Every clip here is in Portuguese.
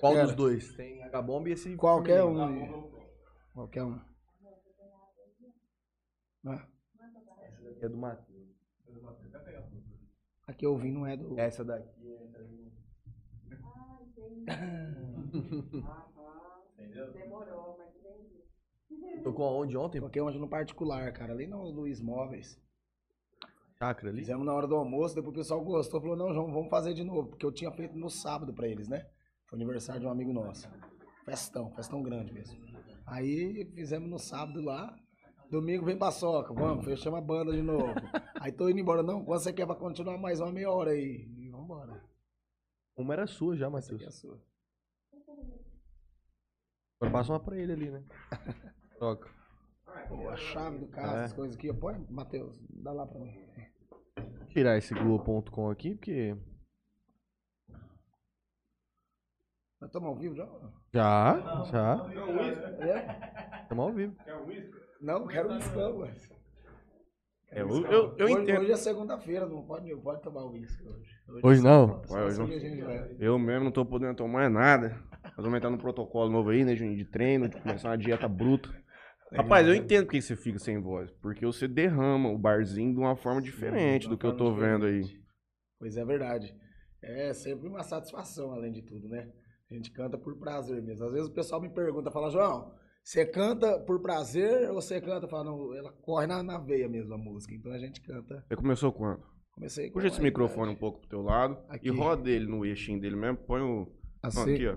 Qual Era. dos dois? Tem H-Bomb e esse. Qualquer um. Qualquer um. Ah, Essa daqui é do Matheus. aqui eu vi não é do. Essa daqui. Demorou, mas entendi. Tocou aonde ontem? Coloquei onde no particular, cara. Ali no Luiz Móveis. Chácara ali? Fizemos na hora do almoço, depois o pessoal gostou. Falou, não, João, vamos fazer de novo. Porque eu tinha feito no sábado pra eles, né? Foi aniversário de um amigo nosso. Festão, festão grande mesmo. Aí fizemos no sábado lá. Domingo vem paçoca, vamos, fechamos a banda de novo. Aí tô indo embora. Não, quando você quer pra continuar mais uma meia hora aí? E vambora. Uma era sua já, Matheus. é sua. Agora passa uma pra ele ali, né? Troca. Pô, a chave do carro, É. essas coisas aqui. Põe, Matheus, dá lá pra mim. Vou tirar esse Globo.com aqui, porque. Nós estamos ao vivo já? Já, já. É? Estamos ao vivo. Não, quero um escambo. mas- É, eu, eu, eu hoje, entendo. Hoje é segunda-feira, não pode, não pode tomar uísque hoje. Hoje não? Só Ué, hoje não. Eu mesmo não tô podendo tomar nada. Nós vamos entrar no protocolo novo aí, né, Juninho? De treino, de começar uma dieta bruta. Rapaz, eu entendo por que você fica sem voz. Porque você derrama o barzinho de uma forma diferente do que eu tô vendo aí. Pois é verdade. É sempre uma satisfação, além de tudo, né? A gente canta por prazer mesmo. Às vezes o pessoal me pergunta, fala, João, você canta por prazer ou você canta? Fala, não, ela corre na, na veia mesmo a música. Então a gente canta. Você começou quando? Comecei com Puxa esse microfone um pouco pro teu lado Aqui. e roda ele no eixinho dele mesmo. Põe o. Assim. aqui, ó.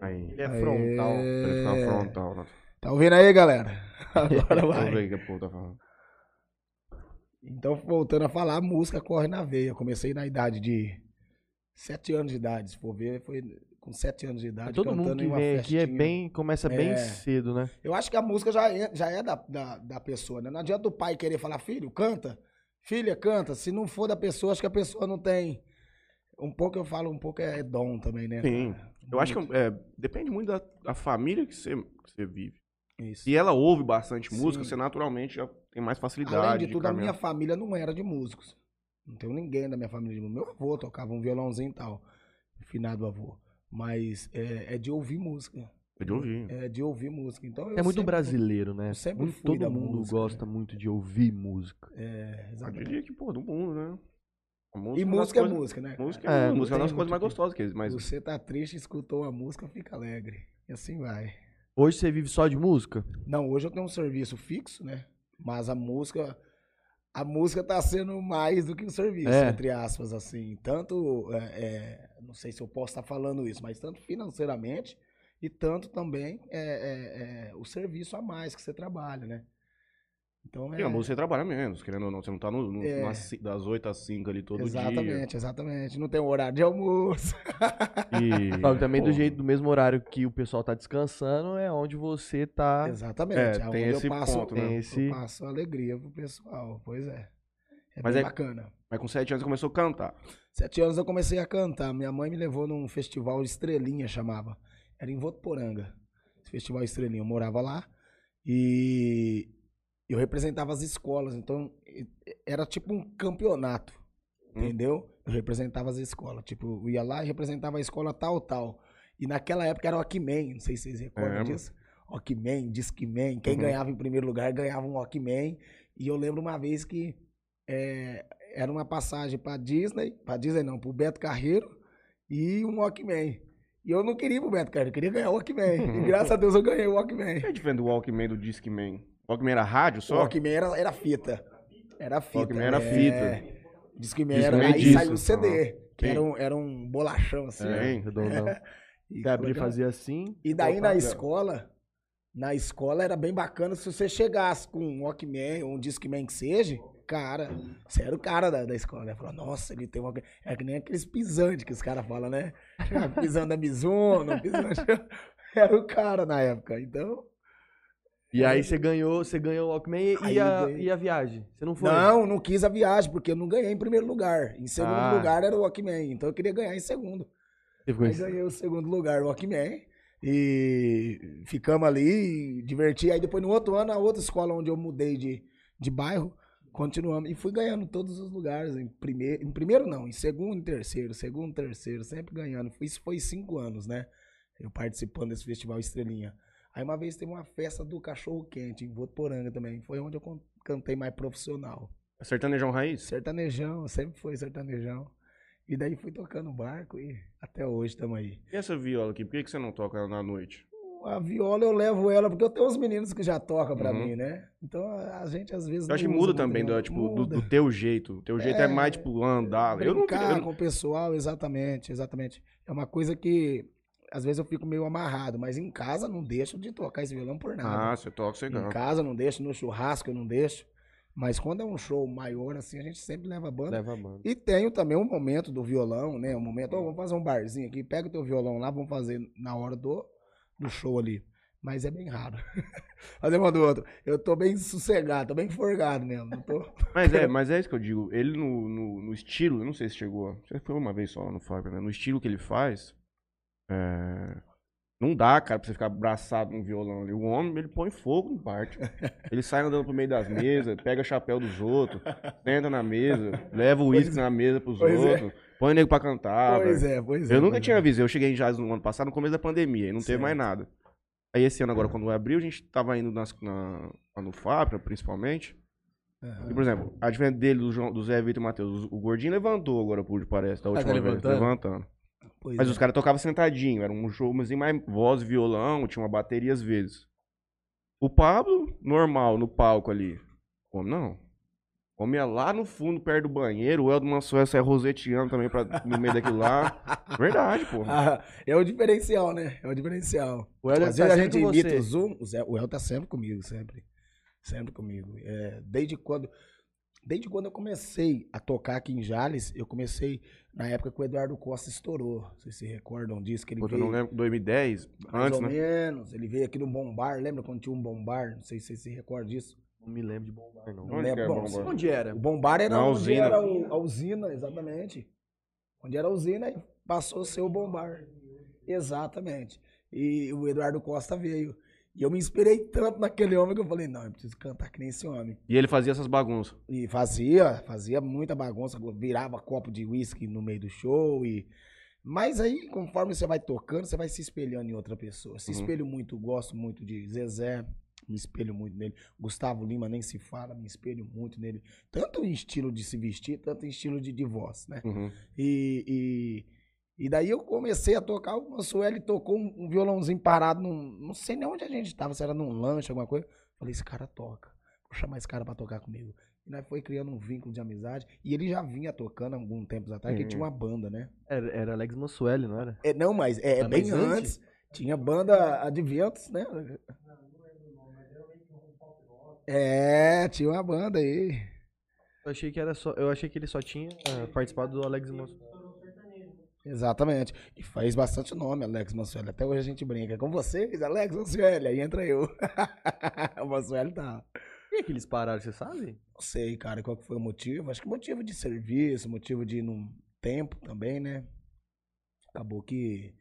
Aí. Ele é Aê. frontal. Ele É. frontal, né? Tá ouvindo aí, galera? Agora Vamos vai. ver o que a porra tá falando. Então, voltando a falar, a música corre na veia. Eu comecei na idade de sete anos de idade. Se for ver, foi com sete anos de idade. Todo mundo que vem aqui é bem. Começa bem É. cedo, né? Eu acho que a música já é, já é da, da, da pessoa, né? Não adianta o pai querer falar, filho, canta. Filha, canta. Se não for da pessoa, acho que a pessoa não tem. Um pouco eu falo, um pouco é dom também, né? Sim. cara? Eu acho que Muito. é, depende muito da, da família que você, que você vive. Isso. Se ela ouve bastante Sim. música, você naturalmente já tem mais facilidade. Além de tudo, a minha família não era de músicos. Não tenho ninguém da minha família de músicos. Meu avô tocava um violãozinho e tal. Finado avô. Mas é, é de ouvir música. É de ouvir. É de ouvir música. Então, eu É muito sempre- brasileiro, né? eu sempre Muito- fui todo da mundo música, gosta muito de ouvir música. É, Eu exatamente. diria que, pô, do mundo, né? A E é música é coisas- música, né? Música É, é, música é uma das tem coisas mais gostosas que eles. Mas Você tá triste, escutou a música, fica alegre. E assim vai. Hoje você vive só de música? Não, hoje eu tenho um serviço fixo, né? Mas a música. A música tá sendo mais do que um serviço, É. entre aspas, assim. Tanto. é, é, não sei se eu posso estar falando isso, mas tanto financeiramente e tanto também é, é, é, o serviço a mais que você trabalha, né? Então é. A música você trabalha menos, querendo ou não. Você não tá no, no- É. nas das 8 às 5 ali todo exatamente, dia. exatamente. Não tem horário de almoço. E, também do jeito, do mesmo horário que o pessoal tá descansando, é onde você tá. Exatamente. É, onde tem eu esse passo, ponto, né? Tem esse- Eu passo alegria pro pessoal, pois é. É Mas bem é- bacana. Mas com 7 anos você começou a cantar. Sete anos eu comecei a cantar. Minha mãe me levou num festival Estrelinha, chamava. Era em Votuporanga. Esse festival Estrelinha. Eu morava lá e eu representava as escolas. Então, era tipo um campeonato. Hum. Entendeu? Eu representava as escolas. Tipo, eu ia lá e representava a escola tal, tal. E naquela época era o Walkman. Não sei se vocês recordam É, disso. Walkman, Discman. Quem Uhum. ganhava em primeiro lugar ganhava um Walkman. E eu lembro uma vez que é, era uma passagem pra Disney, pra Disney não, pro Beto Carreiro e um Walkman. E eu não queria ir pro Beto Carreiro, eu queria ganhar o Walkman. E graças a Deus eu ganhei o Walkman. O que é diferente do Walkman do Discman? O Walkman era rádio O só? Walkman era, era fita. Era fita. Walkman era é. fita. Discman Discman era. é Aí disco. saiu o CD, que Sim. era um, era um bolachão assim. É, Sim. redondão. E Você abrir fazer assim. E daí na escola, na escola era bem bacana se você chegasse com um Walkman ou um Discman que seja, cara, você era o cara da, da escola, né? Falava, nossa, ele tem um Walkman. É que nem aqueles pisantes que os caras falam, né? Ah, Pisando da Mizuno, pisando... Era o cara na época, então... E aí você ganhou, você ganhou o Walkman e, Aí e a, ganhei. e a viagem? Você não foi? Não, não quis a viagem, porque eu não ganhei em primeiro lugar. Em segundo Ah. lugar era o Walkman, então eu queria ganhar em segundo. Você ficou Aí em- ganhei o segundo lugar, o Walkman. E ficamos ali, diverti. Aí depois no outro ano, a outra escola onde eu mudei de, de bairro, continuamos. E fui ganhando todos os lugares. Em primeiro, em primeiro não, em segundo e terceiro, segundo, terceiro, sempre ganhando. Isso foi cinco anos, né? Eu participando desse festival Estrelinha. Aí uma vez teve uma festa do cachorro quente em Votuporanga também. Foi onde eu cantei mais profissional. Sertanejão raiz? Sertanejão, sempre foi sertanejão. E daí fui tocando barco e até hoje estamos aí. E essa viola aqui, por que, que você não toca ela na noite? A viola eu levo ela, porque eu tenho uns meninos que já tocam pra Uhum. mim, né? Então a gente às vezes Eu acho que muda também, do, viola. tipo, do, Muda. do teu jeito. O teu jeito é, É, mais, tipo, andar. Eu não, Brincar eu, com o pessoal, exatamente, exatamente. É uma coisa que às vezes eu fico meio amarrado, mas em casa não deixo de tocar esse violão por nada. Ah, você toca, você em casa não deixo, no churrasco eu não deixo. Mas quando é um show maior assim, a gente sempre leva a banda. Leva a banda. E tenho também um momento do violão, né? Um momento, ó, vamos fazer um barzinho aqui, pega o teu violão lá, vamos fazer na hora do, do show ali. Mas é bem raro. fazer uma do outro. Eu tô bem sossegado, tô bem forgado mesmo. Não tô... Mas é, mas é isso que eu digo. Ele no, no, no estilo, eu não sei se chegou. Você foi uma vez só no Fábio, né? No estilo que ele faz, é, não dá, cara, pra você ficar abraçado num violão ali. O homem, ele põe fogo no parte. Ele sai andando pro meio das mesas, pega chapéu dos outros, senta na mesa, leva o uísque na mesa pros Pois é. outros, põe o nego pra cantar. pois é, pois é. Eu nunca tinha é. visto. Eu cheguei em Jazz no ano passado, no começo da pandemia, e não teve Certo. mais nada. Aí esse ano agora, quando abriu, a gente tava indo nas, na, no Fábio, principalmente. Aham. E, por exemplo, a diferença dele, do, João, do Zé Vitor e Matheus, o Gordinho levantou agora, por parece, da tá última vez. levantando? Pois Mas é. os caras tocavam sentadinho, era um show mas em mais voz, violão, tinha uma bateria às vezes. O Pablo, normal, no palco ali. Como não? Como ia lá no fundo, perto do banheiro, o Eldo Mansuel sai roseteando também pra, no meio daquilo lá. Verdade, pô. Ah, é o diferencial, né? É o diferencial. O Hélio Às tá vezes a gente imita você. o Zoom, o, Zé, o El tá sempre comigo, sempre. Sempre comigo. É, desde quando. Desde quando eu comecei a tocar aqui em Jales, eu comecei na época que o Eduardo Costa estourou. Vocês se recordam disso? Que ele Pô, eu veio, não lembro, 2010, mais antes, ou né? menos. Ele veio aqui no Bombar. Lembra quando tinha um Bombar? Não sei se vocês se recordam disso. Não me lembro de bombar, não. Não Onde lembro. é Bom, Bombar? Onde era? O Bombar era Na onde usina. era o- a usina, exatamente. Onde era a usina, e passou a ser o Bombar. Exatamente. E o Eduardo Costa veio. E eu me inspirei tanto naquele homem que eu falei, não, eu preciso cantar que nem esse homem. E ele fazia essas bagunças. E fazia, fazia muita bagunça, virava copo de uísque no meio do show e... Mas aí, conforme você vai tocando, você vai se espelhando em outra pessoa. Se Uhum. espelho muito, gosto muito de Zezé, me espelho muito nele. Gustavo Lima nem se fala, me espelho muito nele. Tanto em estilo de se vestir, tanto em estilo de, de voz, né? Uhum. E, e, e daí eu comecei a tocar, o Mansueli tocou um, violãozinho parado, num, não sei nem onde a gente tava, se era num lanche, alguma coisa. Falei, esse cara toca, vou chamar esse cara pra tocar comigo. E nós foi criando um vínculo de amizade, e ele já vinha tocando há algum tempo atrás, que ele tinha uma banda, né? Era, era Alex Mansueli, não era? É, não, mas é, é bem mas antes, antes? tinha banda Adventos, né? É, tinha uma banda aí. Eu achei que era só. Eu achei que ele só tinha ah, participado do Alex Mansueli. Exatamente. E faz bastante nome, Alex Mansueli. Até hoje a gente brinca. Com vocês, Alex Mansueli. Aí entra eu. o Mansueli tá. Por que, que eles pararam, você sabe? Não sei, cara, qual que foi o motivo. Acho que motivo de serviço, motivo de num tempo também, né? Acabou que.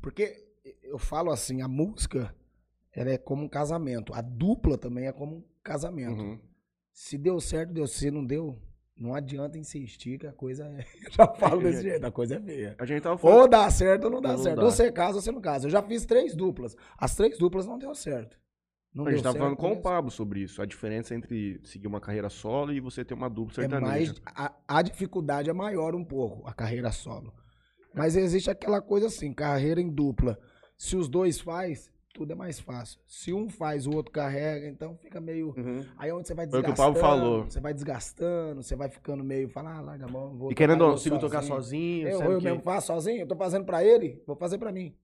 Porque eu falo assim, a música ela é como um casamento. A dupla também é como um casamento. Uhum. Se deu certo, deu. Se não deu, não adianta insistir que a coisa é. Eu já falo desse jeito, a coisa é feia. A gente tava falando. Ou dá certo ou não dá não certo. dá. Ou você casa ou você não casa. Eu já fiz três duplas. As três duplas não deu certo. Não a gente tava certo, falando com o Pablo sobre isso. A diferença entre seguir uma carreira solo e você ter uma dupla é mais sertaneja. a, a dificuldade é maior um pouco a carreira solo mas existe aquela coisa assim carreira em dupla se os dois faz tudo é mais fácil se um faz o outro carrega então fica meio Uhum. aí onde você vai Foi o que o desgastando Pablo falou. você vai desgastando você vai ficando meio fala ah, larga a mão vou E querendo ou- eu Consigo tocar sozinho, eu, eu que- mesmo faço sozinho eu tô fazendo pra ele vou fazer pra mim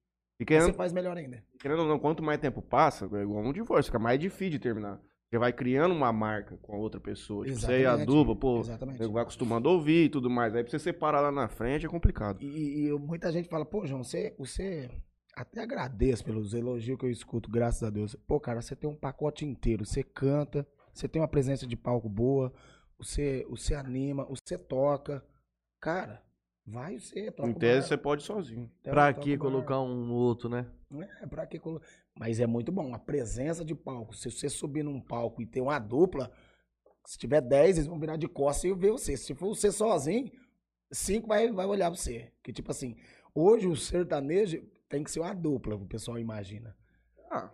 E você querendo, faz melhor ainda querendo ou não, quanto mais tempo passa, é igual um divórcio, fica mais difícil de terminar. Você vai criando uma marca com a outra pessoa. Tipo, você e a dupla, pô, Exatamente. você vai acostumando a ouvir e tudo mais. Aí pra você separar lá na frente é complicado. E, e eu- muita gente fala, pô, João, você, você até agradeço pelos elogios que eu escuto, graças a Deus. Pô, cara, você tem um pacote inteiro. Você canta, você tem uma presença de palco boa, você, você anima, você toca. Cara, vai você, toca Em tese você pode sozinho. Pra Toca que colocar um no outro, né? É, pra que colo- Mas é muito bom, a presença de palco. Se você subir num palco e ter uma dupla, se tiver 10, eles vão virar de costas e ver você. Se for você sozinho, cinco vai, vai olhar pra você. Que tipo assim, hoje o sertanejo tem que ser uma dupla, o pessoal imagina. Ah,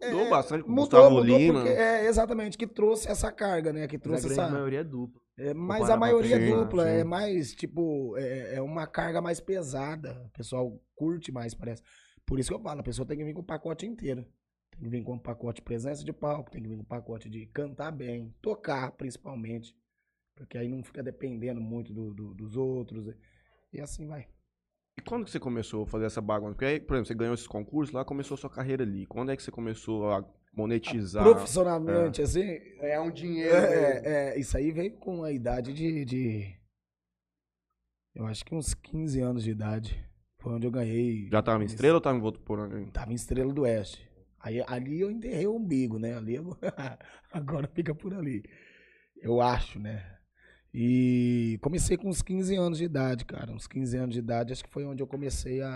É, mudou bastante com o Mudou, Gustavo mudou Lima. porque é exatamente que trouxe essa carga, né? Que Mas a trouxe essa. maioria é dupla. É, mas a maioria é dupla, sim. é mais, tipo, é, é uma carga mais pesada. O pessoal curte mais, parece. Por isso que eu falo, a pessoa tem que vir com o pacote inteiro. Tem que vir com o pacote de presença de palco, tem que vir com o pacote de cantar bem, tocar principalmente. Porque aí não fica dependendo muito do- do- dos outros. E assim vai. E quando que você começou a fazer essa bagunça? Porque aí, por exemplo, você ganhou esses concursos lá, começou a sua carreira ali. Quando é que você começou a monetizar? Profissionalmente, assim, É um dinheiro. É, é, isso aí veio com a idade de, de- Eu acho que uns 15 anos de idade. Foi onde eu ganhei. Já tava em estrela ou tava em Votuporanga? Tava em Estrela do Oeste. Aí ali eu enterrei o umbigo, né? Ali eu- agora fica por ali. Eu acho, né? E comecei com uns 15 anos de idade, cara. Uns 15 anos de idade, acho que foi onde eu comecei a,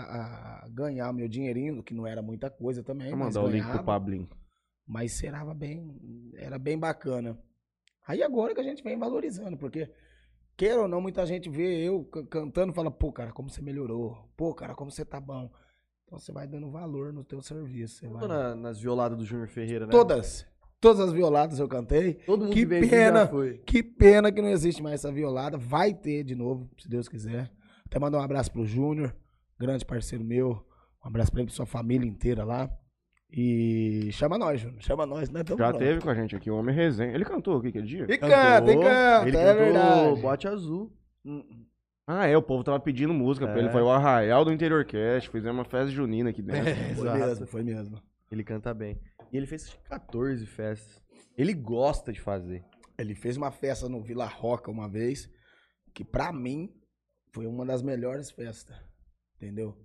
a ganhar meu dinheirinho, que não era muita coisa também. Vou mas mandar o link pro Pablinho. Mas serava bem, era bem bacana. Aí agora que a gente vem valorizando, porque, queira ou não, muita gente vê eu can- cantando e fala, pô, cara, como você melhorou. Pô, cara, como você tá bom. Então você vai dando valor no teu serviço. Você vai... Na- nas violadas do Júnior Ferreira, né? Todas. Todas as violadas eu cantei. Todo mundo Que que pena. Que pena que não existe mais essa violada. Vai ter de novo, se Deus quiser. Até mandar um abraço pro Júnior, grande parceiro meu. Um abraço pra ele e pra sua família inteira lá. E chama nós, Júnior. Chama nós, né? Tamo Já pronto. teve com a gente aqui, o Homem Resenha. Ele cantou aqui aquele dia? E canta, e canta, Ele é cantou verdade. Bote Azul. Ah, é, o povo tava pedindo música pra É. ele. Foi o Arraial do Interior Cast, fizemos uma festa junina aqui dentro. É, Foi mesmo, foi mesmo. Ele canta bem. E ele fez acho que 14 festas. Ele gosta de fazer. Ele fez uma festa no Vila Roca uma vez, que pra mim foi uma das melhores festas, entendeu?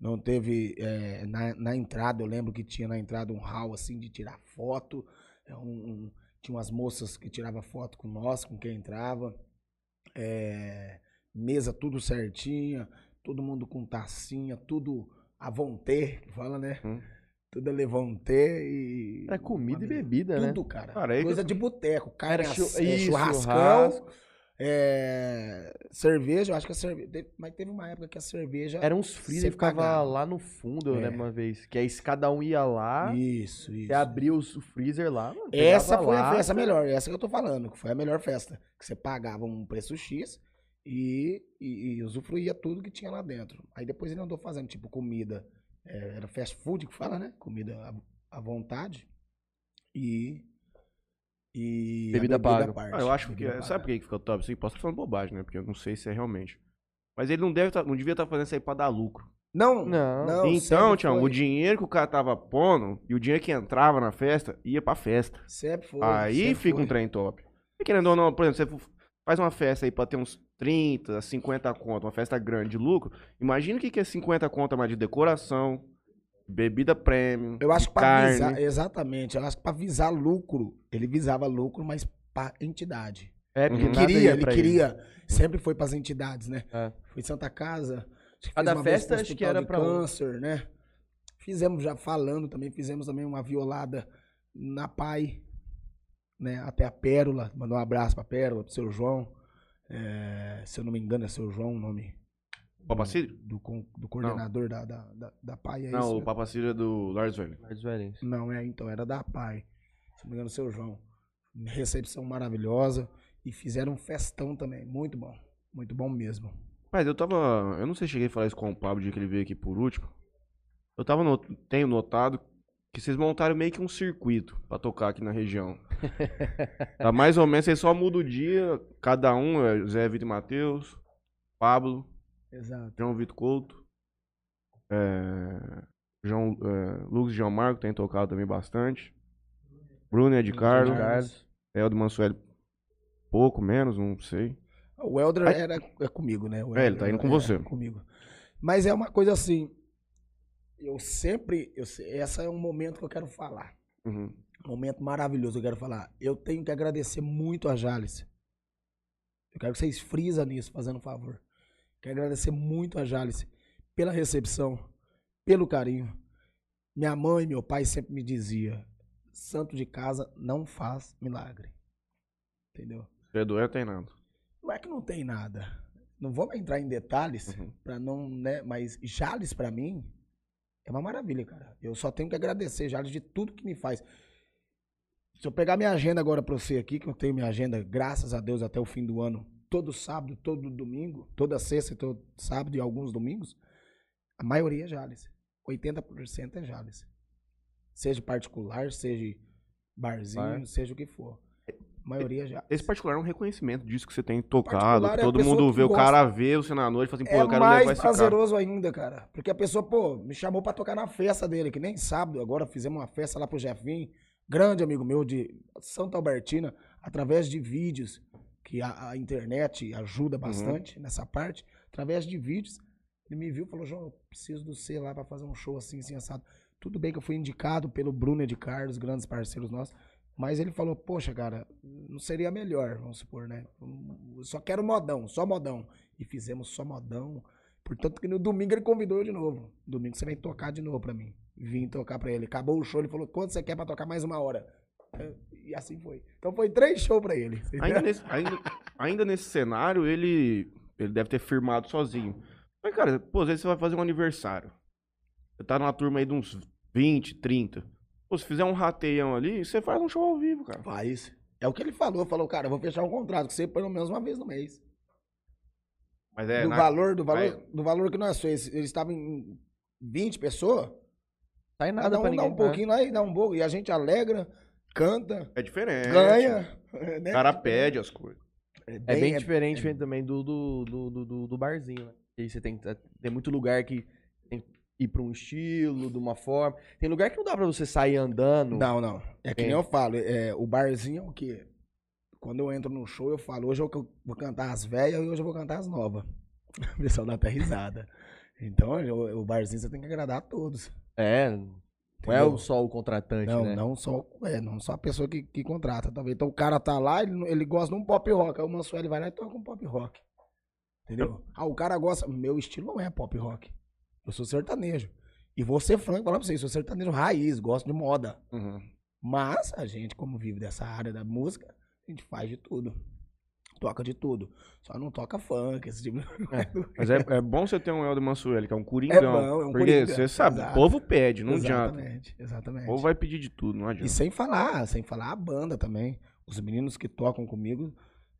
Não teve, é, na, na entrada, eu lembro que tinha na entrada um hall assim de tirar foto, é, um- um- tinha umas moças que tiravam foto com nós, com quem entrava, é, mesa tudo certinha, todo mundo com tacinha, tudo à vontade, que fala, né? Hum. Tudo a levantê e... É comida e bebida, né? Tudo, cara. Cara, aí que Coisa eu- de boteco. Carne, ass- chu- é, isso, churrascão, churrasco. é, cerveja. Eu acho que a cerveja... Mas teve uma época que a cerveja... Era uns freezer Você que ficava lá no fundo, eu É. lembro uma vez. Que aí cada um ia lá, Isso, isso. você abria os- o freezer lá. mano, Essa foi a lá, festa melhor. Essa que eu tô falando. Que foi a melhor festa. Que você pagava um preço X e, e, e usufruía tudo que tinha lá dentro. Aí depois ele andou fazendo, tipo, comida. É, era fast food que fala, né? Comida à, à vontade. E... E Bebida paga. parte, Ah, eu acho que. bebida Sabe paga. por que que fica top? Assim, posso estar falando bobagem, né? Porque eu não sei se é realmente. Mas ele não, deve tá- não devia estar fazendo isso aí pra dar lucro. Não, Não. não. então, Tião, o dinheiro que o cara tava pondo e o dinheiro que entrava na festa ia pra festa. Sempre foi. aí sempre fica foi. um trem top. E querendo ou não, por exemplo, você faz uma festa aí pra ter uns 30, 50 conto, uma festa grande de lucro. Imagina o que que é 50 conto a mais de decoração, bebida premium, Eu acho que pra carne. visar, exatamente, eu acho que pra visar lucro, ele visava lucro, mas pra entidade. É, porque. Ele queria, ia ele queria, sempre foi pras entidades, né? É. Foi Santa Casa, uma vez festa, acho que era pra um. câncer, né? Fizemos já falando também, fizemos também uma violada na Pai, né? Até a Pérola, mandou um abraço pra Pérola, pro seu João. É, se eu não me engano, é seu João o nome Papacílio? do, con- do coordenador da, da, da, da Pai. É Não, isso, o? Papacílio é do Lars Velho. Mas, velho, Não, é, então, era da Pai. Se não me engano, seu João. Recepção maravilhosa. E fizeram um festão também. Muito bom. Muito bom mesmo. Mas eu tava. Eu não sei se cheguei a falar isso com o Pablo, dia que ele veio aqui por último. Eu tava no, tenho notado que vocês montaram meio que um circuito pra tocar aqui na região. tá mais ou menos, vocês só mudam o dia, cada um, é Zé Vitor e Matheus, Pablo, Exato. João Vitor Couto, é, João, é, Lucas e João Marco tem tocado também bastante. Bruno é de Carlos, Carlos. Eldo Mansueli pouco menos, não sei. O Helder Ai. era é comigo, né? O É, ele tá indo com é você. comigo. Mas é uma coisa assim. Eu sempre. Eu, essa é um momento que eu quero falar. Uhum. Um momento maravilhoso, eu quero falar. Eu tenho que agradecer muito a Jales. Eu quero que vocês frisam nisso, fazendo um favor. Quero agradecer muito a Jales pela recepção, pelo carinho. Minha mãe e meu pai sempre me dizia: santo de casa não faz milagre. Entendeu? É doer, tem nada. Não é que não tem nada. Não vamos entrar em detalhes Uhum. para não, né, mas Jales pra mim É uma maravilha, cara. Eu só tenho que agradecer, Jales, de tudo que me faz. Se eu pegar minha agenda agora pra você aqui, que eu tenho minha agenda, graças a Deus, até o fim do ano, todo sábado, todo domingo, toda sexta e todo sábado e alguns domingos, a maioria é Jales. 80% é Jales. Seja particular, seja barzinho, Bar. seja o que for. Maioria é Jales. Esse particular é um reconhecimento disso que você tem tocado. Que é todo pessoa mundo vê, o gosta. cara vê você na noite e fala assim, pô, é eu quero levar mais esse cara. prazeroso ainda, cara. Porque a pessoa, pô, me chamou pra tocar na festa dele, que nem sábado agora fizemos uma festa lá pro Jefinho, grande amigo meu de Santa Albertina, através de vídeos, que a, a internet ajuda bastante nessa parte, através de vídeos, ele me viu e falou, João, eu preciso do C lá pra fazer um show assim, assim, assado. Tudo bem que eu fui indicado pelo Bruno de Carlos, grandes parceiros nossos, mas ele falou, poxa, cara, não seria melhor, vamos supor, né? Só quero modão, só modão. E fizemos só modão. Portanto, que no domingo ele convidou eu de novo. Domingo você vem tocar de novo pra mim. Vim tocar pra ele. Acabou o show, ele falou, quanto você quer pra tocar mais uma hora? E assim foi. Então foi três shows pra ele. Ainda nesse, ainda, ainda nesse cenário, ele, ele deve ter firmado sozinho. Mas, cara, pô, às vezes você vai fazer um aniversário. Você tá numa turma aí de uns 20, 30. Pô, se fizer um rateião ali, você faz um show ao vivo, cara. Faz. É o que ele falou. Falou, cara, eu vou fechar um contrato com você pelo menos uma vez no mês. Mas é, do na- valor, do valor, vai- do valor que não é só esse. Eles estavam em 20 pessoas. Sai nada Cada pra um dá ninguém. um pouquinho lá e dá um pouco. E a gente alegra, canta, é diferente. ganha. O né? cara pede as coisas. É bem é- diferente também do, do, do, do, do- barzinho, né? E você tem, tem muito lugar que tem que ir pra um estilo, de uma forma. Tem lugar que não dá pra você sair andando. Não, não. É que É. nem eu falo, é, o barzinho é o quê? Quando eu entro no show, eu falo, hoje eu vou cantar as velhas e hoje eu vou cantar as novas. O pessoal dá até risada. Então, o, o barzinho você tem que agradar a todos. É. Não é só o contratante, Não, né? não só, é, não só a pessoa que, que contrata, talvez. Então o cara tá lá, ele, ele gosta de um pop rock. Aí o Mansueli vai lá e toca um pop rock. Entendeu? Ah, o cara gosta. Meu estilo não é pop rock. Eu sou sertanejo. E vou ser franco falar pra vocês, sou sertanejo raiz, gosto de moda. Uhum. Mas a gente, como vive dessa área da música, a gente faz de tudo. Toca de tudo. Só não toca funk, esse tipo de Mas é, é bom você ter um Helder Mansueli, que é um É coringão. bom, é um porque coringa, você sabe, exato. o povo pede, não adianta. Exatamente, O exatamente. povo vai pedir de tudo, não E adianta. sem falar, sem falar a banda também. Os meninos que tocam comigo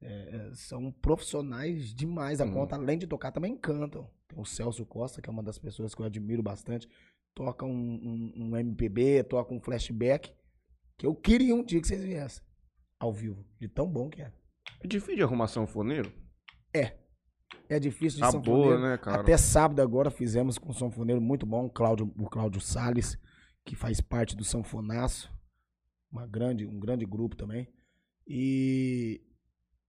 é, é, são profissionais demais a Uhum. conta. Além de tocar, também cantam. Tem o Celso Costa, que é uma das pessoas que eu admiro bastante. Toca um, um, um MPB, toca um flashback. Que eu queria um dia que vocês viessem. Ao vivo. De tão bom que é. É difícil de arrumar sanfoneiro? É difícil de Tá sanfoneiro. boa, né, cara? Até sábado agora fizemos com um sanfoneiro muito bom, o Cláudio, o Cláudio Salles, que faz parte do Sanfonaço, uma grande, um grande grupo também. E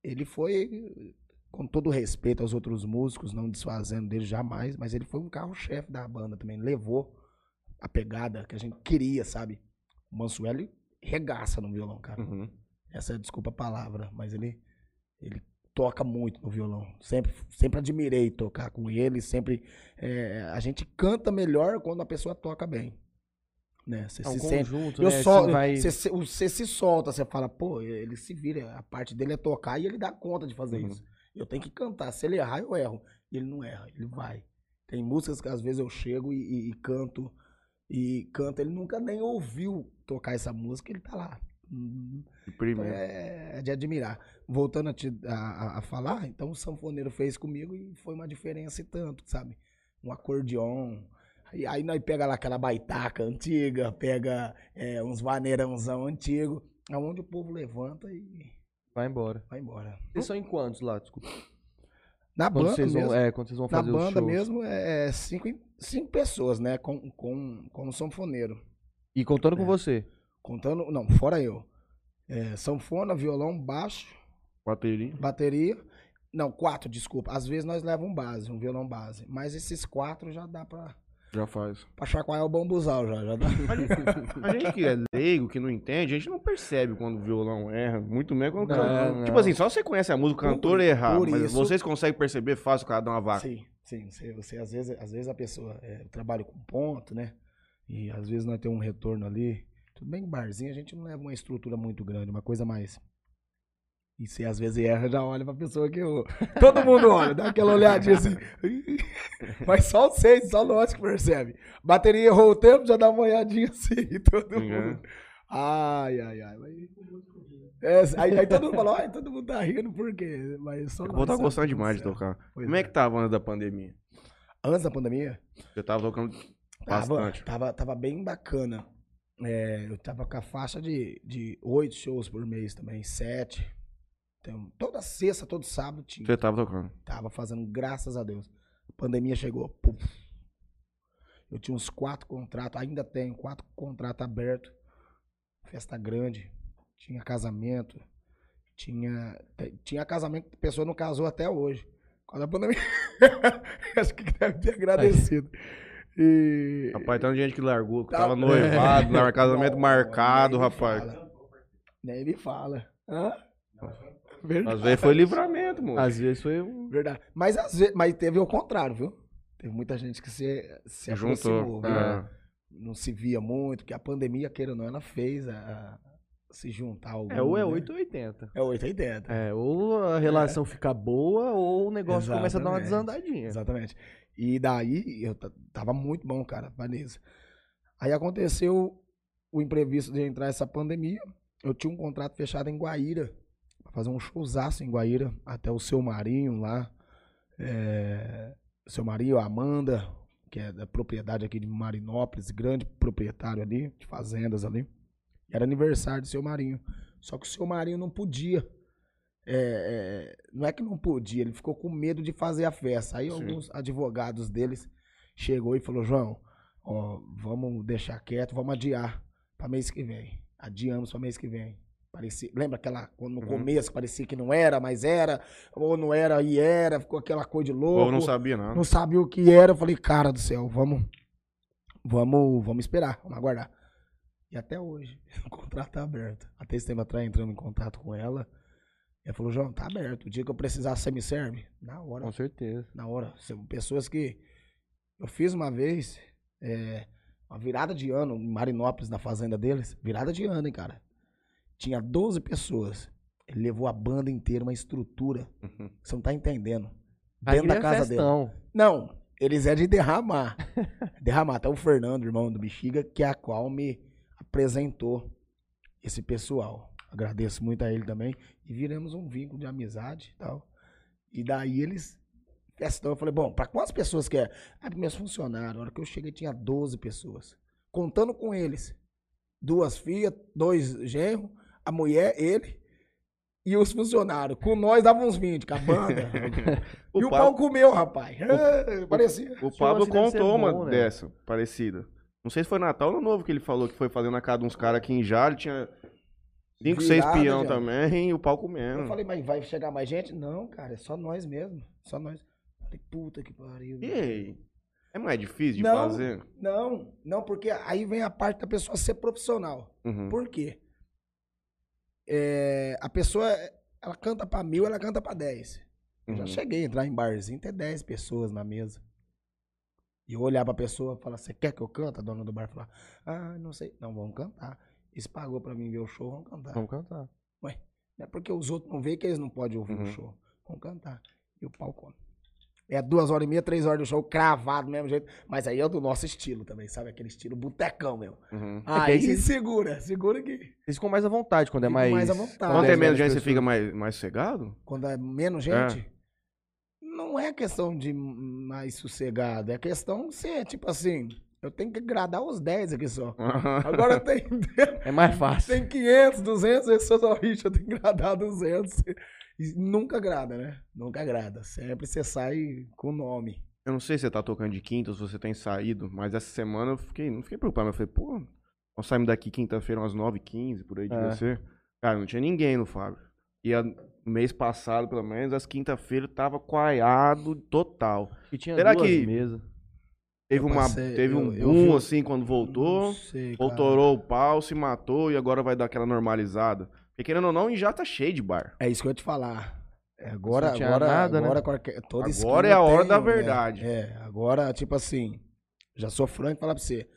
ele foi, com todo respeito aos outros músicos, não desfazendo dele jamais, mas ele foi um carro-chefe da banda também. Levou a pegada que a gente queria, sabe? O Mansueli regaça no violão, cara. Uhum. Essa é desculpa a palavra, mas ele, ele toca muito no violão. Sempre, sempre admirei tocar com ele. Sempre é, a gente canta melhor quando a pessoa toca bem, né? Você É um se sente. conjunto, Eu né? só, Você vai... você, se- você se solta, você fala, pô, ele se vira. A parte dele é tocar e ele dá conta de fazer Uhum. isso. Eu tenho que cantar. Se ele errar, eu erro. E ele não erra, ele vai. Tem músicas que às vezes eu chego e, e- e canto. E canto, ele nunca nem ouviu tocar essa música, ele tá lá. Hum, De primeiro. é de admirar. Voltando a, te- a- a falar, então o sanfoneiro fez comigo e foi uma diferença e tanto, sabe? Um acordeon. E aí nós pega lá aquela baitaca antiga, pega é, uns vaneirãozão antigo, aonde o povo levanta e Vai embora. vai embora. Vocês são em quantos lá? Desculpa. Na Quando banda vocês vão, mesmo, é, quando vocês vão na fazer os banda shows. mesmo é cinco, cinco pessoas, né? Com, com, com o sanfoneiro. E contando com É. você. Contando, não, fora eu. É, sanfona, violão, baixo, Bateria. Bateria. Não, quatro, desculpa. Às vezes nós levamos um base, um violão base. Mas esses quatro já dá pra, Já faz. pra chacoalhar o bambuzal, já, já dá. A gente que é leigo, que não entende, a gente não percebe quando o violão erra. Muito menos quando o cantor. Tipo assim, só você conhece a música, o Por- cantor errar. por Mas isso- vocês conseguem perceber fácil o cara dar uma vaca. Sim, sim. Você, você, às, vezes, às vezes a pessoa é, trabalha com ponto, né? E às vezes nós temos um retorno ali. Tudo bem que barzinho a gente não leva uma estrutura muito grande, uma coisa mais. E se às vezes erra, já olha pra pessoa que errou. Todo mundo olha, dá aquela olhadinha assim. Mas só vocês, só nós que percebe. Bateria errou o tempo, já dá uma olhadinha assim. Todo Uhum. mundo. Ai, ai, ai. É, aí, aí todo mundo fala, ai, todo mundo tá rindo, por quê? Mas só Eu vou estar sabe gostando o demais de tocar. Pois Como é é. que tava antes da pandemia? Antes da pandemia, Eu tava tocando tava, bastante. tava, tava bem bacana. É, eu tava com a faixa de, de oito shows por mês também, sete. Então, toda sexta, todo sábado tinha. Você tava tocando. Tava fazendo, graças a Deus. A pandemia chegou. puf. Eu tinha uns quatro contratos, ainda tenho quatro contratos abertos. Festa grande. Tinha casamento. Tinha, tinha casamento que a pessoa não casou até hoje. Quando a pandemia. Acho que deve ter agradecido. E... Rapaz, tem gente que largou, que Tá- tava noivado, casamento Não, marcado, nem me rapaz. fala. Nem me fala. Hã? Verdade. Às vezes foi livramento, moço. Às vezes foi um. Verdade. Mas, às vezes, mas teve o contrário, viu? Teve muita gente que se, se Se aproximou, juntou. viu? É. Não se via muito, porque a pandemia, queira ou não, ela fez a, a se juntar. Ao É, ou é mundo, né? 8 ou 80. É 880. É, ou a relação fica boa, ou o negócio começa a dar uma Exatamente. desandadinha. Exatamente. E daí, eu ta- tava muito bom, cara, Vanessa. Aí aconteceu o imprevisto de entrar essa pandemia. Eu tinha um contrato fechado em Guaíra, fazer um showzaço em Guaíra, até o seu Marinho lá. É, seu Marinho, Amanda, que é da propriedade aqui de Marinópolis, grande proprietário ali, de fazendas ali. Era aniversário do seu Marinho. Só que o seu Marinho não podia. É, é, não é que não podia, ele ficou com medo de fazer a festa. Aí Sim. alguns advogados deles chegou e falou, João, ó, vamos deixar quieto, vamos adiar para mês que vem. Adiamos para mês que vem. Parecia, lembra aquela no Uhum. começo parecia que não era, mas era, ou não era e era, ficou aquela coisa de louco. Ou não sabia nada. Não sabia o que era. Eu falei, cara do céu, vamos, vamos, vamos esperar, vamos aguardar. E até hoje, o contrato tá aberto. Até esse tempo atrás, entrando em contato com ela, ela falou, João, tá aberto. O dia que eu precisar, você me serve? Na hora, Com certeza. na hora. São pessoas que eu fiz uma vez, é, uma virada de ano em Marinópolis, na fazenda deles. Virada de ano, hein, cara. Tinha 12 pessoas. Ele levou a banda inteira, uma estrutura. Uhum. Você não tá entendendo. Aí Dentro da é casa dele. Não, eles é de derramar. derramar. Até o Fernando, irmão do Bexiga, que é a qual me apresentou esse pessoal. Agradeço muito a ele também. E viramos um vínculo de amizade e tal. E daí eles. Festão, eu falei, bom, pra quantas pessoas que é? Ah, para meus funcionários. Na hora que eu cheguei tinha 12 pessoas. Contando com eles. Duas filhas, dois genros, a mulher, ele e os funcionários. Com nós dava uns 20, com a banda. O e o Pablo- pau comeu, rapaz. Ah, parecia. O Pablo deve ser contou uma bom, né? dessa, parecida. Não sei se foi Natal ou Novo que ele falou que foi fazer na casa de uns caras aqui em Jale, tinha cinco, seis Virada, peão já. também, e o pau Eu comendo. falei, mas vai chegar mais gente? Não, cara, é só nós mesmo. Só nós. Falei, puta que pariu. E aí? É mais difícil de Não. fazer? Não, não, porque aí vem a parte da pessoa ser profissional. Uhum. Por quê? É, a pessoa, ela canta pra mil, ela canta pra dez. Eu já Uhum. cheguei a entrar em barzinho, ter dez pessoas na mesa. E eu olhar pra pessoa e falar, você quer que eu cante? A dona do bar falar, ah, não sei. Não, vamos cantar. Eles pagou pra mim ver o show, vamos cantar. Vamos cantar. Não é porque os outros não veem que eles não podem ouvir Uhum. o show. Vamos cantar. E o pau come. É duas horas e meia, três horas do show, cravado do mesmo jeito. Mas aí é do nosso estilo também, sabe? Aquele estilo botecão mesmo. Uhum. É Aí aí se- segura, segura que. Vocês ficam mais à vontade quando é Fico mais. mais à vontade. Quando é tem menos gente, você fica mais, mais cegado? Quando é menos gente, não é questão de mais sossegado. É questão de ser, tipo assim, eu tenho que agradar os 10 aqui só. Agora tem, É mais fácil. tem 500, 200, esse só Richard tem que agradar 200. E nunca agrada, né? Nunca agrada. Sempre você sai com o nome. Eu não sei se você tá tocando de quinta ou se você tem saído, mas essa semana eu fiquei, não fiquei preocupado, mas eu falei, pô, nós saímos daqui quinta-feira umas 9h15, por aí devia É. ser. Cara, não tinha ninguém no Fábio. E a- mês passado, pelo menos, as quinta-feiras tava coaiado total. E tinha Será duas que- mesas. Teve, Eu uma, passei- teve eu- um eu boom vi- assim quando voltou, Não sei, voltorou o pau, se matou e agora vai dar aquela normalizada. Porque querendo ou não, já tá cheio de bar. É isso que eu ia te falar. É, Agora, agora, nada, né? agora, qualquer, toda Agora é a hora tem, da né? verdade. É, agora, tipo assim, já sou franco e falar pra você.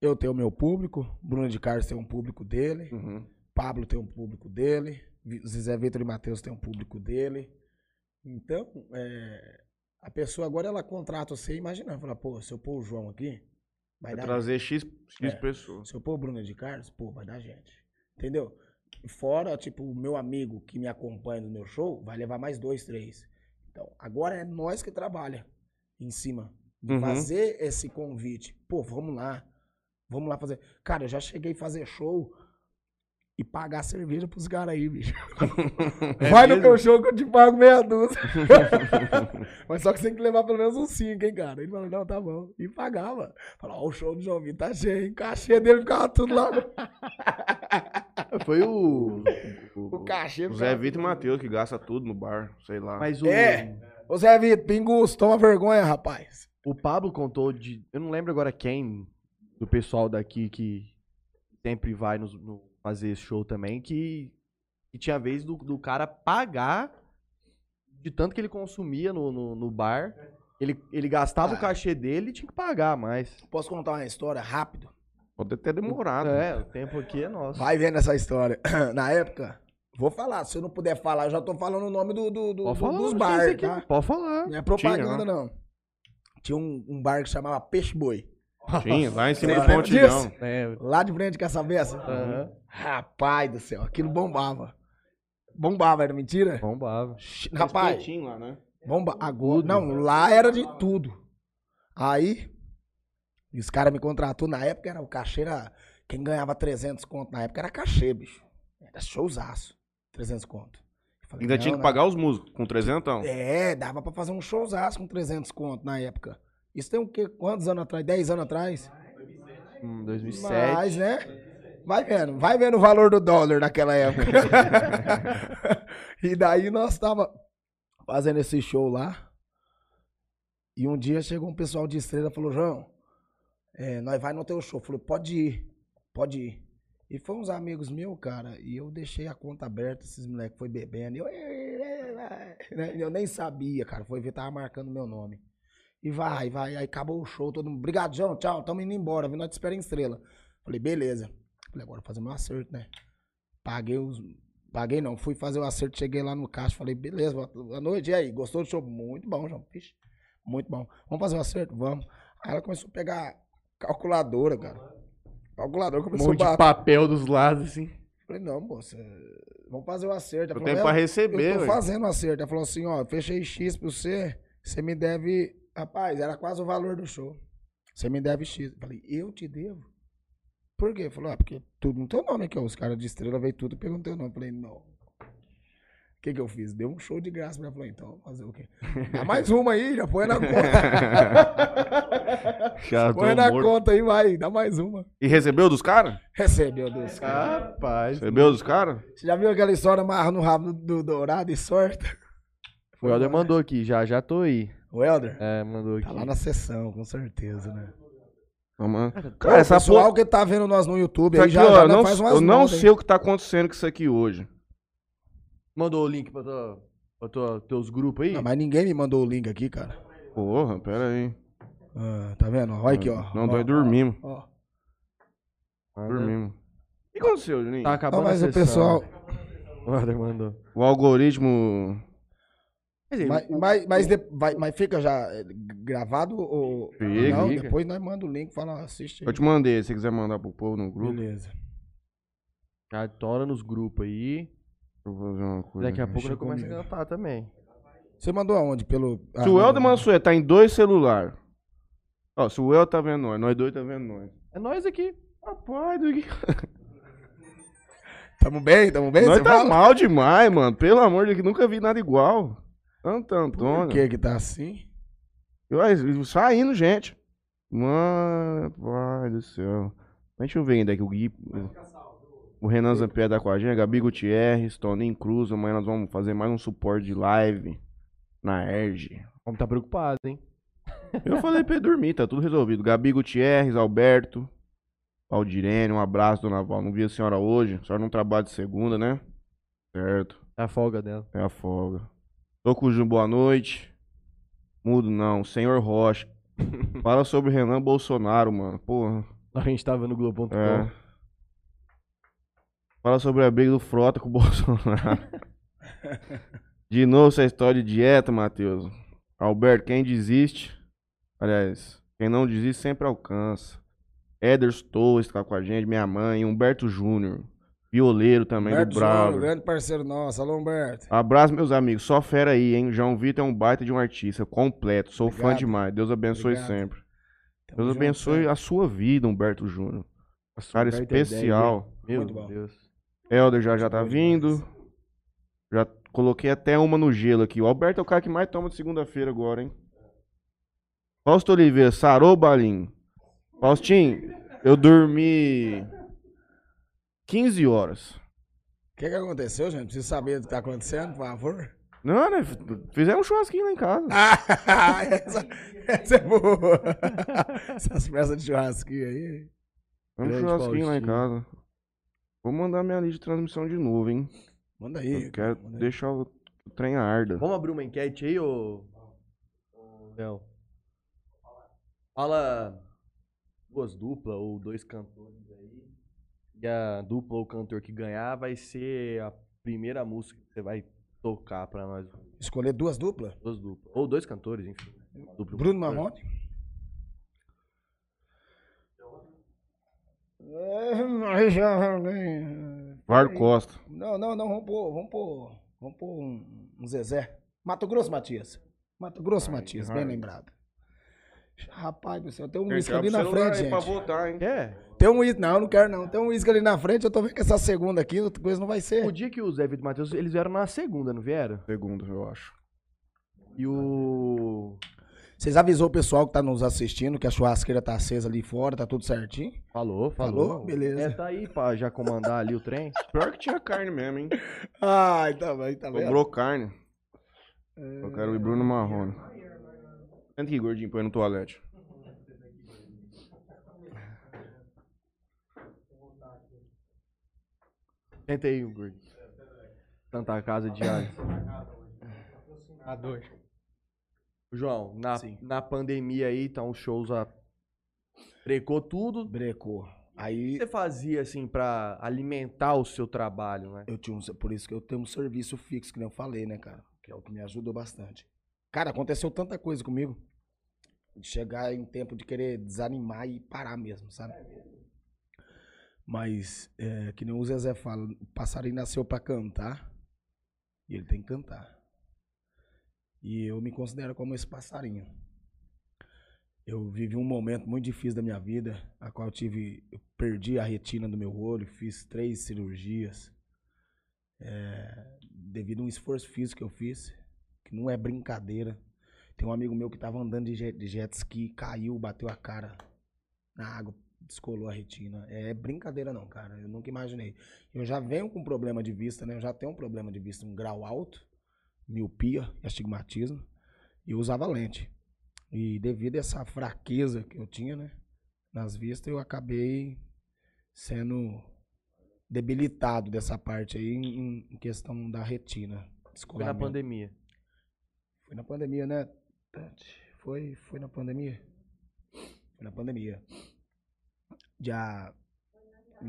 Eu tenho o meu público, Bruno de Carlos tem um público dele, Uhum. Pablo tem um público dele, Vi- Zé Vitor e Matheus tem um público dele. Então, é, a pessoa agora ela contrata você imaginando, fala, pô, se eu pôr o João aqui, vai Vai dar trazer X, X É. pessoas. se eu pôr o Bruno de Carlos, pô, vai dar gente. Entendeu? Fora, tipo, o meu amigo que me acompanha no meu show, vai levar mais dois, três. Então, agora é nós que trabalha em cima de Uhum. fazer esse convite. Pô, vamos lá. Vamos lá fazer. Cara, eu já cheguei a fazer show e pagar cerveja pros caras aí, bicho. É Vai no mesmo? meu show que eu te pago meia dúzia. Mas só que você tem que levar pelo menos uns cinco, hein, cara? Ele falou, não, tá bom. E pagava. Falou, ó, o show do João Vitor tá cheio, hein? Cachê dele ficava tudo lá. Foi o. O cachê O Zé Vitor e lá. Matheus que gasta tudo no bar, sei lá. Mas o. É. Ô Zé Vitor, pingus, toma vergonha, rapaz. O Pablo contou de. Eu não lembro agora quem do pessoal daqui que sempre vai nos, no- fazer esse show também, que, que tinha vez do, do cara pagar de tanto que ele consumia no, no, no bar. Ele, ele gastava Ah. o cachê dele e tinha que pagar mais. Posso contar uma história rápido? Pode ter demorado. É, o tempo aqui é nosso. Vai vendo essa história. Na época, vou falar. Se eu não puder falar, eu já tô falando o nome do, do, do- Pode do- falar, dos bares, tá? Pode falar. Não é propaganda, Tinha, né? não. Tinha um, um bar que chamava Peixe Boi. Tinha, lá em cima Você do pontilhão. É, Lá de frente, quer saber essa? aham. Rapaz do céu, aquilo bombava. Bombava, era mentira? Bombava. Rapaz, lá, né? bomba. Agora, não, lá era de tudo. Aí, os caras me contratou. Na época, era o cachê era. Quem ganhava 300 conto na época era cachê, bicho. Era showzaço. 300 conto. Falei, Ainda tinha que pagar os músicos com 300. É, dava pra fazer um showzaço com 300 conto na época. Isso tem o quê? Quantos anos atrás? 10 anos atrás? Hum, 2007. Mas, né? Vai vendo, vai vendo o valor do dólar naquela época. e daí nós tava fazendo esse show lá. E um dia chegou um pessoal de estrela e falou, João, é, nós vai no teu show. Falei, pode ir, pode ir. E foi uns amigos meus, cara, e eu deixei a conta aberta, esses moleques foi bebendo. Eu, né, eu nem sabia, cara. Foi ver, tava marcando meu nome. E vai, vai. Aí acabou o show, todo mundo. Obrigado, João. Tchau, tamo indo embora. Vindo nós te espera em estrela. Falei, beleza. Falei, agora fazer meu acerto, né? Paguei os. Paguei não, fui fazer o acerto, cheguei lá no caixa, falei, beleza, boa noite, e aí, gostou do show? Muito bom, João, Vixe, muito bom. Vamos fazer o acerto? Vamos. Aí ela começou a pegar calculadora, cara. Calculadora Um começou a monte de bater. papel dos lados, assim. Falei, não, moça, vamos fazer o acerto. Ela Eu falou, tenho pra "É, receber, eu tô ué." fazendo o acerto. Ela falou assim, ó, fechei X pra você, você me deve... Rapaz, era quase o valor do show. Você me deve X. Eu falei, eu te devo? Por quê? Falou, ah, porque tudo no teu nome aqui, ó. Os caras de estrela veio tudo e pegou no teu nome. Eu falei, não. O que que eu fiz? Deu um show de graça. Ela falou, então, fazer o quê? Dá mais uma aí, já põe na conta. Já põe na morto. conta aí, vai, dá mais uma. E recebeu dos caras? Recebeu Deus. cara. Rapaz. Recebeu dos caras? Você já viu aquela história amarra no rabo do, do dourado e sorta? O Helder mandou aqui, já, já tô aí. O Helder? É, mandou aqui. Tá lá na sessão, com certeza, né? Vamos. Cara, Cara, essa pessoal porra. que tá vendo nós no YouTube aqui, já, ó, já eu não, faz umas eu não notas, hein? sei o que tá acontecendo com isso aqui hoje. Mandou o link pra, tua, pra tua, teus grupos aí? Não, mas ninguém me mandou o link aqui, cara. Porra, pera aí. Ah, tá vendo? Olha aqui, ó. Não, ó, nós dormimos. ó. Dormimos. O que aconteceu, Juninho? Tá Não, acabando mas a o sessão. pessoal. O Helder mandou. O algoritmo. Dizer, Mas, o- mas, mas, de- vai- mas fica já eh, gravado ou. Fica, não, fica. depois nós manda o link e fala, assiste. Eu te mandei, se você quiser mandar pro povo no grupo. Beleza. Já tora nos grupos aí. Eu fazer uma coisa. Daqui a aqui. pouco deixa ele começa comigo. a cantar também. Você mandou aonde? Pelo. ah, Se o Helder. Mansué tá em dois celulares. Ó, se o El tá vendo nós, nós dois tá vendo nós. É nós aqui. Rapaz, do que... Tamo bem, tamo bem? nós Você tá fala? mal demais, mano. Pelo amor de Deus, nunca vi nada igual. Santo Por Antônio. que que tá assim? Vai, Saindo, gente. Mano, pai do céu. Deixa eu ver ainda que o Gui. O Renan Zampier tá com a gente, a Gabi Gutierrez, Toninho Cruz. Amanhã nós vamos fazer mais um suporte de live na Erge. Vamos tá preocupado, hein? Eu falei pra ele dormir, tá tudo resolvido. Gabi Gutierrez, Alberto, Aldirene, um abraço, dona Val. Não vi a senhora hoje. A senhora não trabalha de segunda, né? Certo, É a folga dela. é a folga. Tô com o Ju, boa noite. Mudo não, senhor Rocha. Fala sobre Renan Bolsonaro, mano. Porra. A gente tava no Globo.com. É. Fala sobre a briga do Frota com o Bolsonaro. De novo essa história de dieta, Matheus. Alberto, quem desiste. Aliás, quem não desiste sempre alcança. Ederson Torres tá com a gente, minha mãe, Humberto Júnior. Violeiro também Humberto do Júnior, Bravo. grande parceiro nosso. Alô, Humberto. Abraço, meus amigos. Só fera aí, hein? João Vitor é um baita de um artista completo. Sou fã Obrigado. demais. Deus abençoe Obrigado. sempre. Tamo Deus abençoe sempre. a sua vida, Humberto Júnior. Cara é especial. Meu. Deus. Helder já já tá vindo. Já coloquei até uma no gelo aqui. O Alberto é o cara que mais toma de segunda-feira agora, hein? Fausto Oliveira, sarou o balinho. Faustinho, eu dormi 15 horas. O que, que aconteceu, gente? Preciso saber o que tá acontecendo, por favor. Não, né? Fizemos um churrasquinho lá em casa. Ah, essa, essa é boa. Essas peças de churrasquinho aí. Fizemos um churrasquinho lá em casa. Vou mandar minha lista de transmissão de novo, hein? Manda aí. Eu quero manda aí. deixar o, trem arda. Vamos abrir uma enquete aí, ô. Léo? Fala duas duplas ou dois cantores aí. E a dupla ou cantor que ganhar vai ser a primeira música que você vai tocar pra nós. Escolher duas duplas? Duas duplas. Ou dois cantores, enfim. Dupla e um Bruno cantor. Marrone. Var Costa. Não, não, não, vamos pôr, vamos pôr, vamos pôr um, um Zezé. Mato Grosso, Matias. Mato Grosso, Matias, bem lembrado. Rapaz do céu, tem um Gente, uísque ali o na frente, aí pra gente. votar, hein? Quer? Tem um uísque, não, eu não quero não. Tem um uísque ali na frente, eu tô vendo que essa segunda aqui, outra coisa não vai O ser. dia que o Zé Vitor e o Matheus, eles vieram na segunda, não vieram? Segundo, eu acho. E o. Vocês avisou o pessoal que tá nos assistindo que a churrasqueira tá acesa ali fora, tá tudo certinho? Falou, falou. Falou? Beleza. É, tá aí pra já comandar ali o trem. Pior que tinha carne mesmo, hein? Ai, tá bem, tá vendo? Sobrou carne. É. Eu quero o Bruno Marrone. Senta aqui, gordinho, põe no toalete. Senta aí, Gordo. Santa Casa de Alho. A dois. João, na, Sim. na pandemia aí, então os shows a... brecou tudo. O Brecou. que Aí você fazia, assim, pra alimentar o seu trabalho, né? eu tinha um, por isso que eu tenho um serviço fixo, que nem eu falei, né, cara? Que é o que me ajudou bastante. Cara, aconteceu tanta coisa comigo. De chegar em tempo de querer desanimar e parar mesmo, sabe? Mas, é, que nem o Zezé fala, o passarinho nasceu pra cantar e ele tem que cantar. E eu me considero como esse passarinho. Eu vivi um momento muito difícil da minha vida, a qual eu tive, eu perdi a retina do meu olho, fiz três cirurgias, é, devido a um esforço físico que eu fiz, que não é brincadeira. Tem um amigo meu que tava andando de jet, de jet ski, caiu, bateu a cara na água, descolou a retina. É brincadeira não, cara. Eu nunca imaginei. Eu já venho com problema de vista, né? Eu já tenho um problema de vista, um grau alto, miopia, astigmatismo, e usava lente. E devido a essa fraqueza que eu tinha, né, nas vistas, eu acabei sendo debilitado dessa parte aí em, em questão da retina. Foi na pandemia. Foi na pandemia, né? Foi, foi na pandemia? Foi na pandemia. Já.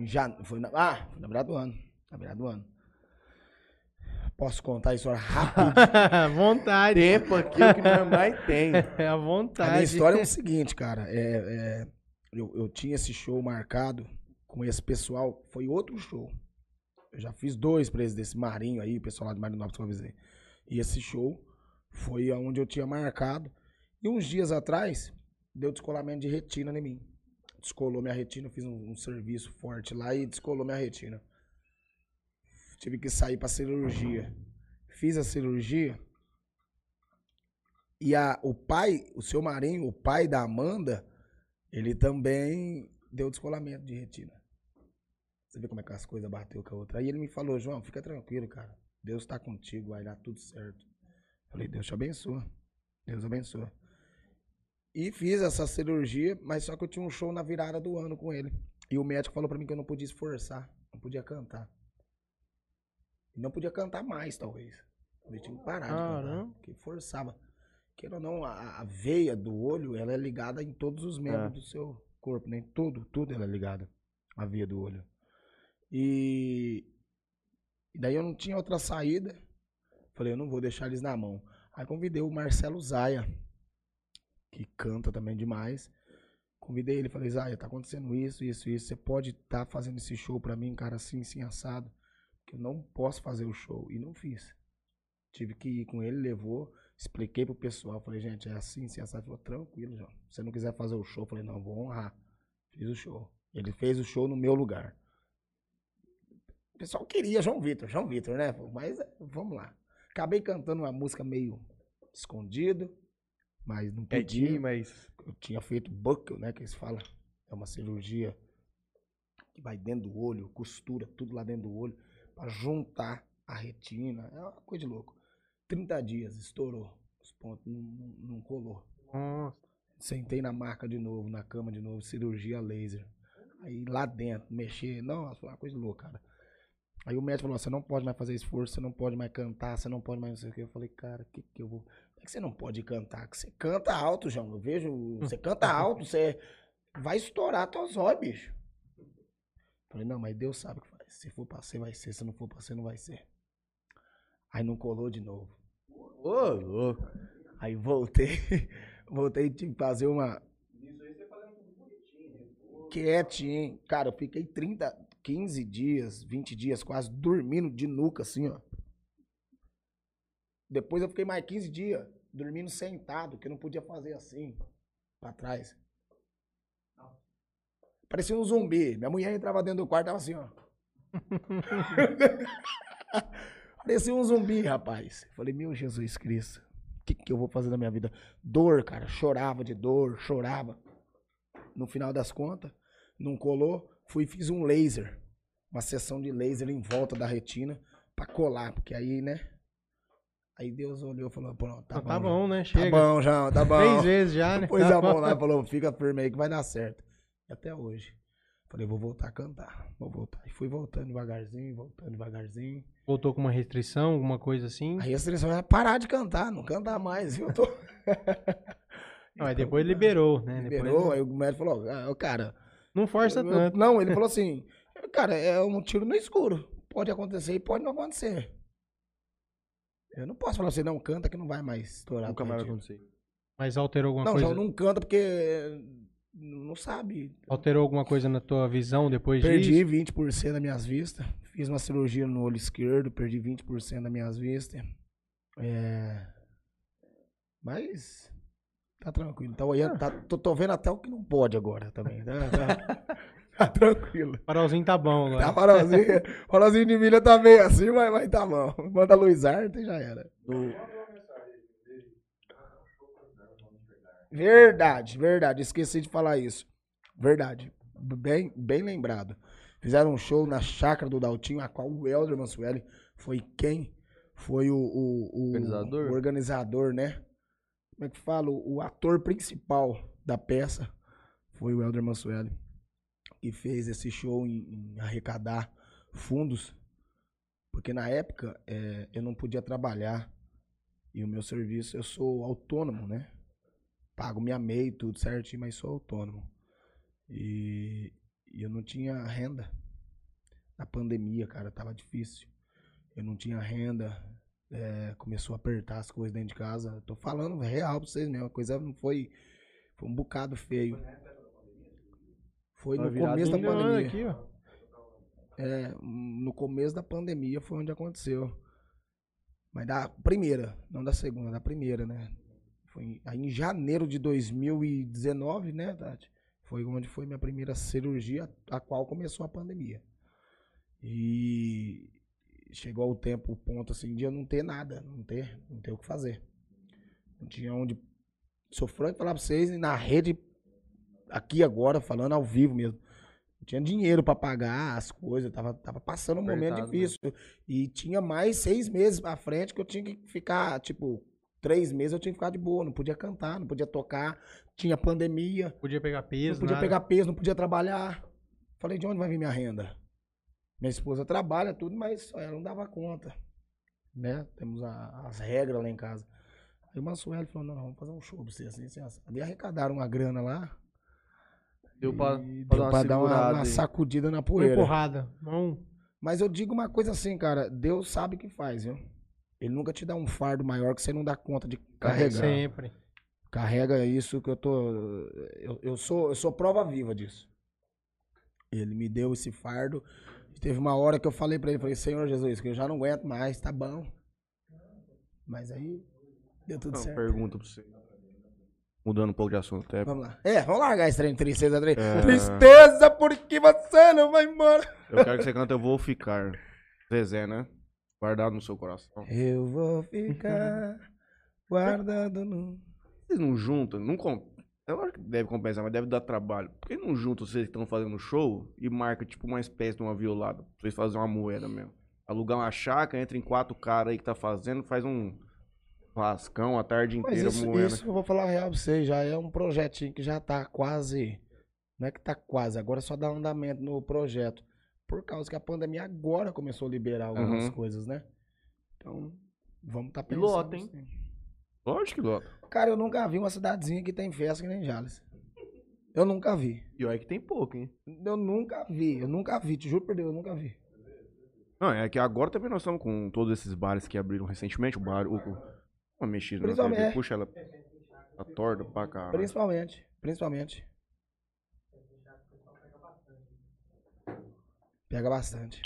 Já. Foi na, ah, foi na virada do ano. Na virada do ano. Posso contar a história rápido? vontade. Tempo aqui é o que nós mais tem. É a A vontade. minha história é o seguinte, cara. É, é, eu, eu tinha esse show marcado com esse pessoal. Foi outro show. Eu já fiz dois pra eles desse Marinho aí, o pessoal lá de Marinópolis que eu avisei. E esse show foi onde eu tinha marcado. E uns dias atrás, deu descolamento de retina em mim. Descolou minha retina, eu fiz um, um serviço forte lá e descolou minha retina. Tive que sair pra cirurgia. Fiz a cirurgia. E a, o pai, o seu Marinho, o pai da Amanda, ele também deu descolamento de retina. Você vê como é que as coisas bateu com a outra. Aí ele me falou, João, fica tranquilo, cara. Deus tá contigo, vai dar tudo certo. Falei, Deus te abençoa. Deus abençoa. E fiz essa cirurgia, mas só que eu tinha um show na virada do ano com ele. E o médico falou pra mim que eu não podia esforçar, não podia cantar. Não podia cantar mais, talvez. Eu tinha que parar de cantar, Caramba. porque forçava. Queira ou não, a, a veia do olho, ela é ligada em todos os membros É. do seu corpo, né? Tudo, tudo ela é ligada. A veia do olho. E, e daí eu não tinha outra saída. Falei, eu não vou deixar eles na mão. Aí convidei o Marcelo Zaia, que canta também demais. Convidei ele, falei, Zaia, tá acontecendo isso, isso, isso. Você pode estar fazendo esse show pra mim, cara, assim, assim, assado. Que eu não posso fazer o show. E não fiz. Tive que ir com ele, levou, expliquei pro pessoal. Falei, gente, é assim, assim, assado. Falou, tranquilo, João. Se você não quiser fazer o show, falei, não, vou honrar. Fiz o show. Ele fez o show no meu lugar. O pessoal queria João Vitor, João Vitor, né? Mas é, vamos lá. Acabei cantando uma música meio escondido, mas não podia. Quietinho, mas. Eu tinha feito buckle, né? Que eles falam. É uma cirurgia que vai dentro do olho, costura tudo lá dentro do olho, pra juntar a retina. É uma coisa de louco. 30 dias, estourou. Os pontos não, não, não colou. Nossa. Sentei na marca de novo, na cama de novo, cirurgia laser. Aí lá dentro, mexer, nossa, foi uma coisa louca, cara. Aí o médico falou: você não pode mais fazer esforço, você não pode mais cantar, você não pode mais não sei o que. Eu falei, cara, o que, que eu vou. Por que você não pode cantar? Que você canta alto, João. Eu vejo. Você canta alto, você vai estourar teus olhos, bicho. Falei, não, mas Deus sabe o que faz. Se for pra ser, vai ser. Se não for pra ser, não vai ser. Aí não colou de novo. Ô, louco. Aí voltei, voltei de fazer uma. Quietinho. Cara, eu fiquei 30, 15 dias, 20 dias quase dormindo de nuca, assim, ó. Depois eu fiquei mais 15 dias dormindo sentado, que eu não podia fazer assim, pra trás. Parecia um zumbi. Minha mulher entrava dentro do quarto, tava assim, ó. Parecia um zumbi, rapaz. Falei, meu Jesus Cristo, o que, que eu vou fazer na minha vida? Dor, cara. Chorava de dor, chorava. No final das contas, não colou. Fui e fiz um laser. Uma sessão de laser em volta da retina pra colar. Porque aí, né? Aí Deus olhou e falou, pronto, tá, Tá, bom. tá bom, né? Tá Chega. bom, já, tá bom. Três vezes já, né? Pôs a mão lá e falou, fica firme aí que vai dar certo. E até hoje. Falei, vou voltar a cantar. Vou voltar. E fui voltando devagarzinho, voltando devagarzinho. Voltou com uma restrição, alguma coisa assim? A restrição era parar de cantar, não cantar mais. viu? Eu tô... Não, aí depois liberou, né? Depois Liberou, aí o médico falou, ah, cara... Não força eu- tanto. Não, ele falou assim, cara, é um tiro no escuro. Pode acontecer e pode não acontecer. Eu não posso falar assim, não, canta que não vai mais estourar. Nunca tua mais vai acontecer. Mas alterou alguma Não, coisa? já não canta porque não sabe. Alterou alguma coisa na tua visão depois Perdi disso? 20% das minhas vistas. Fiz uma cirurgia no olho esquerdo, perdi 20% das minhas vistas. É... Mas tá tranquilo. Tá olhando, tá, tô, tô vendo até o que não pode agora também. Tá, tá- tá tranquilo. O farolzinho tá bom agora. Tá farolzinho, farolzinho de milha tá meio assim, mas, mas tá bom. Manda luz arte e já era. Verdade, verdade. Esqueci de falar isso. Verdade. Bem, bem lembrado. Fizeram um show na chácara do Daltinho, a qual o Helder Mansueli foi quem? Foi o, o, o- Organizador? o organizador, né? Como é que fala? O, ator principal da peça foi o Helder Mansueli. Que fez esse show em, em arrecadar fundos. Porque na época eh, eu não podia trabalhar. E o meu serviço, eu sou autônomo, né? Pago minha MEI tudo certinho, mas sou autônomo. E, e eu não tinha renda. Na pandemia, cara, tava difícil. Eu não tinha renda. é, começou a apertar as coisas dentro de casa. Eu tô falando real pra vocês mesmo. A coisa não foi. Foi um bocado feio. Foi no começo da pandemia. aqui, ó. É, no começo da pandemia foi onde aconteceu. Mas da primeira, não da segunda, da primeira, né? Foi em- aí em janeiro de 2019, né, Tati? Foi onde foi minha primeira cirurgia, a qual começou a pandemia. E chegou o tempo, o ponto assim, de eu não ter nada, não ter, não ter o que fazer. Não tinha onde. Sou franco falar pra vocês, e na rede, aqui agora, falando ao vivo mesmo. Não tinha dinheiro pra pagar as coisas, tava, tava passando um momento Apertado, difícil. E tinha mais seis meses pra frente que eu tinha que ficar, tipo, três meses eu tinha que ficar de boa, não podia cantar, não podia tocar, tinha pandemia, Podia pegar peso, não podia nada. pegar peso, não podia trabalhar. Falei, de onde vai vir minha renda? Minha esposa trabalha, tudo, mas ela não dava conta. Né? Temos a- as regras lá em casa. Aí o Mansueli falou, não, não, vamos fazer um show pra você, assim, assim, assim. Ali arrecadaram uma grana lá. Deu pra, E pra deu dar uma dar uma, uma sacudida na Uma poeira. empurrada. Um, Mas eu digo uma coisa assim, cara. Deus sabe o que faz, viu? Ele nunca te dá um fardo maior que você não dá conta de carregar. sempre. Carrega isso que eu tô. Eu, eu sou, eu sou prova viva disso. Ele me deu esse fardo. Teve uma hora que eu falei pra ele, falei, Senhor Jesus, que eu já não aguento mais, tá bom. Mas aí deu tudo Uma certo. pergunta pra você. Mudando um pouco de assunto até. Vamos lá. É, vamos largar esse trem de tristeza. Trem. É. Tristeza porque você não vai embora. Eu quero que você cante Eu Vou Ficar. Zezé, né? Guardado no seu coração. Eu vou ficar guardado no. Vocês não juntam, não com... Eu acho que deve compensar, mas deve dar trabalho. Por que não juntam vocês que estão fazendo show e marca tipo uma espécie de uma violada? Pra vocês fazerem uma moeda mesmo. Alugar uma chácara, entra em quatro caras aí que tá fazendo, faz um lascão a tarde Mas inteira isso, moendo. isso eu vou falar real pra você, já é um projetinho que já tá quase. Não é que tá quase, agora é só dar andamento no projeto. Por causa que a pandemia agora começou a liberar algumas Uhum. coisas, né? Então, vamos tá E pensando. lota, hein? assim. Lógico que lota. Cara, eu nunca vi uma cidadezinha que tem festa que nem Jales. Eu nunca vi. E olha que tem pouco, hein? Eu nunca vi, eu nunca vi, te juro por Deus, eu nunca vi. Não, é que agora também nós estamos com todos esses bares que abriram recentemente. O bar, o, uma mexida na TV, é. puxa ela a torta pra caralho. Principalmente, principalmente. Pega bastante.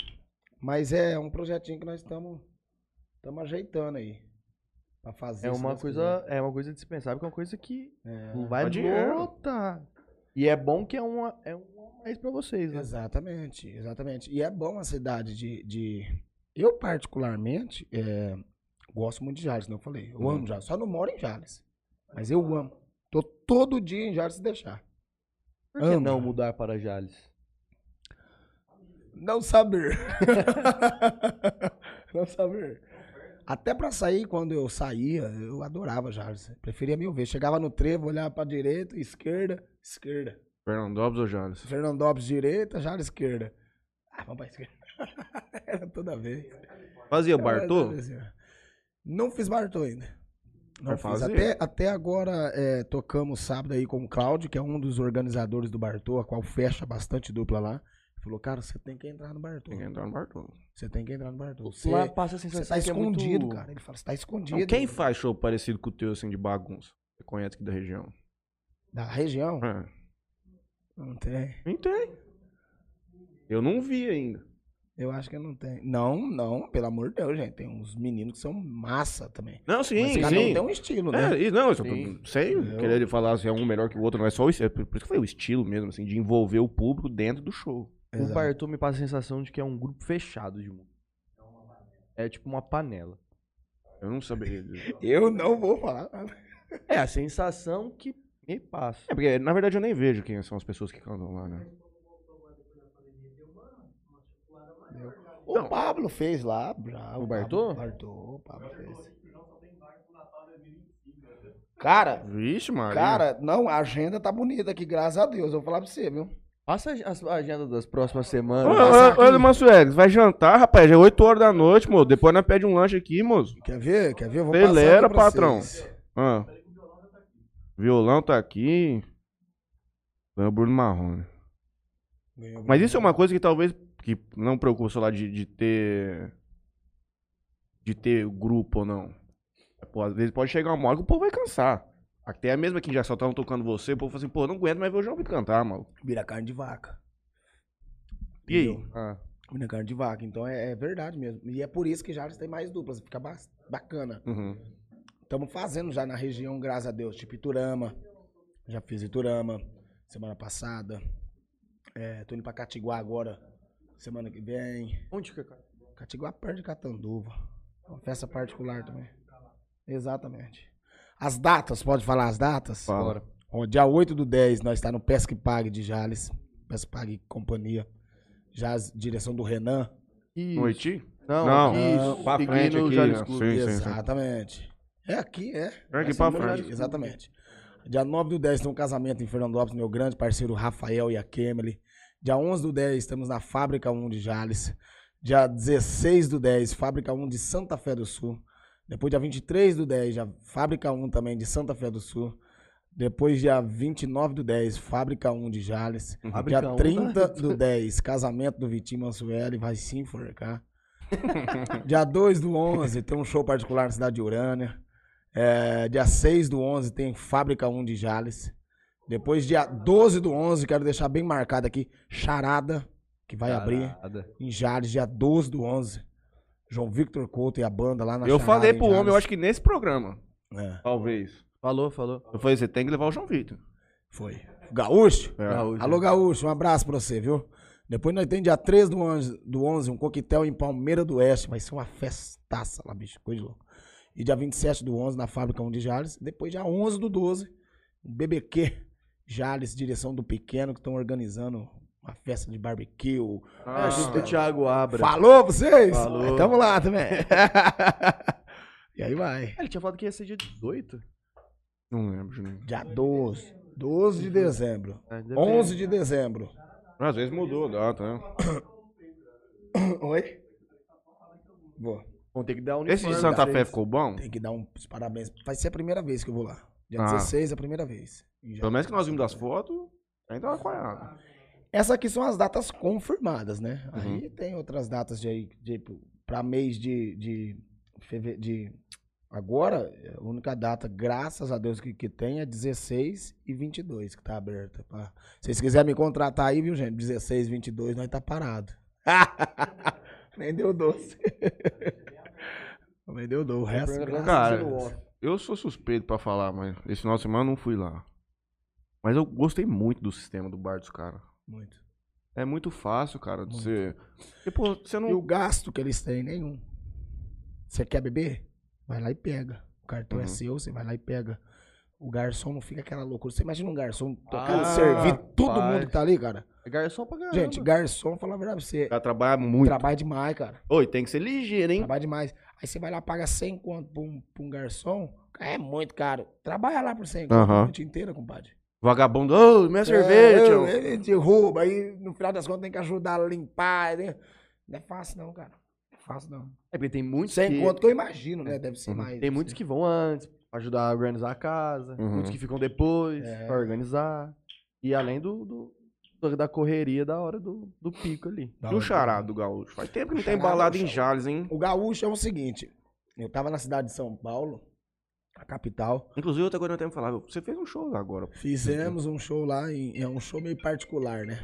Mas é um projetinho que nós estamos estamos ajeitando aí. Pra fazer. É se uma coisa, é uma coisa dispensável, que é uma coisa que não vai dinheiro. lotar. E é bom que é uma, é uma mais pra vocês, É, né? exatamente, exatamente. E é bom a cidade de. de... Eu, particularmente, é, gosto muito de Jales, não falei. Eu Uhum. amo Jales. Só não moro em Jales. Mas eu amo. Tô todo dia em Jales se deixar. Por que Amo. não mudar para Jales? Não saber. não saber. Até pra sair, quando eu saía, eu adorava Jales. Preferia mil vezes. Chegava no trevo, olhava pra direita, esquerda, esquerda. Fernandópolis ou Jales? Fernandópolis, direita, Jales, esquerda. Ah, vamos pra esquerda. Era toda vez. Fazia Bartô? Não fiz Bartô ainda. Não fiz. Até, até agora é, tocamos sábado aí com o Cláudio, que é um dos organizadores do Bartô, a qual fecha bastante dupla lá. Falou, cara, você tem que entrar no Bartô. Tem que entrar no Bartô. Você tem que entrar no Bartô. Você, Lá passa a você sensação tá que é escondido, muito... cara. Ele fala, você tá escondido. Não, quem faz show parecido com o teu, assim, de bagunça? Você conhece aqui da região? Da região? É. Não tem. Nem tem. Eu não vi ainda. Eu acho que não tem. Não, não, pelo amor de Deus, gente. Tem uns meninos que são massa também. Não, sim, Mas cada sim. um tem um estilo, né? É, não, eu só tô- Sim. sei Eu- querer falar se é um melhor que o outro, não é só o estilo. Por isso que foi o estilo mesmo, assim, de envolver o público dentro do show. O Exato. Bartô me passa a sensação de que é um grupo fechado de música. É tipo uma panela. Eu não saberia. Eu não vou falar nada. É a sensação que me passa. É, porque na verdade eu nem vejo quem são as pessoas que cantam lá, né? O Não. Pablo fez lá. Já, O Bartô? Pablo, Bartô, o Pablo fez. Cara, Vixe, Maria. cara, não, a agenda tá bonita aqui, graças a Deus. Eu vou falar pra você, viu? Passa a agenda das próximas semanas. passar ô, vai jantar, rapaz? Já é 8 horas da noite, moço. Depois nós pedimos um lanche aqui, moço. Quer ver? Quer ver? Eu vou Acelera, patrão. Ah. Violão tá aqui. Ganhou o Bruno Marrone. Mas isso é uma coisa que talvez que não preocupa, sei lá, de, de ter. De ter grupo ou não. Pô, às vezes pode chegar uma hora que o povo vai cansar. Até a mesma que já só estavam tocando você, o povo fala assim, pô, não aguento mais ver o João Vitor cantar, mano. Vira carne de vaca. E aí? Entendeu? Ah, Vira carne de vaca. Então é, é verdade mesmo. E é por isso que já tem mais duplas. Fica ba- bacana. Uhum. Estamos fazendo já na região, graças a Deus. Tipo Iturama. Já fiz Iturama semana passada. É, tô indo pra Catiguá agora, semana que vem. onde que é, cara? Catiguá perto de Catanduva. Uma festa particular também. Exatamente. As datas, pode falar as datas? Fala. Ó, dia 8 do 10, nós está no Pesque Pague de Jales. Pesque Pague Companhia. Já direção do Renan. Isso. Noite? Não, Não, aqui, pra seguindo frente aqui, Jales? Clube. Sim, sim, sim. Exatamente. É aqui, é. É aqui Essa pra é frente. Jales, Exatamente. Dia 9 do 10 tem um casamento em Fernandópolis, meu grande parceiro Rafael e a Kemely. Dia 11 do 10 estamos na Fábrica 1 de Jales. Dia 16 do 10, Fábrica 1 de Santa Fé do Sul. Depois dia 23 do 10, já Fábrica 1 também de Santa Fé do Sul. Depois, dia 29 do 10, Fábrica 1 de Jales. Fábrica dia 1 30 da- do 10, casamento do Vitinho Mansueli, vai se enforcar. dia 2 do 11, tem um show particular na cidade de Urânia. É, dia 6 do 11, tem Fábrica 1 de Jales. Depois, dia 12 do 11, quero deixar bem marcado aqui, Charada, que vai abrir Parada. em Jales, dia 12 do 11. João Victor Couto e a banda lá na Eu Charada, falei pro homem, eu acho que nesse programa, É, talvez. Falou, falou. Eu falei, você tem que levar o João Vitor. foi. Gaúcho? É. Gaúcho. Alô, Gaúcho, um abraço pra você, viu? Depois nós temos dia 13 do 11, do 11 um coquetel em Palmeira do Oeste. Vai ser uma festaça lá, bicho. Coisa de louco. E dia 27 do 11 na Fábrica 1 de Jales. Depois dia 11 do 12, um BBQ Jales, direção do Pequeno, que estão organizando uma festa de barbecue. Ah, É, com o Thiago Abra. Falou vocês? Falou. Tamo lá também. e aí vai. Ah, Ele tinha falado que ia ser dia 18. Não lembro, Juninho. Dia 12. 12 de dezembro. É, deve ter- 11 de dezembro. Às vezes mudou a data, né? Oi? Vou. Vão ter que dar um Esse de Santa Fé ficou bom? Tem que dar uns parabéns. Vai ser a primeira vez que eu vou lá. Dia Ah. 16 é a primeira vez. Pelo menos que nós vimos das fotos, ainda tava coiado. Essas aqui são as datas confirmadas, né? Uhum. Aí tem outras datas de, de para mês de, de, de agora, a única data, graças a Deus, que, que tem é 16 e 22 que tá aberta. Pra... Se vocês quiserem me contratar aí, viu, gente? 16, 22, nós tá parado. Nem deu doce. Nem deu doce. O resto, graças Cara, a Deus. eu sou suspeito pra falar, mas esse final de semana eu não fui lá. Mas eu gostei muito do sistema do bar dos caras. Muito. É muito fácil, cara, de você... Porque, pô, você E o não... gasto que eles têm, nenhum. Você quer beber? Vai lá e pega. O cartão é Uhum. seu, você vai lá e pega. O garçom não fica aquela loucura. Você imagina um garçom tocando, Ah, servir todo rapaz. mundo que tá ali, cara? É garçom pra caramba. Gente, garçom, falar a verdade pra você, cara trabalha muito. trabalha demais, cara. Oi, tem que ser ligeiro, hein? Trabalha demais. Aí você vai lá, paga 100 conto pra um, pra um garçom. É muito caro. Trabalha lá por 100 conto Aham. a noite inteira, compadre. Vagabundo, ô, minha cerveja, é, tio. Ele te rouba, aí no final das contas tem que ajudar a limpar. né? Não é fácil não, cara. Não é fácil não. É porque tem muitos Sem que... conto que eu imagino, né? Deve ser Uhum. mais. Tem muitos que vão antes, pra ajudar a organizar a casa. Uhum. Muitos que ficam depois, É. pra organizar. E além do, do- do- da correria da hora do, do pico ali. Da o hora. charado do gaúcho? Faz tempo que não tem balada em. Jales, hein? O gaúcho é o seguinte. Eu tava na cidade de São Paulo, a capital. Inclusive, outra coisa que eu tenho que falar, você fez um show lá agora. Fizemos um show lá, em- é um show meio particular, né?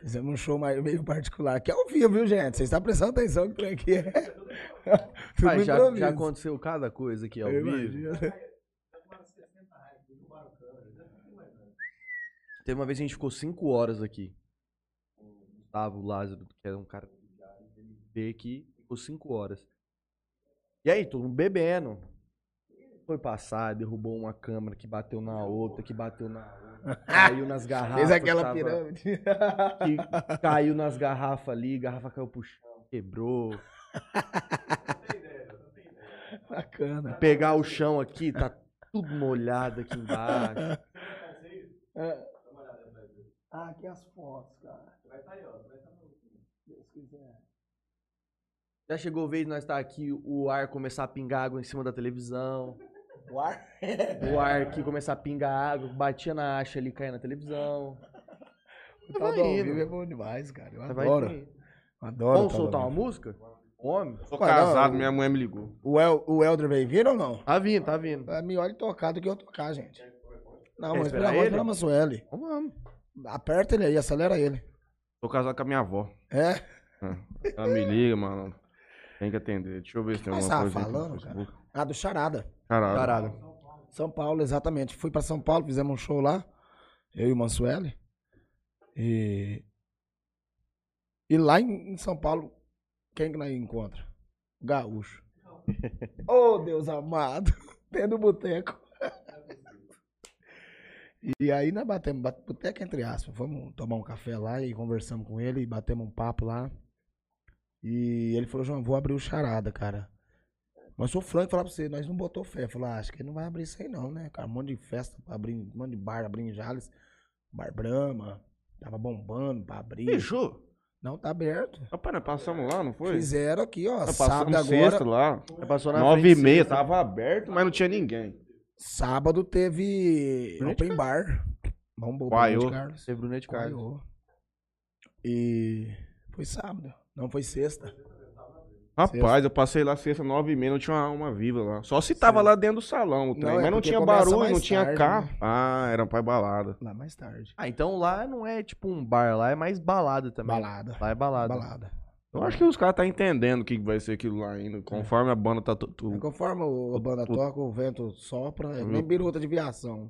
Fizemos um show meio particular, que é ao vivo, viu, gente? Vocês estão prestando atenção que trem aqui é. Pai, já, já aconteceu cada coisa aqui ao Eu vivo. imagino. Teve uma vez que a gente ficou 5 horas aqui. O Gustavo Lázaro, que era um cara veio aqui, ficou 5 horas. E aí, todo mundo bebendo. Foi passar, derrubou uma câmera que bateu na outra, que bateu na outra, caiu nas garrafas. Fez aquela tava- pirâmide. que caiu nas garrafas ali, garrafa caiu pro chão, quebrou. Bacana. Pegar o chão aqui, tá tudo molhado aqui embaixo. Ah, aqui as fotos, cara. Vai estar aí, ó. Vai estar no. Deus quiser. Já chegou a vez de nós estar aqui, o ar começar a pingar água em cima da televisão. O ar? O ar aqui começar a pingar água, batia na acha ali, caía na televisão. O tal do ao indo. vivo é bom demais, cara. Eu Vai adoro. indo. Adoro. Vamos tal do soltar ao uma vivo. música? Homem? Sou Ué, casado, não, minha mulher me ligou. O, El, o Elder vem vir ou não? Tá vindo, tá vindo. É melhor ele tocar do que eu tocar, gente. Não, Quer mas esperar pela voz ele? pra Mansueli. Então vamos. Aperta ele aí, acelera ele. Tô casado com a minha avó. É? É. Ela me liga, mano. Tem que atender. Deixa eu ver se tem Mas alguma tava coisa aqui no falando, cara? Facebook. Ah, do Charada. Caralho. Caralho. São Paulo, exatamente. Fui pra São Paulo, fizemos um show lá. Eu e o Mansueli. E. E lá em, São Paulo, quem que nós encontra? O Gaúcho. oh, Deus amado. Dentro do boteco. E aí nós batemos, bate- boteco entre aspas. Fomos tomar um café lá e conversamos com ele, e batemos um papo lá. E ele falou, João, vou abrir o charada, cara. Mas sou franco falar pra você, nós não botou fé. Falou, ah, acho que ele não vai abrir isso aí não, né? Cara, um monte de festa, pra abrir, um monte de bar, abrir em Jales. Bar Brahma, tava bombando pra abrir. Fechou? Não, tá aberto. Rapaz, nós passamos lá, não foi? Fizeram aqui, ó, Nós sábado agora. sexta lá. Passou na Nove e meia, tava aberto, mas não tinha ninguém. Sábado teve Brunete Open Bar. Bombou o. Brunete Carlos. Teve Bruno de Carlos. E foi sábado. Não, foi sexta. Rapaz, eu passei lá sexta, nove e meia, não tinha uma alma viva lá. Só se tava lá dentro do salão o trem, Não, é mas não porque tinha barulho, não tinha tarde, carro. né? Ah, era pra balada. Lá mais tarde. Ah, então lá não é tipo um bar, lá é mais balada também. Balada. Lá é balada. Balada. Eu acho que os caras tá entendendo o que vai ser aquilo lá ainda, conforme a banda tá... tu- É tu- conforme o, a banda o- toca, o vento sopra, é nem biruta de viação.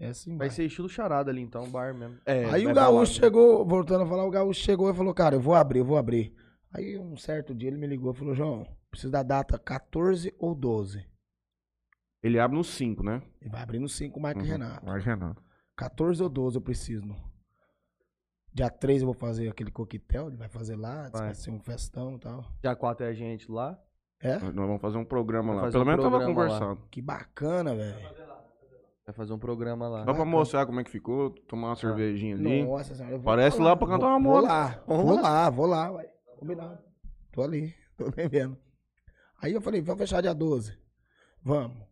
É assim, Vai vai. ser estilo charada ali, então, bar mesmo. É, Aí é o balada. Gaúcho chegou, voltando a falar, o Gaúcho chegou e falou, cara, eu vou abrir, eu vou abrir. Aí um certo dia ele me ligou e falou, João, preciso da data 14 ou 12. Ele abre no 5, né? Ele vai abrir no 5 o Mike Uhum. Renato. Mas Renato. 14 ou 12 eu preciso. Dia 3 eu vou fazer aquele coquetel, ele vai fazer lá, Vai. vai ser um festão e tal. Dia 4 é a gente lá. É? Nós vamos fazer um programa Vai lá. Pelo um menos tava programa lá. conversando. Que bacana, velho. Vai fazer um programa lá. Só pra mostrar como é que ficou, tomar uma cervejinha ali. Nossa senhora. eu vou Parece lá pra cantar uma moda. Vou lá, vou lá, vou lá, ué. Combinado. Tô ali, tô nem vendo. Aí eu falei, vamos fechar dia 12. Vamos.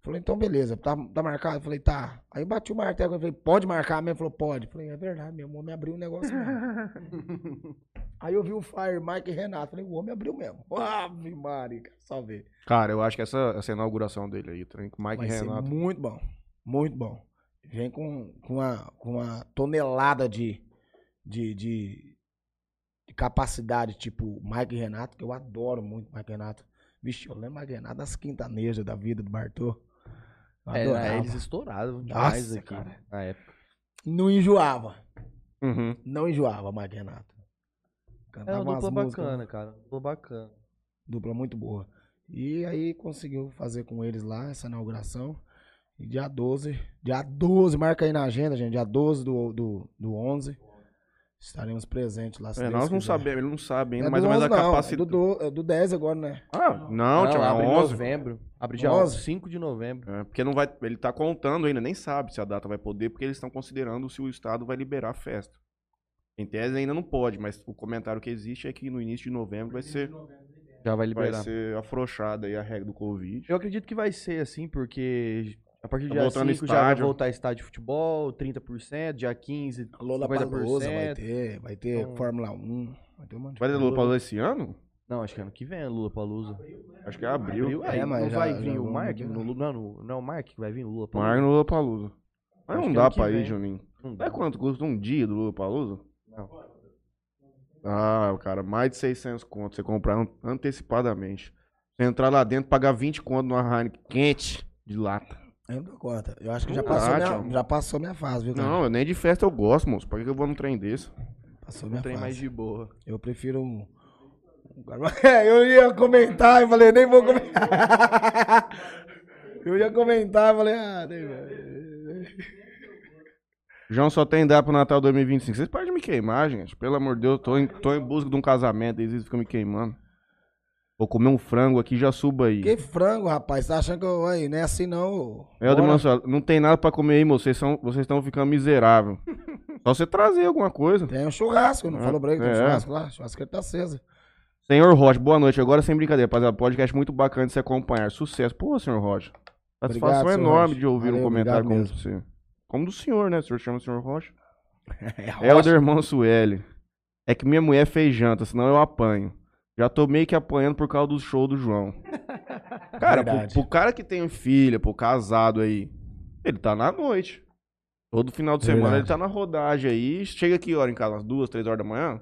Falei, então beleza, tá, tá marcado? Eu falei, tá. Aí bati o martelo, eu falei, pode marcar mesmo? Ele falou, pode. Eu falei, é verdade, meu homem abriu o negócio mesmo. Aí eu vi o Fire, Mike e Renato. Falei, o homem abriu mesmo. Ave Maria, só ver. Cara, eu acho que essa, essa inauguração dele aí, trem, com Mike Vai ser Renato. muito bom. Muito bom. Vem com, com, uma, com uma tonelada de, de, de capacidade, tipo Mike Renato, que eu adoro muito Mike Renato. Vixe, eu lembro Mike Renato das quintanejas da vida do Bartô. É, eles estouraram demais Nossa, aqui cara. na época. Não enjoava. Uhum. Não enjoava Mike Renato. É Cantava uma dupla bacana, cara. Dupla bacana. Dupla muito boa. E aí conseguiu fazer com eles lá essa inauguração. E dia 12, dia 12, marca aí na agenda, gente. Dia 12 do, do, do 11. Estaremos presentes lá. se É, nós não quiser. sabemos, ele não sabe ainda É mais ou menos a 11 não, é capacidade. do, do, é do 10 agora, né? Ah, não, tinha abre em 11. novembro. Abre dia 11? 5 de novembro. É, porque não vai, ele tá contando ainda, nem sabe se a data vai poder, porque eles estão considerando se o Estado vai liberar a festa. Em tese ainda não pode, mas o comentário que existe é que no início de novembro vai ser, Já vai vai liberar. ser afrouxada aí a regra do Covid. Eu acredito que vai ser assim, porque a partir do dia voltando 5 já vai estádio. voltar estádio de futebol, 30%, dia 15, Lola 50%. Palusa vai ter, vai ter Então- Fórmula 1, vai ter um monte de Vai ter. Lula Palusa esse ano? Não, acho que ano que vem é Lula Palusa. Acho que é abril. É, É, mas não já- vai já vir o Mark? No, não, no- não é o Mark que vai vir o Lula Palusa. no Lula Palusa. Mas Acho não que dá pra ir. Juninho. Não dá. Sabe quanto custa um dia do Lula Palusa? Não. Ah, cara, mais de 600 conto. Você comprar an- antecipadamente. Você entrar lá dentro, pagar 20 conto numa Heineken quente de lata. Eu não. Eu acho que já Não passou, dá, minha, já passou minha fase, viu, cara? Não, eu nem de festa eu gosto, moço. Pra que que eu vou num trem desse? Passou Um minha trem fase. mais de boa. Eu prefiro um. um É, eu ia comentar, eu falei, nem vou comentar. eu ia comentar, eu falei, ah, nem... João só tem data pro Natal 2025. Vocês param de me queimar, gente. Pelo amor de Deus, tô em, tô em busca de um casamento. Eles ficam me queimando. Vou comer um frango aqui, já suba aí. Que frango, rapaz. Tá achando que eu. Aí, não é assim não. Bora. Mansell, não tem nada pra comer aí, moço. Vocês são- Vocês estão ficando miserável. Só você trazer alguma coisa. Tem um churrasco, não É, falou pra ele que tem um é. churrasco lá? Churrasqueira tá acesa. Senhor Rocha, boa noite. Agora sem brincadeira, rapaziada. Podcast muito bacana de se acompanhar. Sucesso. Pô, senhor Rocha. Satisfação Obrigado, enorme Rocha. de ouvir Valeu, um comentário como você. Como do senhor, né? O senhor chama o senhor Rocha? É, Helder Mansueli. É que minha mulher fez janta, senão eu apanho. Já tô meio que apanhando por causa do show do João. Cara, pro, pro cara que tem filha, pro casado aí, ele tá na noite. Todo final de semana Verdade. ele tá na rodagem aí. Chega aqui hora em casa, umas duas, três horas da manhã.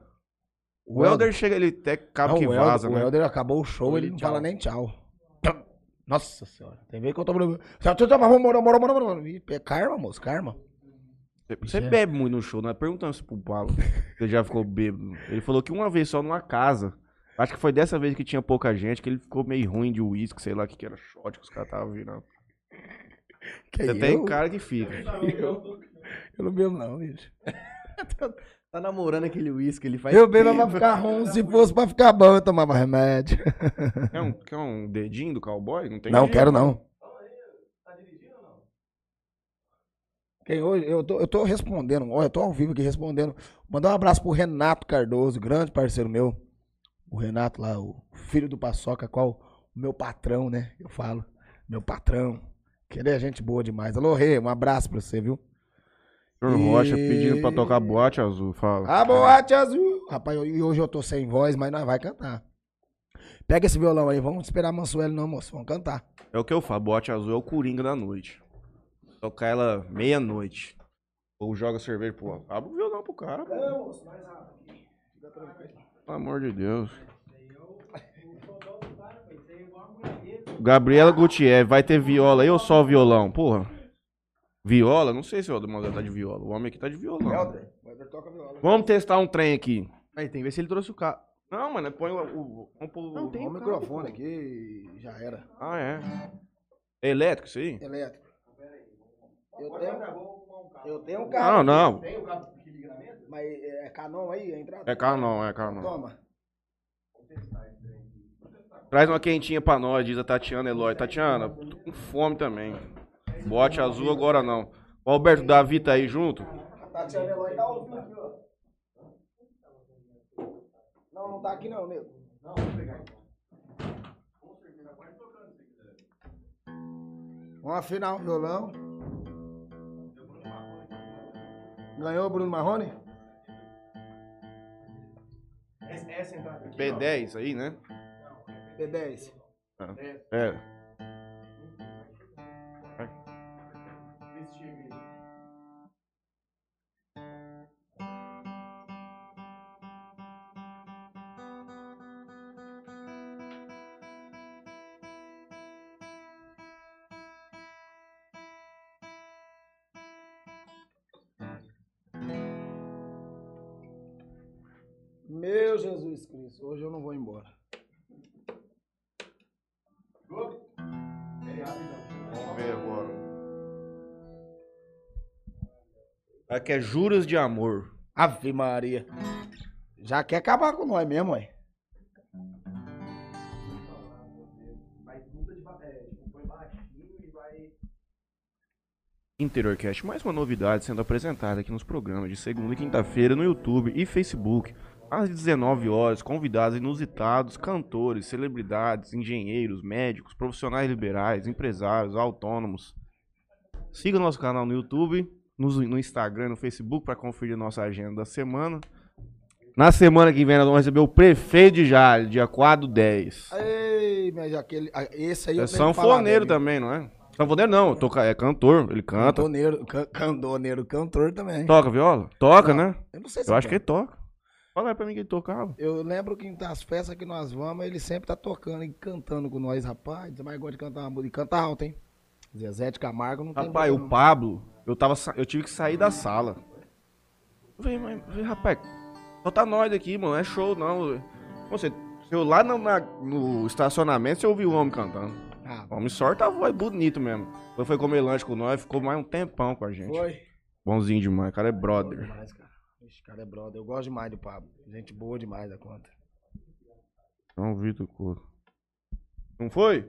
O, O Helder chega, ele até cabe Não, que o vaza, o né? Helder acabou o show, ele não fala nem tchau. Nossa senhora. Tem vez que eu tô. Bora, bora. Ih, é Karma, moço, karma. Você é- bebe muito no show, não é? Perguntando se pro Paulo. Ele já ficou bêbado. Ele falou que uma vez só numa casa. Acho que foi dessa vez que tinha pouca gente, que ele ficou meio ruim de uísque, sei lá o que, que era shot que os caras estavam virando. Que Você eu, tem cara que fica. eu, eu não bebo, não, bicho. Tá namorando aquele uísque, ele faz. Eu bebo pra ficar ruim. Se fosse pra ficar bom, eu tomava remédio. Quer um, quer um dedinho do cowboy? Não tem Não, jeito, quero não. Quem hoje, eu tô, eu tô respondendo, olha, eu tô ao vivo aqui respondendo. Mandar um abraço pro Renato Cardoso, grande parceiro meu. O Renato lá, o filho do Paçoca, qual o meu patrão, né? Eu falo, meu patrão. Que ele é gente boa demais. Alô, Rê, um abraço pra você, viu? Senhor E- Rocha pedindo pra tocar boate azul. Fala. A boate azul. Rapaz, e hoje eu tô sem voz, mas nós vai cantar. Pega esse violão aí, vamos esperar a Mansueli não, moço. Vamos cantar. É o que eu falo, boate azul é o coringa da noite. Tocar ela meia-noite. Ou joga cerveja, pô. Abre o violão pro cara, pô. Não, moço, mais rápido. Fica tranquilo. Pelo amor de Deus. Gabriela Gutierrez, vai ter viola aí ou só violão? Porra. Viola? Não sei se o Aldo tá de viola. O homem aqui tá de violão. Helder, o Helder toca viola. Vamos testar um trem aqui. Aí tem que ver se ele trouxe o carro. Não, mano, põe o. o- o- Não, tem Tem o microfone aqui e já era. Ah, é. É elétrico isso aí? Elétrico. Eu tenho, eu tenho um carro. Não, não. Tem o Mas é Canon aí, a entrada? É Canon, é Canon. Toma. Traz uma quentinha pra nós, diz a Tatiana Eloy. Tatiana, tô com fome também. Bote azul agora não. O Alberto Davi tá aí junto? A Tatiana Eloy tá ouvindo aqui, ó. Não, não tá aqui não, nego. Não, vou pegar então. Vamos afinar o violão. Ganhou o Bruno Marrone? P10 aí, né? P10. É. Aqui é Juras de Amor. Ave Maria. Já quer acabar com nós mesmo, ué. Interiorcast, mais uma novidade sendo apresentada aqui nos programas de segunda e quinta-feira no YouTube e Facebook. Às 19 horas, convidados inusitados, cantores, celebridades, engenheiros, médicos, profissionais liberais, empresários, autônomos. Siga nosso canal no YouTube, no, no Instagram no Facebook para conferir nossa agenda da semana. Na semana que vem nós vamos receber o prefeito de Jales, dia 4 do 10. Ei, mas aquele. Esse aí É que falar sanfoneiro dele. também, não é? Sanfoneiro não, toca, é cantor, ele canta. Cantoneiro, can- candoneiro, cantor também. Toca viola? Toca, Não, né? Eu não sei se Eu acho que canta. ele toca. Fala aí pra mim que ele tocava. Eu lembro que nas festas que nós vamos, ele sempre tá tocando e cantando com nós, rapaz. Mais gosta de cantar uma música. E canta alto, hein? Zezé de Camargo não tem. Rapaz, o Pablo, eu, tava, eu tive que sair da sala. Eu falei, rapaz, só tá nós aqui, mano, é show não. Você, eu lá no, na- no estacionamento, você ouviu o homem cantando. Ah, O homem sorte a voz bonito mesmo. Depois foi comer lanche com nós, ficou mais um tempão com a gente. foi. Bonzinho demais, o cara é brother. demais, cara. Esse cara é brother. Eu gosto demais do Pablo. Gente boa demais da conta. Não, Vitor Couto. Não foi?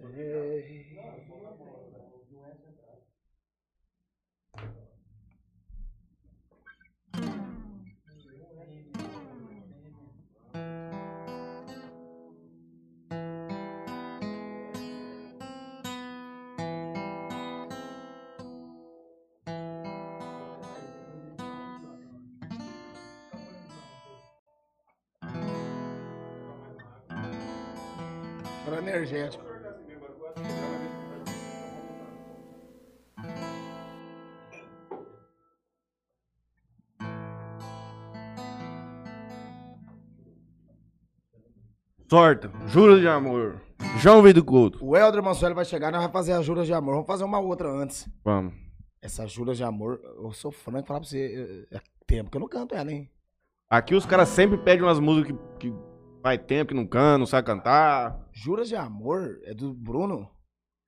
Sei. Para energético. Sorta, juro de amor. João Vitor Couto. O Helder Mansueli vai chegar, nós vamos fazer as juras de amor. Vamos fazer uma outra antes. Vamos. Essas juras de amor, eu sou franco falar pra você. É tempo que eu não canto ela, hein? Aqui os caras sempre pedem umas músicas que, que Faz tempo que não canta, não sabe cantar. Juras de Amor é do Bruno.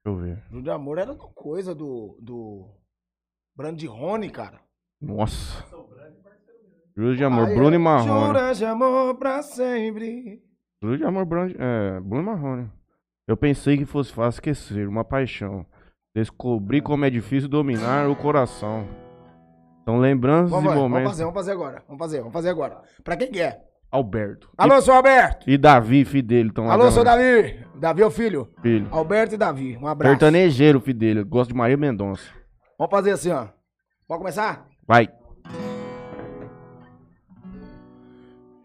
Deixa eu ver. Juras de Amor era uma coisa do. do. Brandi Rony, cara. Nossa. Juros de amor, Aí Bruno é, e Marrone. Juras de amor pra sempre. Juros de amor, Bruno, é, Bruno e Marrone. Eu pensei que fosse fácil esquecer, uma paixão. Descobri como é difícil dominar o coração. São lembranças Vamos, e lá, vamos momentos. fazer, vamos fazer agora. Vamos fazer, vamos fazer agora. Pra quem que é? Alberto. Alô, seu Alberto. E, e Davi, filho dele. Tão lá Alô, seu. Davi. Davi é o filho. Filho. Alberto e Davi. Um abraço. Sertanejeiro, filho dele. Gosto de Maria Mendonça. Vamos fazer assim, ó. Pode começar? Vai.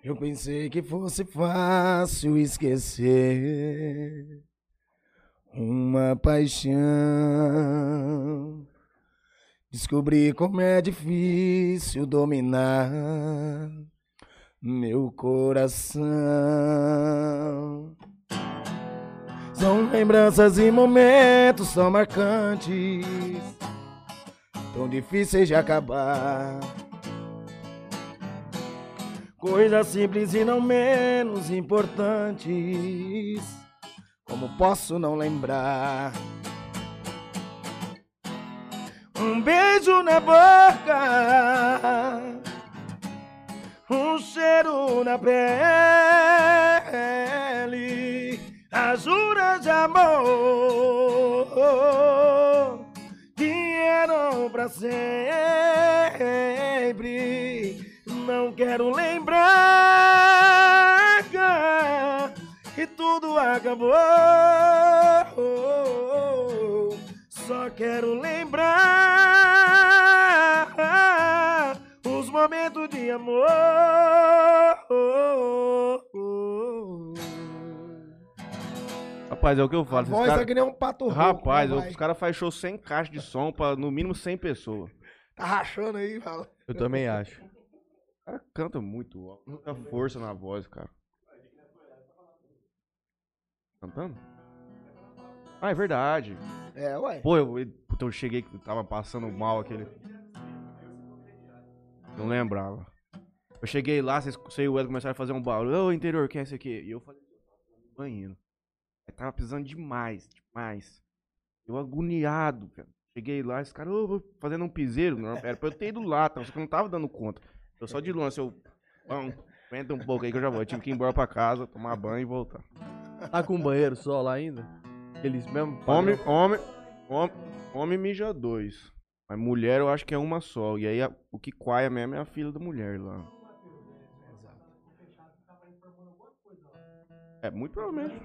Eu pensei que fosse fácil esquecer uma paixão. Descobri como é difícil dominar meu coração. São lembranças e momentos tão marcantes, tão difíceis de acabar. Coisas simples e não menos importantes. Como posso não lembrar? Um beijo na boca, um cheiro na pele, a jura de amor que eram pra sempre. Não quero lembrar que tudo acabou. Só quero lembrar os momentos de amor. Rapaz, é o que eu A falo. esses voz cara- é que nem um pato rouco, Rapaz, mas vai. os caras fazem show sem caixa de som pra no mínimo 100 pessoas. Tá rachando aí, fala. Eu também acho. O cara canta muito, ó, muita força na voz, cara. Cantando? Ah, é verdade. É, ué. Pô, eu, eu- puta, eu cheguei que tava passando mal aquele. Não lembrava. Eu cheguei lá, vocês você e o Wesley começaram a fazer um barulho. Ô, interior, quem é esse aqui? E eu falei, banheiro. Aí tava precisando demais, demais. Eu agoniado, cara. Cheguei lá, esse cara, ô, fazendo um piseiro. Não, era pra eu ter ido lá, tá? só que eu não tava dando conta. Eu só de lance, eu. Bom, aguenta um pouco aí que eu já vou. Eu tive que ir embora pra casa, tomar banho e voltar. Tá com um banheiro só lá ainda? Eles mesmo. Homem, homem, homem, homem mija dois. Mas mulher eu acho que é uma só. E aí a- o que quaia mesmo é a filha da mulher lá. É, muito provavelmente.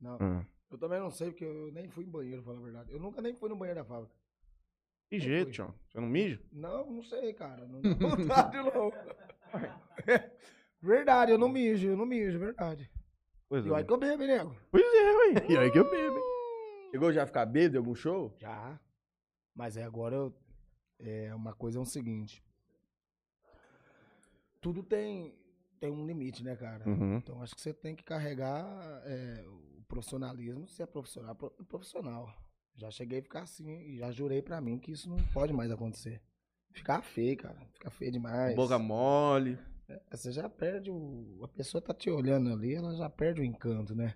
Não. Ah. Eu também não sei, porque eu nem fui em banheiro, pra falar a verdade. Eu nunca nem fui no banheiro da fábrica. Que jeito, tchau. Você não mija? Não, não sei, cara. Não dá vontade, não. verdade, eu não mijo, eu não mijo, verdade. Pois E olha é. que eu bebo, nego? Pois é, ué. E aí que eu bebo, hein? Chegou já a ficar bêbado em algum show? Já. Mas é agora eu. É, uma coisa é o seguinte. Tudo tem, tem um limite, né, cara? Uhum. Então acho que você tem que carregar é, o profissionalismo, se é profissional, pro- profissional. Já cheguei a ficar assim e já jurei pra mim que isso não pode mais acontecer. Ficar feio, cara. Ficar feio demais. Boca mole. Você já perde o. A pessoa tá te olhando ali, ela já perde o encanto, né?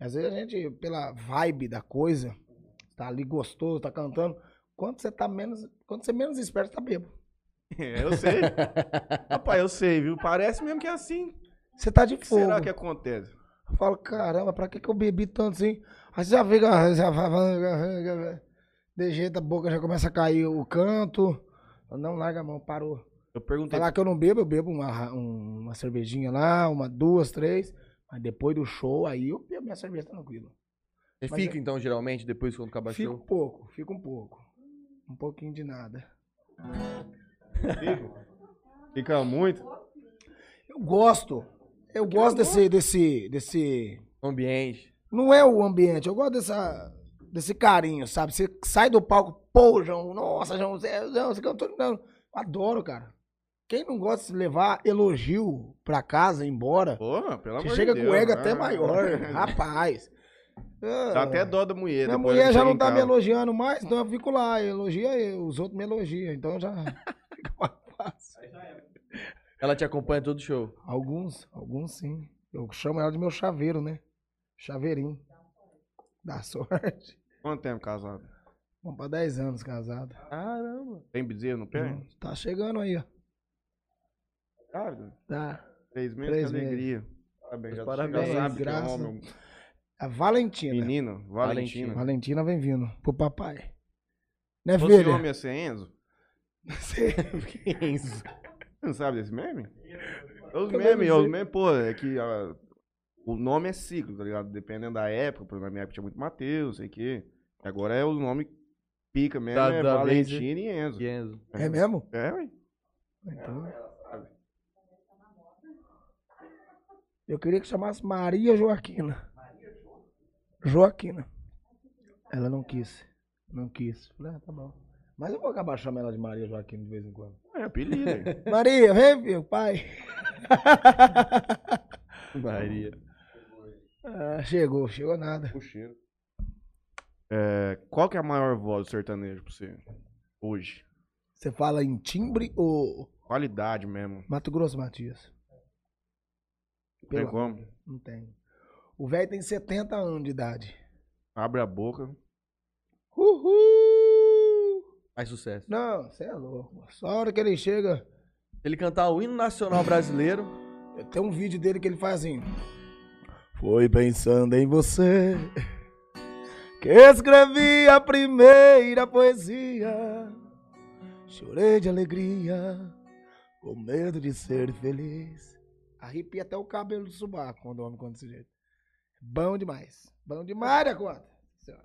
E às vezes a gente, pela vibe da coisa, tá ali gostoso, tá cantando. Quando você tá menos. Quando você menos esperto, tá bêbado. É, eu sei. Rapaz, eu sei, viu? Parece mesmo que é assim. Você tá de O que fogo. será que acontece? Eu falo, caramba, pra que, que eu bebi tanto assim? Aí você já vai- de jeito a boca já começa a cair o canto. Eu, Não larga a mão, parou. Eu perguntei. Falar que eu não bebo, eu bebo uma, um- uma cervejinha lá, uma, duas, três. Mas depois do show, aí eu bebo minha cerveja tranquilo. Você Mas fica então, geralmente, depois quando acaba o Fica um show? pouco, fica um pouco. Um pouquinho de nada. Fica muito. Eu gosto. Eu gosto desse, desse, desse. Ambiente. Não é o ambiente, eu gosto dessa, desse carinho, sabe? Você sai do palco, pô, João, nossa, João, você, João, você cantou. Não, eu adoro, cara. Quem não gosta de levar elogio pra casa, embora, Porra, pelo amor você de chega Deus. com o ego Ah. até maior. Rapaz. Dá até dó da mulher. Minha mulher já chega não tá me elogiando mais, então eu fico lá, elogia eu, os outros me elogiam, então já fica mais fácil. Ela te acompanha todo show. Alguns, alguns sim. Eu chamo ela de meu chaveiro, né? Chaveirinho. Dá sorte. Quanto tempo casado? Vamos pra 10 anos casado. Caramba. Tem bezerro no pé? Hum, Tá chegando aí, ó. Cara, Tá. três meses, Três que meses. alegria. Parabéns, já, Parabéns, já sabe que é graças- homem. A Valentina. Menina, Valentina. Valentina vem vindo pro papai. Né, Se fosse filha? homem ia ser Enzo? Enzo. Não sabe desse meme? É Os Eu memes, é os memes, pô, é que ah, o nome é ciclo, tá ligado? Dependendo da época, por exemplo, na minha época tinha muito Matheus, sei o quê. Agora é o nome pica mesmo, Da- é da e Enzo. E Enzo. É mesmo? É, ué. Então. Eu queria que chamasse Maria Joaquina. Joaquina. Ela não quis. Não quis. Falei, ah, tá bom. Mas eu vou acabar chamando ela de Maria Joaquina de vez em quando. É apelido? Maria, vem, filho, pai. Maria. Ah, chegou, chegou nada. O cheiro. É, qual que é a maior voz do sertanejo pra você? Hoje. Você fala em timbre ou Qualidade mesmo. Mato Grosso, Matias? Não tem como. Não tem. O velho tem 70 anos de idade. Abre a boca. Uhul! Faz sucesso. Não, você é louco. Só a hora que ele chega. Ele cantar o hino nacional brasileiro. Tem um vídeo dele que ele faz assim. Foi pensando em você que escrevi a primeira poesia. Chorei de alegria, com medo de ser feliz. Arrepia até o cabelo do subaco quando o homem conta desse jeito. Bom demais. Bom demais da conta. Senhora.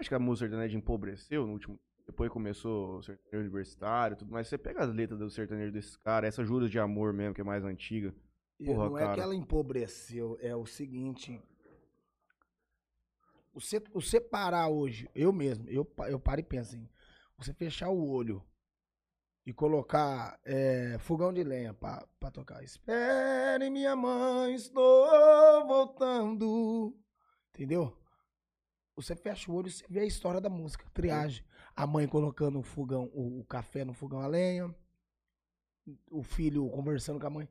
Acho que a música sertaneja empobreceu no último. Depois começou o sertanejo universitário e tudo mais. Você pega as letras do sertanejo desses caras, essa Juras de Amor mesmo, que é mais antiga. Porra, não é cara. que ela empobreceu, é o seguinte. Você, você parar hoje, eu mesmo, eu, eu paro e penso assim, você fechar o olho e colocar é, fogão de lenha pra, pra tocar. Espere, minha mãe, estou voltando. Entendeu? Você fecha o olho e você vê a história da música, triagem. A mãe colocando o fogão, o, o café no fogão a lenha. O filho conversando com a mãe.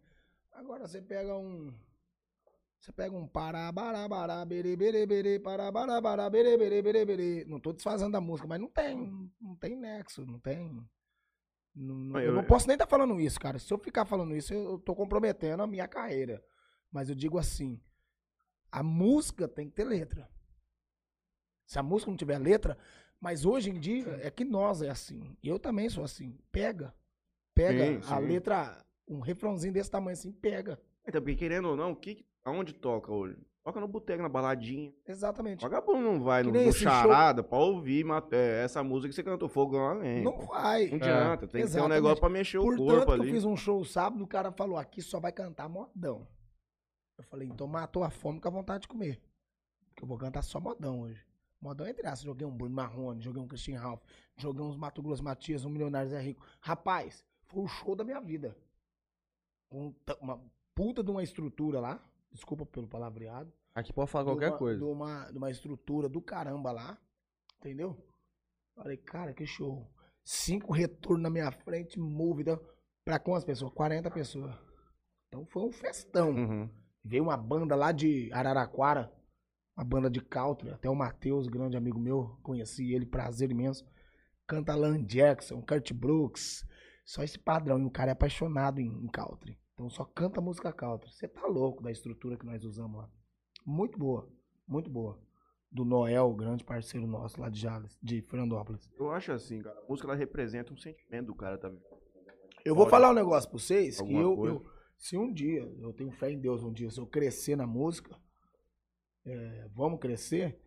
Agora você pega um. Você pega um pará, bará, bará, berê, berê, berê, pará, bará, bará, berê, berê, berê, berê. Não tô desfazendo a música, mas não tem. Não tem nexo, não tem. não- não- eu, Eu- não posso nem estar falando isso, cara. Se eu ficar falando isso, eu, eu tô comprometendo a minha carreira. Mas eu digo assim: a música tem que ter letra. Se a música não tiver letra, mas hoje em dia é que nós é assim. Eu também sou assim. Pega. Pega Sim, a sim. letra, um refrãozinho desse tamanho assim, pega. Até porque, querendo ou não, o que, aonde toca hoje? Toca no boteco, na baladinha. Exatamente. Vagabundo não vai Que no, no esse show- charada pra ouvir é, essa música que você cantou Fogão Além. Não vai. Não adianta, tem que ter um Exatamente. negócio pra mexer o Portanto, corpo que eu ali. fiz um show sábado, o cara falou, aqui só vai cantar modão. Eu falei, então matou a fome com a vontade de comer. Porque eu vou cantar só modão hoje. Modão entre aspas. Joguei um Bruno Marrone, joguei um Christian Ralph, joguei uns Mato Grosso Matias, um Milionários é Rico. Rapaz, foi o show da minha vida. Um uma puta de uma estrutura lá. Desculpa pelo palavreado. Aqui pode falar qualquer uma- coisa. De uma, de uma estrutura do caramba lá. Entendeu? Falei, cara, que show. Cinco retornos na minha frente. Então, pra quantas pessoas? 40 pessoas. Então foi um festão. Uhum. Veio uma banda lá de Araraquara, uma banda de country, até o Matheus, grande amigo meu, conheci ele, prazer imenso. Canta Alan Jackson, Kurt Brooks, só esse padrão. E o cara é apaixonado em, em country. Então só canta música country. Você tá louco da estrutura que nós usamos lá. Muito boa, muito boa. Do Noel, grande parceiro nosso lá de Jales, de Fernandópolis. Eu acho assim, cara. A música ela representa um sentimento do cara, tá vendo? Eu vou Pode. falar um negócio pra vocês, que eu, eu- se um dia, eu tenho fé em Deus um dia, se eu crescer na música, é, vamos crescer,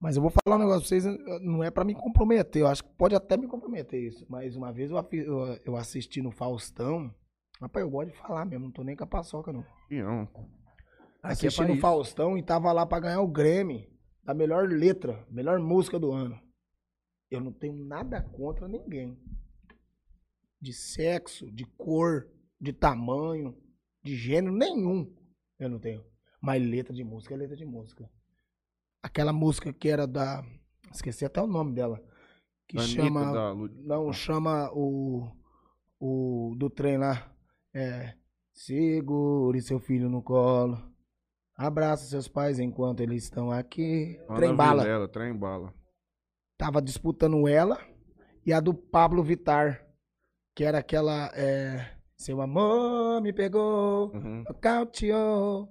mas eu vou falar um negócio pra vocês, não é pra me comprometer, eu acho que pode até me comprometer isso, mas uma vez eu, eu assisti no Faustão, rapaz, eu gosto de falar mesmo, não tô nem com a paçoca não. Não. Aqui é Assisti no país. Faustão e tava lá pra ganhar o Grammy da melhor letra, melhor música do ano. Eu não tenho nada contra ninguém. De sexo, de cor, de tamanho, de gênero nenhum. Eu não tenho. Mas letra de música é letra de música. Aquela música que era da. Esqueci até o nome dela. Que Anitta, chama. da Não, chama o. O do trem lá. É. Segure seu filho no colo. Abraça seus pais enquanto eles estão aqui. Ana Trem bala. Vilela, trem bala. Tava disputando ela e a do Pablo Vittar. Que era aquela. É, seu amor me pegou, Uhum. nocauteou.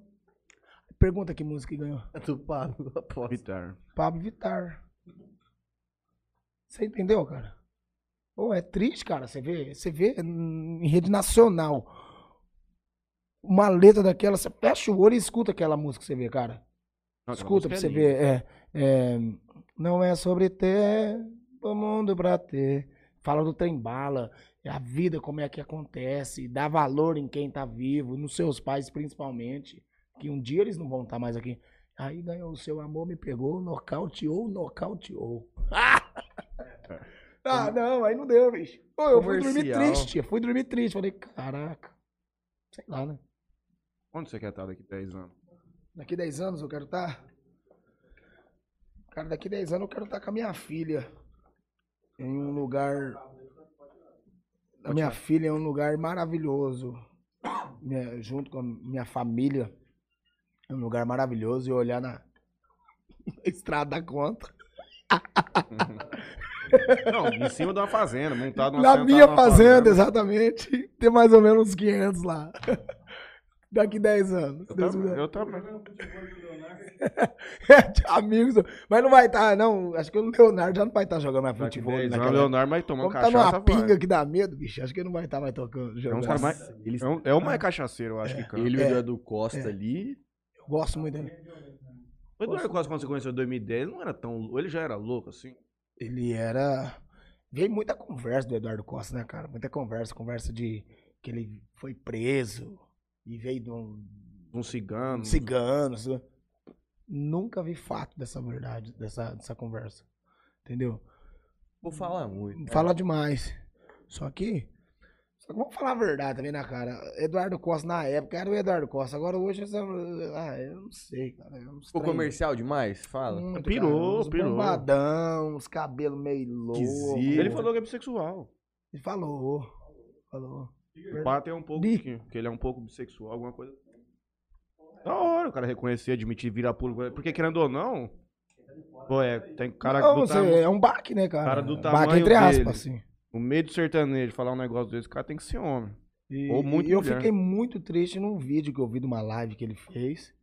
Pergunta que música que ganhou. Do Pablo, aposto. Vitar. Pablo Vittar. Você entendeu, cara? Pô, é triste, cara. Você vê, você vê em rede nacional uma letra daquela, você fecha o olho e escuta aquela música que você vê, cara. Não, Escuta pra você é ver. É, é, não é sobre ter o mundo pra ter. Fala do trem bala, a vida, como é que acontece, dá valor em quem tá vivo, nos seus pais principalmente, que um dia eles não vão estar mais aqui. Aí ganhou o seu amor, me pegou, nocauteou, nocauteou. ah, não, aí não deu, bicho. Pô, eu fui dormir Comercial. triste, eu fui dormir triste. Falei, caraca, sei lá, né? Onde você quer estar daqui 10 anos? Daqui 10 anos eu quero estar. Cara, daqui 10 anos eu quero estar com a minha filha. Em um lugar. A minha filha em um lugar maravilhoso. Minha- junto com a minha família. Em um lugar maravilhoso e olhar na, na estrada da conta. Não, em cima de uma fazenda, montado numa Na minha numa fazenda, exatamente. Ter mais ou menos uns 500 lá. Daqui 10 anos. Eu Deus também. Eu também. Amigos, mas não vai estar, não. Acho que o Leonardo já não vai estar jogando mais Daqui futebol. 10 naquela anos, o Leonardo vai tomar tá cachaça. numa vai. pinga que dá medo, bicho. Acho que ele não vai estar mais tocando. É um Jogando. cara mais. Eles, É, um- é o mais cachaceiro, eu acho que canta. ele e o É. Eduardo Costa É. ali. Eu gosto muito dele. O Eduardo Costa, quando você conheceu em 2010, ele não era tão. Ele já era louco assim. Ele era. Veio muita conversa do Eduardo Costa, né, cara? Muita conversa. Conversa de que ele foi preso e veio de um Um cigano. cigano. assim. Nunca vi fato dessa verdade, dessa, dessa conversa. Entendeu? Vou falar muito. Fala demais. Só que. Só que vamos falar a verdade também, né, cara? Eduardo Costa na época era o Eduardo Costa. Agora hoje. Ah, eu não sei, cara. É um Ficou comercial demais? Fala. Muito, Pirou, cara, uns pirou. Bombadão, uns cabelos meio loucos. Ele falou que é bissexual. Ele falou. Falou. O Pato é um pouco. Bi. Que, que ele é um pouco bissexual, alguma coisa. Da hora o cara reconhecer, admitir, virar público. Porque querendo ou não. Pô, é. Tem cara Não, do você, é um baque, né, cara? Cara do baque entre aspas, dele. assim. No meio do sertanejo, falar um negócio desse, o cara tem que ser homem. E, Ou muito e eu mulher. fiquei muito triste num vídeo que eu vi de uma live que ele fez.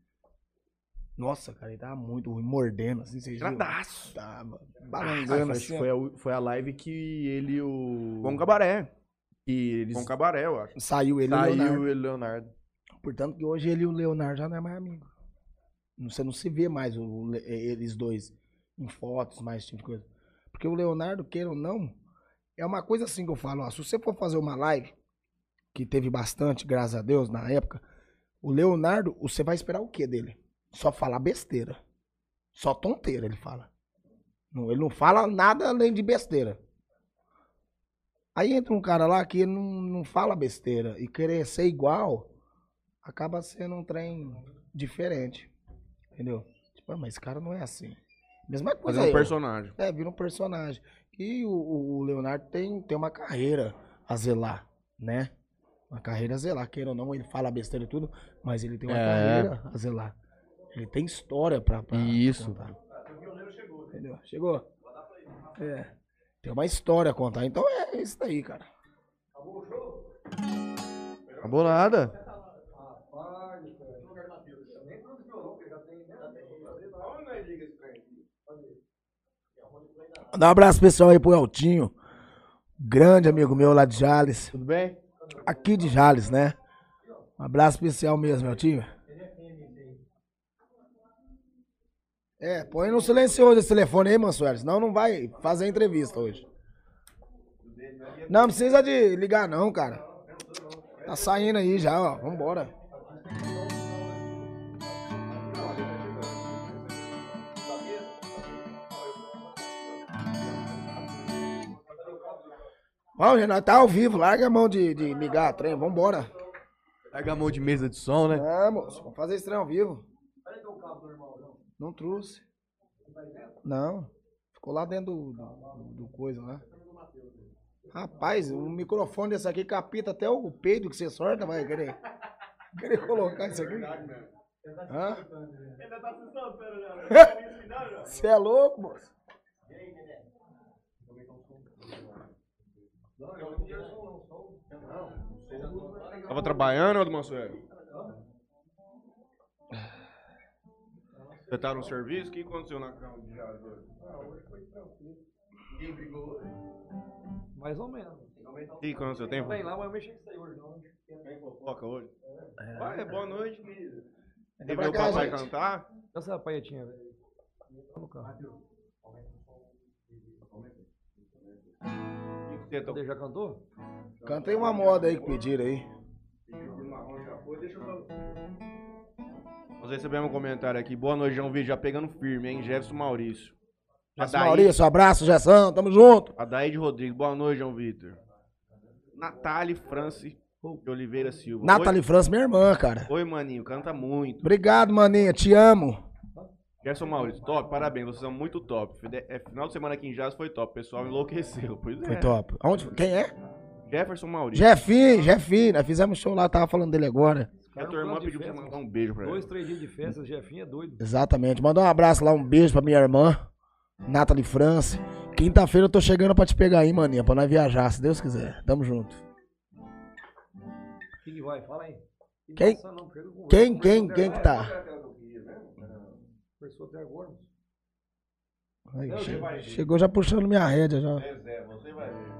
Nossa, cara, ele tava muito ruim, mordendo, assim, vocês? Gradaço. Tava balangando, assim. foi a, foi a live que ele e o. Bom cabaré. que eles Bom cabaré, eu acho. Saiu ele e o saiu Leonardo. ele e o Leonardo. Portanto, que hoje ele e o Leonardo já não é mais amigo. Você não se vê mais o- Le- eles dois em fotos, mais esse tipo de coisa. Porque o Leonardo, queira ou não, é uma coisa assim que eu falo. Ó, se você for fazer uma live, que teve bastante, graças a Deus, na época, o Leonardo, você vai esperar o quê dele? Só falar besteira. Só tonteira ele fala. Não, ele não fala nada além de besteira. Aí entra um cara lá que não, não fala besteira e querer ser igual, acaba sendo um trem diferente. Entendeu? Tipo, ah, mas esse cara não é assim. Mesma coisa Fazendo um eu. personagem. É, vira um personagem. E o, o- o Leonardo tem, tem uma carreira a zelar, né? Uma carreira a zelar. Queira ou não, ele fala besteira e tudo, mas ele tem uma É. carreira a zelar. Ele tem história pra, pra Isso. contar. Entendeu? Chegou? É. Tem uma história a contar. Então é isso daí, cara. Acabou nada. Mandar um abraço pessoal aí pro Eltinho. Grande amigo meu lá de Jales. Tudo bem? Aqui de Jales, né? Um abraço especial mesmo, Eltinho. É, põe no silencioso esse telefone aí, Mansueli, senão não vai fazer entrevista hoje. Não precisa de ligar não, cara. Tá saindo aí já, ó. Vambora. Vamos, Renato, tá ao vivo. Larga a mão de, de ligar a trem. Vambora. Larga a mão de mesa de som, né? É, moço. Vamos fazer esse trem ao vivo. Não trouxe. Não. Ficou lá dentro do, do, do coisa lá. Rapaz, um microfone desse aqui capita até o peido que você sorta, vai querer. Querer colocar isso aqui? Hã? Você é louco, moço? Tava trabalhando, do Mansuelo? Você tá no serviço? O que aconteceu na cama de jazz hoje? Ninguém brigou hoje? Mais ou menos. O que aconteceu? Tem, Bem lá, mas eu mexi com isso aí hoje, não. tem fofoca hoje? Vai, boa noite. Você Vem viu pra o papai gente. cantar? Essa paietinha, velho. Tá no carro. O você Cadê? Já cantou? Cantei uma moda aí que pediram aí. Nós recebemos um comentário aqui. Boa noite, João Vídeo. Já pegando firme, hein? Jefferson Maurício. Adair- Maurício, abraço, Gessão, tamo junto. Adaide Rodrigues. Boa noite, João Vitor. Natália Franci de Oliveira Silva. Nathalie França, minha irmã, cara. Oi, maninho. Canta muito. Obrigado, maninha, te amo. Jefferson Maurício. Top, parabéns. Vocês são muito top. É, final de semana aqui em Jazz foi top. O pessoal enlouqueceu. Pois é. Foi top. Aonde? Quem é? Jefferson Maurício. Jefinho, Jefinho. Nós fizemos show lá, tava falando dele agora. A tua irmã pediu pra você mandar um beijo pra ela. Dois, três dias de festa, o Jefinho é doido. Exatamente. Mandar um abraço lá, um beijo pra minha irmã, Nathalie France. Quinta-feira eu tô chegando pra te pegar aí, maninha, pra nós viajar, se Deus quiser. Tamo junto. Quem que vai? Fala aí. Quem? Quem, quem, quem que tá? Conversou até agora. moço. Aí, Não, chegou já puxando minha rédea já. É, Zé, você vai ver.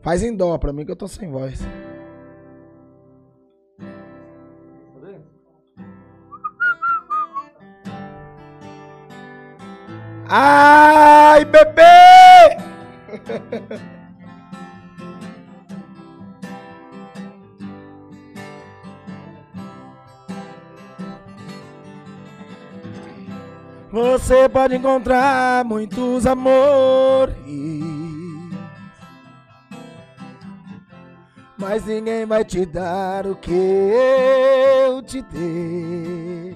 Faz em dó pra mim que eu tô sem voz. Cadê? Ai, bebê! Você pode encontrar muitos amores, mas ninguém vai te dar o que eu te dei.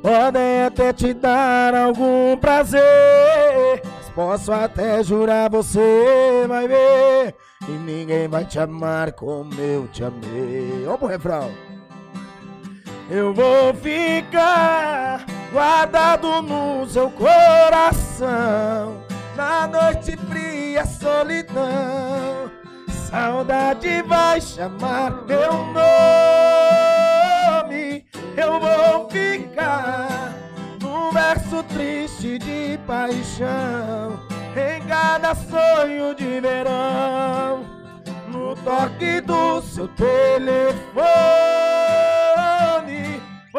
Podem até te dar algum prazer, mas posso até jurar você vai ver e ninguém vai te amar como eu te amei. Vamos refrão. Eu vou ficar guardado no seu coração na noite fria, solidão. Saudade vai chamar meu nome. Eu vou ficar num verso triste de paixão. Em cada sonho de verão, no toque do seu telefone,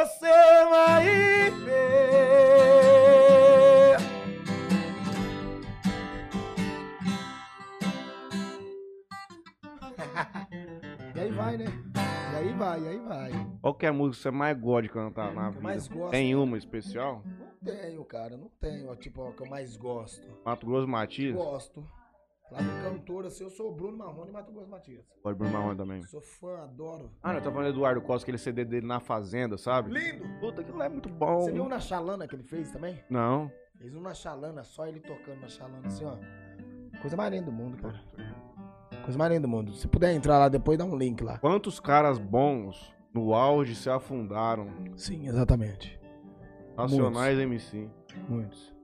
você vai ver. E aí vai, né? E aí vai, e aí vai. Qual que é a música que você mais gosta de cantar na Eu vida? mais gosto. Tem uma especial? Não tenho, cara, não tenho. Tipo, ó, que eu mais gosto. Mato Grosso Matias? Gosto. Lá do cantor, assim, eu sou o Bruno Marrone e Mato Grosso Matias. Pode Bruno Marrone também. Sou fã, adoro. Ah, não, tá falando do Eduardo Costa, aquele CD dele na Fazenda, sabe? Lindo! Puta, aquilo é muito bom. Você viu um na Chalana que ele fez também? Não. Fez um na Chalana, só ele tocando na Chalana, assim, ó. Coisa mais linda do mundo, cara. Coisa mais linda do mundo. Se puder entrar lá depois, dá um link lá. Quantos caras bons no auge se afundaram? Sim, exatamente. Nacionais MC. Muitos.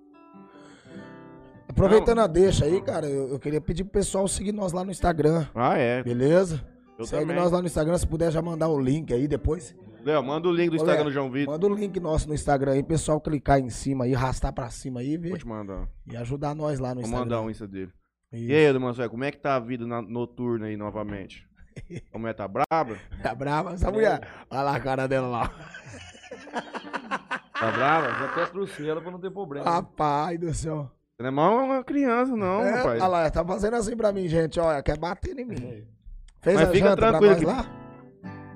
Aproveitando a deixa aí, cara, eu, eu queria pedir pro pessoal seguir nós lá no Instagram, Ah, é. beleza? Eu Segue também. nós lá no Instagram, se puder já mandar o link aí depois. Léo, manda o link do Ô, Instagram Léo, do João Vitor. Manda o link nosso no Instagram aí, pessoal clicar em cima aí, arrastar pra cima aí, Vou ver, te mandar. e ajudar nós lá no Vou Instagram. mandar um Insta dele. Isso. E aí, Mansuel, como é que tá a vida na- noturna aí novamente? A mulher tá braba? Tá brava essa mulher? Olha lá a cara dela lá. Tá brava? Já até trouxe ela pra não ter problema. Rapaz do céu. Você não é mal uma criança, não, É, rapaz. olha lá, tá fazendo assim pra mim, gente, olha, quer bater em mim. Fez Mas a fica tranquilo que- lá?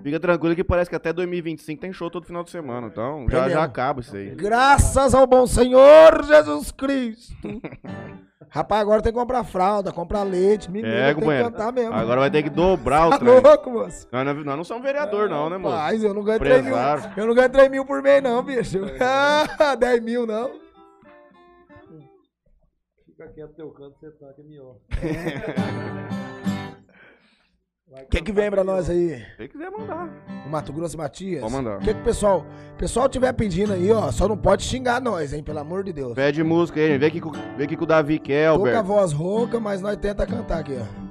Fica tranquilo que parece que até 2025 tem show todo final de semana. Então já, já acaba isso aí. Graças ao bom Senhor Jesus Cristo. Rapaz, agora tem que comprar fralda, comprar leite, menino, É, tem que cantar mesmo. Agora vai ter que dobrar o Tá trem. louco, moço? Nós não, nós não somos vereador, não, né, moço? Rapaz, eu não ganho 3 mil. Eu não ganho 3 mil por mês, não, bicho. 10 mil, não. Fica quieto teu canto, você tá, que é melhor. O que, que vem pra nós aí? Se quiser mandar. O Mato Grosso e Matias? Pode mandar. O que, que o pessoal, o pessoal tiver pedindo aí, ó, só não pode xingar nós, hein, pelo amor de Deus. Pede música aí, vê o que, que o- vê que, que o Davi quer, Tô com a Alberto. voz rouca, mas nós tenta cantar aqui, ó.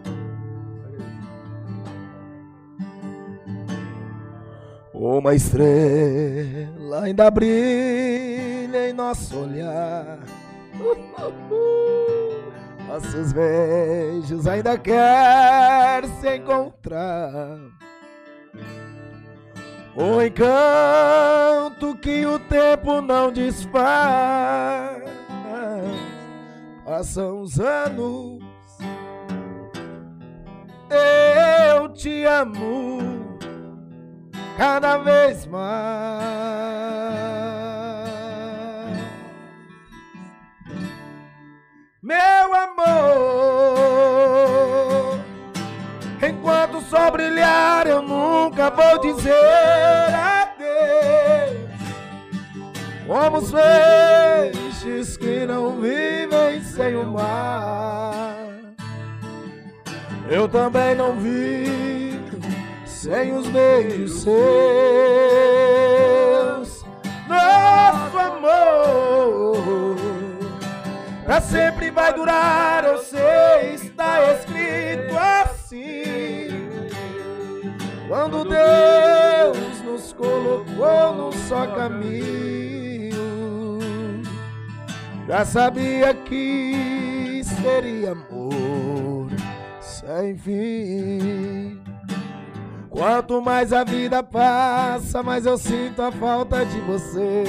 Uma estrela ainda brilha em nosso olhar. Nossos beijos ainda quer se encontrar. O encanto que o tempo não desfaz. Passam os anos, eu te amo cada vez mais. Meu amor, enquanto o sol brilhar, eu nunca vou dizer adeus. Como os peixes que não vivem sem o mar. Eu também não vivo sem os beijos seus. Nosso amor pra sempre vai durar, eu sei, está escrito assim. Quando Deus nos colocou num só caminho, já sabia que seria amor sem fim. Quanto mais a vida passa, mais eu sinto a falta de você.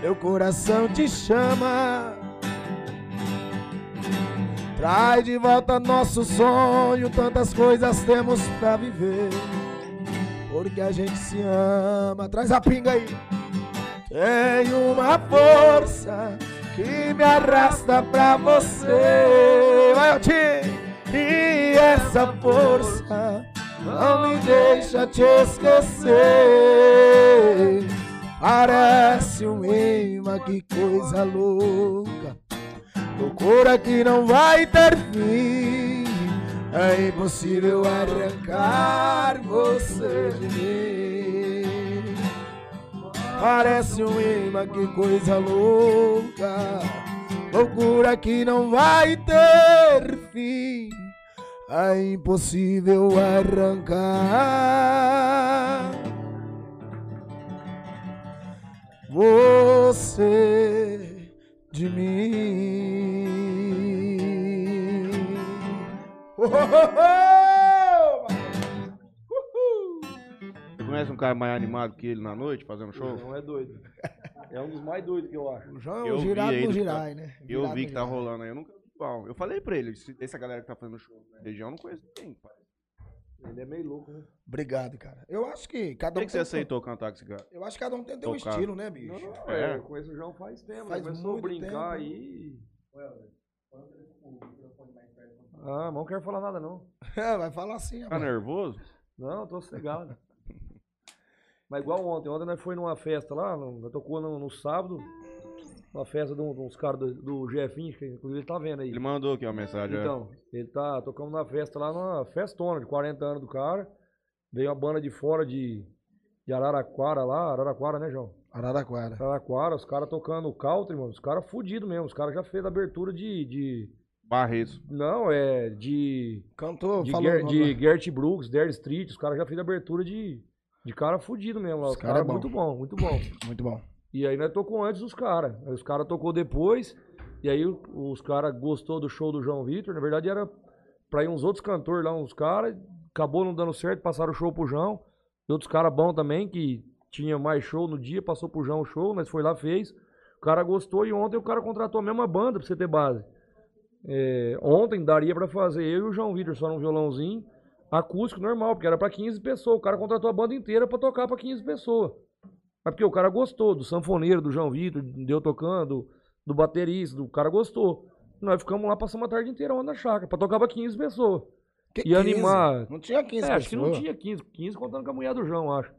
Meu coração te chama. Traz de volta nosso sonho, tantas coisas temos pra viver. Porque a gente se ama. Traz a pinga aí. Tem uma força que me arrasta pra você. Vai, Altinho! E essa força não me deixa te esquecer. Parece um imã, que coisa louca. Loucura que não vai ter fim. É impossível arrancar você de mim. Parece um imã, que coisa louca. Loucura que não vai ter fim. É impossível arrancar você de mim. Oh, oh, oh! Você conhece um cara mais animado que ele na noite, fazendo show? Não é doido. É um dos mais doidos que eu acho. O João é o girado do- girai, né? Eu vi que tá rolando aí, eu nunca vi igual. Eu falei pra ele, essa galera que tá fazendo show na região, eu não conheço ninguém. pai. Ele é meio louco, né? Obrigado, cara. Eu acho que Por cada que, um que você tem- aceitou cantar com esse cara? Eu acho que cada um tem Tocar. estilo, né, bicho? Não, não, É. é. Eu conheço o João faz tempo. Faz começou a muito brincar tempo. aí. Ah, não quero falar nada, não. É, vai falar assim, Tá rapaz. nervoso? Não, tô sossegado. Mas igual ontem. Ontem nós foi numa festa lá, nós tocou no, no sábado, uma festa de, um- de uns caras do, do Jefinho, que inclusive ele tá vendo aí. Ele mandou aqui uma mensagem. é. Então, ele tá tocando na festa lá, numa festona de 40 anos do cara. Veio uma banda de fora de, de Araraquara lá, Araraquara, né, João? Araraquara. Araraquara, os caras tocando country, mano. Os caras fudidos mesmo. Os caras já fez abertura de. de Barretos. não, é. De. Cantou, De, falou. Ger, o de. Gert Brooks, Dare Street. Os caras já fez abertura de. De cara fudido mesmo lá. Os Os cara caras é bom. muito bom, muito bom. Muito bom. E aí nós tocou antes dos caras. Aí os caras tocou depois. E aí os caras gostou do show do João Vitor. Na verdade era pra ir uns outros cantores lá, uns caras. Acabou não dando certo, passaram o show pro João. E outros caras bons também, que tinha mais show no dia, passou pro João o show, nós foi lá, fez. O cara gostou e ontem o cara contratou a mesma banda pra você ter base. É, ontem daria pra fazer eu e o João Vitor só num violãozinho acústico normal, porque era pra 15 pessoas. O cara contratou a banda inteira pra tocar pra 15 pessoas. Mas porque o cara gostou do sanfoneiro, do João Vitor, deu tocando, do baterista, do cara gostou. Nós ficamos lá, passamos a tarde inteira lá na chácara, pra tocar pra 15 pessoas. Que E animar. Não tinha 15 É, acho que não pessoas. tinha 15, 15 contando com a mulher do João, acho.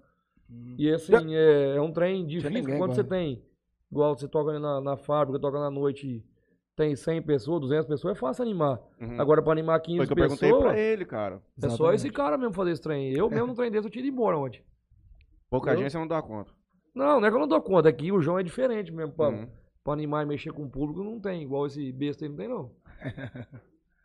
E assim, é, é um trem difícil ninguém quando você tem, igual você toca na, na fábrica, toca na noite tem 100 pessoas, 200 pessoas, é fácil animar. Uhum. Agora, pra animar 15 Foi que eu perguntei pessoas, pra ele, cara. é só esse cara mesmo fazer esse trem. Eu mesmo no trem desse, eu tiro embora ontem. Pouca Eu? gente você não dá conta. Não, não é que eu não dou conta, é que o João é diferente mesmo. Pra, Uhum. pra animar e mexer com o público, não tem. Igual esse besta aí, não tem não.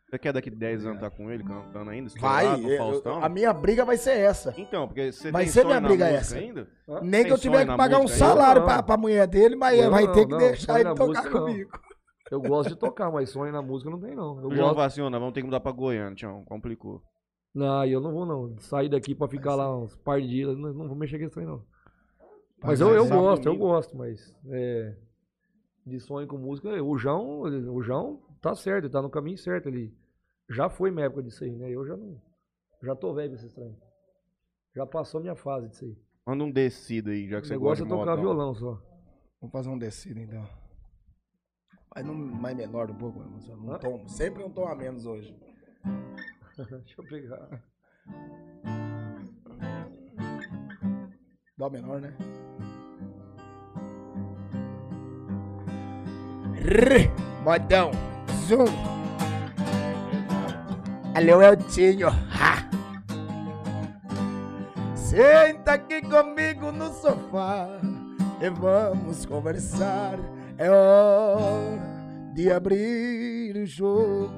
Você quer daqui 10 anos tá com ele cantando ainda? Vai, eu- Faustão? a minha briga vai ser essa. Então, porque você Vai tem ser minha briga essa. ainda? Nem que eu Tem tiver que pagar um salário pra, pra mulher dele, mas Eu vai não, ter que não, deixar ele tocar música, não. comigo. Eu gosto de tocar, mas sonho na música não tem não. Eu O João gosto... falou assim, ó, nós vamos ter que mudar pra Goiânia, Tião. Complicou. Não, eu não vou não. Sair daqui pra ficar lá uns par de dias, não, não vou mexer com isso aí não. Mas eu, eu sábado, gosto, eu domingo. gosto, mas é, de sonho com música, o João, o João tá certo, ele tá no caminho certo, ele já foi minha época disso aí, né? Eu já não, já tô velho pra esses trem. Já passou minha fase disso aí. Manda um descido aí, já que O você gosta é de tocar violão só. Vamos fazer um descido então. Mas não, mais menor um pouco, só um Hã? tom, sempre um tom a menos hoje. Deixa eu pegar. Dó menor, né? Rrr, modão, zoom. Alô, Eltinho. Ha. Senta aqui comigo no sofá e vamos conversar. É hora de abrir o jogo.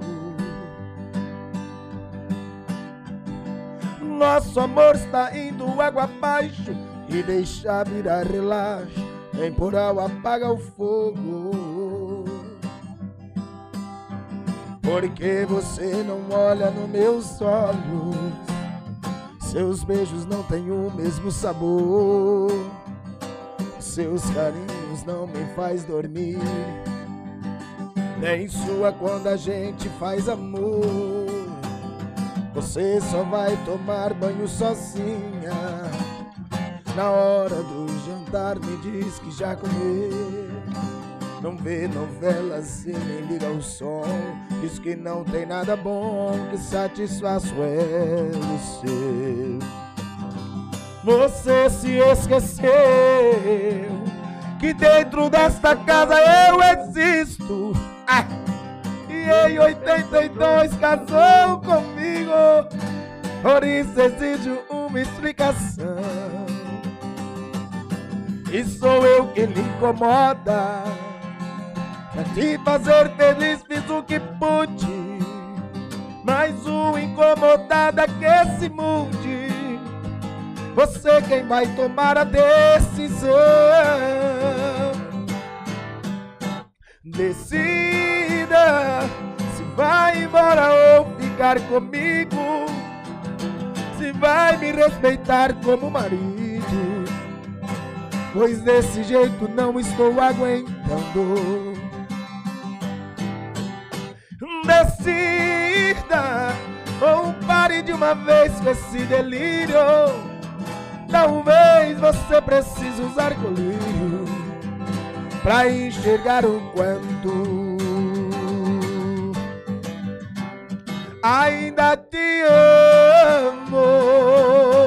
Nosso amor está indo água abaixo e deixa virar relaxo. Temporal apaga o fogo. Porque você não olha nos meus olhos. Seus beijos não têm o mesmo sabor. Seus carinhos não me faz dormir. Nem sua quando a gente faz amor. Você só vai tomar banho sozinha. Na hora do jantar me diz que já comeu. Não vê novelas e nem liga o som. Diz que não tem nada bom que satisfaça é você. Você se esqueceu que dentro desta casa eu existo. Ah! E em 82 casou comigo. Por isso exijo uma explicação. E sou eu que lhe incomoda. Pra te fazer feliz fiz o que pude. Mas o incomodado é que se mude. Você quem vai tomar a decisão. Decida se vai embora ou ficar comigo. Se vai me respeitar como marido. Pois desse jeito não estou aguentando. Decida ou pare de uma vez com esse delírio. Talvez você precise usar colírio pra enxergar o quanto ainda te amo.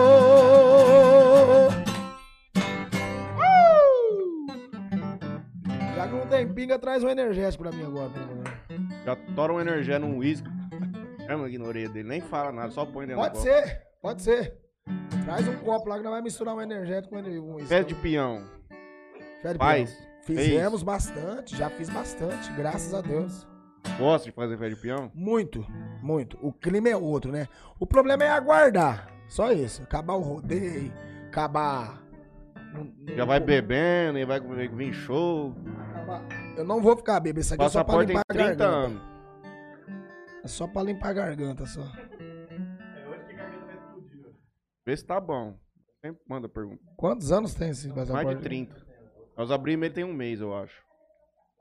Pinga, traz um energético pra mim agora. Já tora um energia num uísque. Chama aqui na orelha dele, nem fala nada, só põe dentro Pode do ser, pode ser. Traz um copo lá que nós vamos misturar um energético com um uísque. Pé de peão. Fé de Faz. peão. Fizemos bastante, já fiz bastante, graças a Deus. Gosta de fazer pé de peão? Muito, muito. O clima é outro, né? O problema é aguardar. Só isso. Acabar o rodeio, acabar. Já vai bebendo e vai vir show. acabar- Eu não vou ficar bebendo. Isso aqui é só pra Passaporte limpar a 30 garganta. anos. É só pra limpar a garganta, só. Vê se tá bom. Sempre manda pergunta. Quantos anos tem esse passaporte? Mais de 30. Nós abrimos ele tem um mês, eu acho.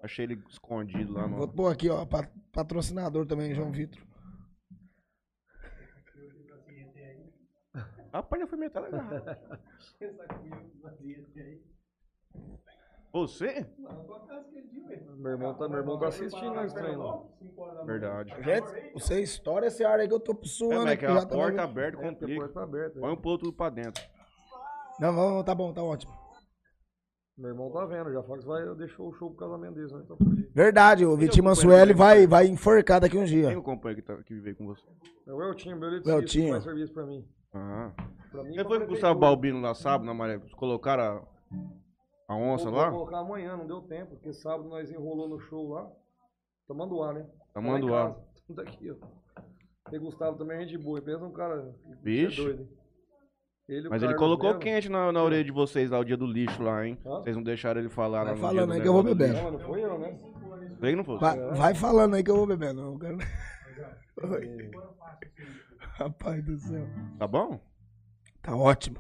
Achei ele escondido lá Vou no. pôr aqui, ó. pa- Patrocinador também, João Vitor. Rapaz, já foi metade da garrafa. Você? Meu irmão tá, meu irmão tá assistindo nós treinando. Verdade. Gente, você estoura esse ar aí que eu tô É, suando. mas aqui, que a tá porta aberta É, a porta tá aberta. Põe um pouco tudo pra dentro. Não, vamos, tá bom, tá ótimo. Meu irmão tá vendo, já Fox vai, deixou o show pro casamento deles, né? Então. Verdade, o Vitinho Mansueli vai, vai enforcar daqui uns Quem dias. o companheiro que, tá, que veio com você? É o Eltinho, meu eletricista, O que faz serviço pra mim. Ah. Pra mim, pra foi com o. Gustavo Balbino lá sábado, na Maré? Colocaram a, a onça Vou- lá? Vou colocar amanhã, não deu tempo, porque sábado nós enrolou no show lá. Tomando ar, né? Tomando Lá em ar. Tudo aqui, ó. E Gustavo também é gente boa, pensa um cara. É doido, hein? Ele, Mas ele colocou mesmo. quente na, na orelha de vocês lá o dia do lixo lá, hein? Hã? Vocês não deixaram ele falar Vai lá no falando dia do aí que eu vou bebendo. Não, não foi eu, né? que não fosse. Vai, vai falando aí que eu vou beber, não. quero- Oi. Rapaz do céu. Tá bom? Tá ótimo.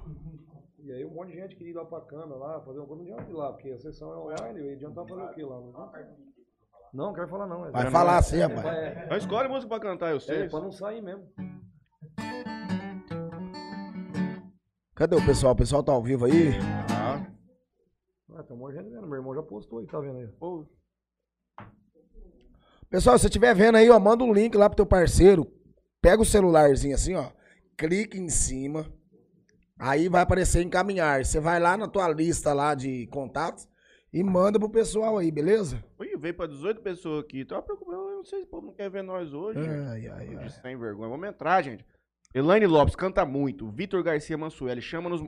E aí um monte de gente queria ir lá pra cana lá, fazer uma coisa, não adianta ir lá, porque a sessão é online, e adianta fazer o quê lá? Não, adianta. não, não quero falar não. é- Vai não falar é- assim, é, rapaz. é, Então escolhe música pra cantar, eu é, sei. pra não sair mesmo. Cadê o pessoal? O pessoal tá ao vivo aí? Ah, Ah, tem um monte de gente vendo, meu irmão já postou aí, tá vendo aí? pô, Pessoal, se você estiver vendo aí, ó, manda um link lá pro teu parceiro. Pega o celularzinho assim, ó. Clica em cima. Aí vai aparecer encaminhar. Você vai lá na tua lista lá de contatos e manda pro pessoal aí, beleza? Ih, veio pra 18 pessoas aqui. Tô preocupado, eu não sei se o povo não quer ver nós hoje. Ai, ai, ai. Sem vergonha. Vamos entrar, gente. Elaine Lopes canta muito. Vitor Garcia Mansueli, chama-nos.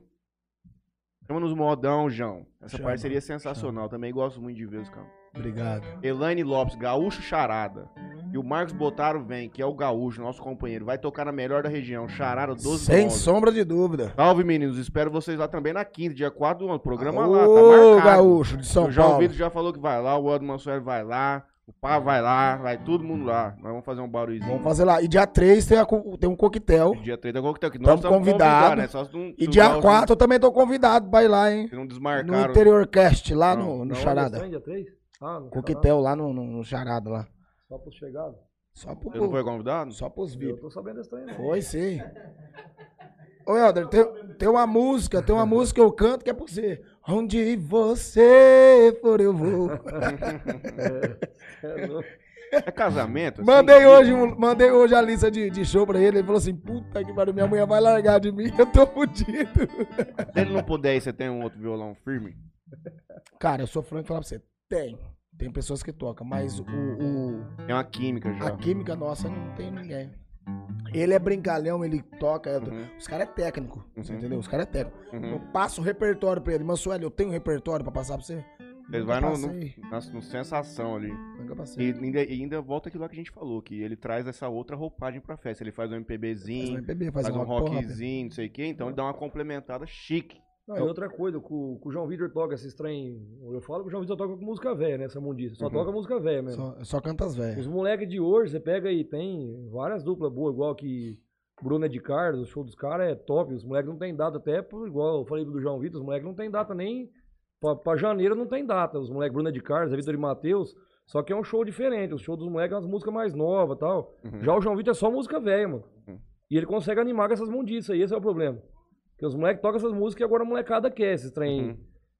Chama-nos modão, João. Essa Chama, parceria é sensacional. Também gosto muito de ver os caras. Obrigado. Elaine Lopes, Gaúcho Charada. E o Marcos Botaro vem, que é o Gaúcho, nosso companheiro. Vai tocar na melhor da região, Charada 12 Sem 11. sombra de dúvida. Salve, meninos. Espero vocês lá também na quinta, dia 4 do ano. Programa lá, tá marcado. Gaúcho de São o João Paulo. Vitor já falou que vai lá, o Aldo Mansueli vai lá, o Pá vai lá, vai todo mundo lá. Nós vamos fazer um barulhozinho. Vamos fazer lá. E dia 3 tem, a tem um coquetel. Dia 3 da coquetel, que nós estamos convidado. convidados, né? Só se não, E dia não- 4 eu também tô convidado pra ir lá, hein? Se não No desmarcaram. Interior Cast, lá Não, no, no Na Charada. Dia 3? Ah, no Coquetel lá no, no, no Charada lá. Só pros chegados. Só, pro, Você não foi convidado? só pros Eu VIP. tô sabendo desse trem, não. Foi sim. Ô, Helder, tem, tem uma música, tem uma música que eu canto que é pra você. Onde você for, eu vou. É, não. É casamento? assim? Mandei hoje, um- mandei hoje a lista de, de show pra ele. Ele falou assim: puta que pariu, minha mulher vai largar de mim, eu tô fudido. Se ele não puder, e você tem um outro violão firme? Cara, eu sou franco e falar pra você: tem. Tem pessoas que tocam, mas o, o- Tem uma química já. a química nossa não tem ninguém. Ele é brincalhão, ele toca. Uhum. Os caras é técnico, você Uhum. entendeu? Os caras é técnico. Uhum. Eu passo o repertório pra ele. Mansueli, eu tenho um repertório pra passar pra você? Ele vai no, no, na, no sensação ali. Nunca E ainda, e ainda volta aquilo lá que a gente falou, que ele traz essa outra roupagem pra festa. Ele faz um Faz um MPBzinho, MPB, faz, faz, um rock rockzinho, não sei o quê. Então ele dá uma complementada chique. Não, e outra coisa, com o João Vitor toca esses trem. Eu falo que o João Vitor toca com música velha, né? Essa mundiça. Só Uhum. toca música velha mesmo. Só, só canta as velhas. Os moleques de hoje, você pega aí, tem várias duplas boas, igual que Bruna de Carlos, o show dos caras é top. Os moleques não tem data, até igual eu falei do João Vitor, os moleques não tem data nem. Pra, pra janeiro não tem data. Os moleques Bruna de Carlos, a Vitor e Matheus. Só que é um show diferente. O show dos moleques é umas músicas mais novas e tal. Uhum. Já o João Vitor é só música velha, mano. Uhum. E ele consegue animar com essas mundiças aí, esse é o problema. Porque os moleques tocam essas músicas e agora a molecada quer. Esses trem Uhum.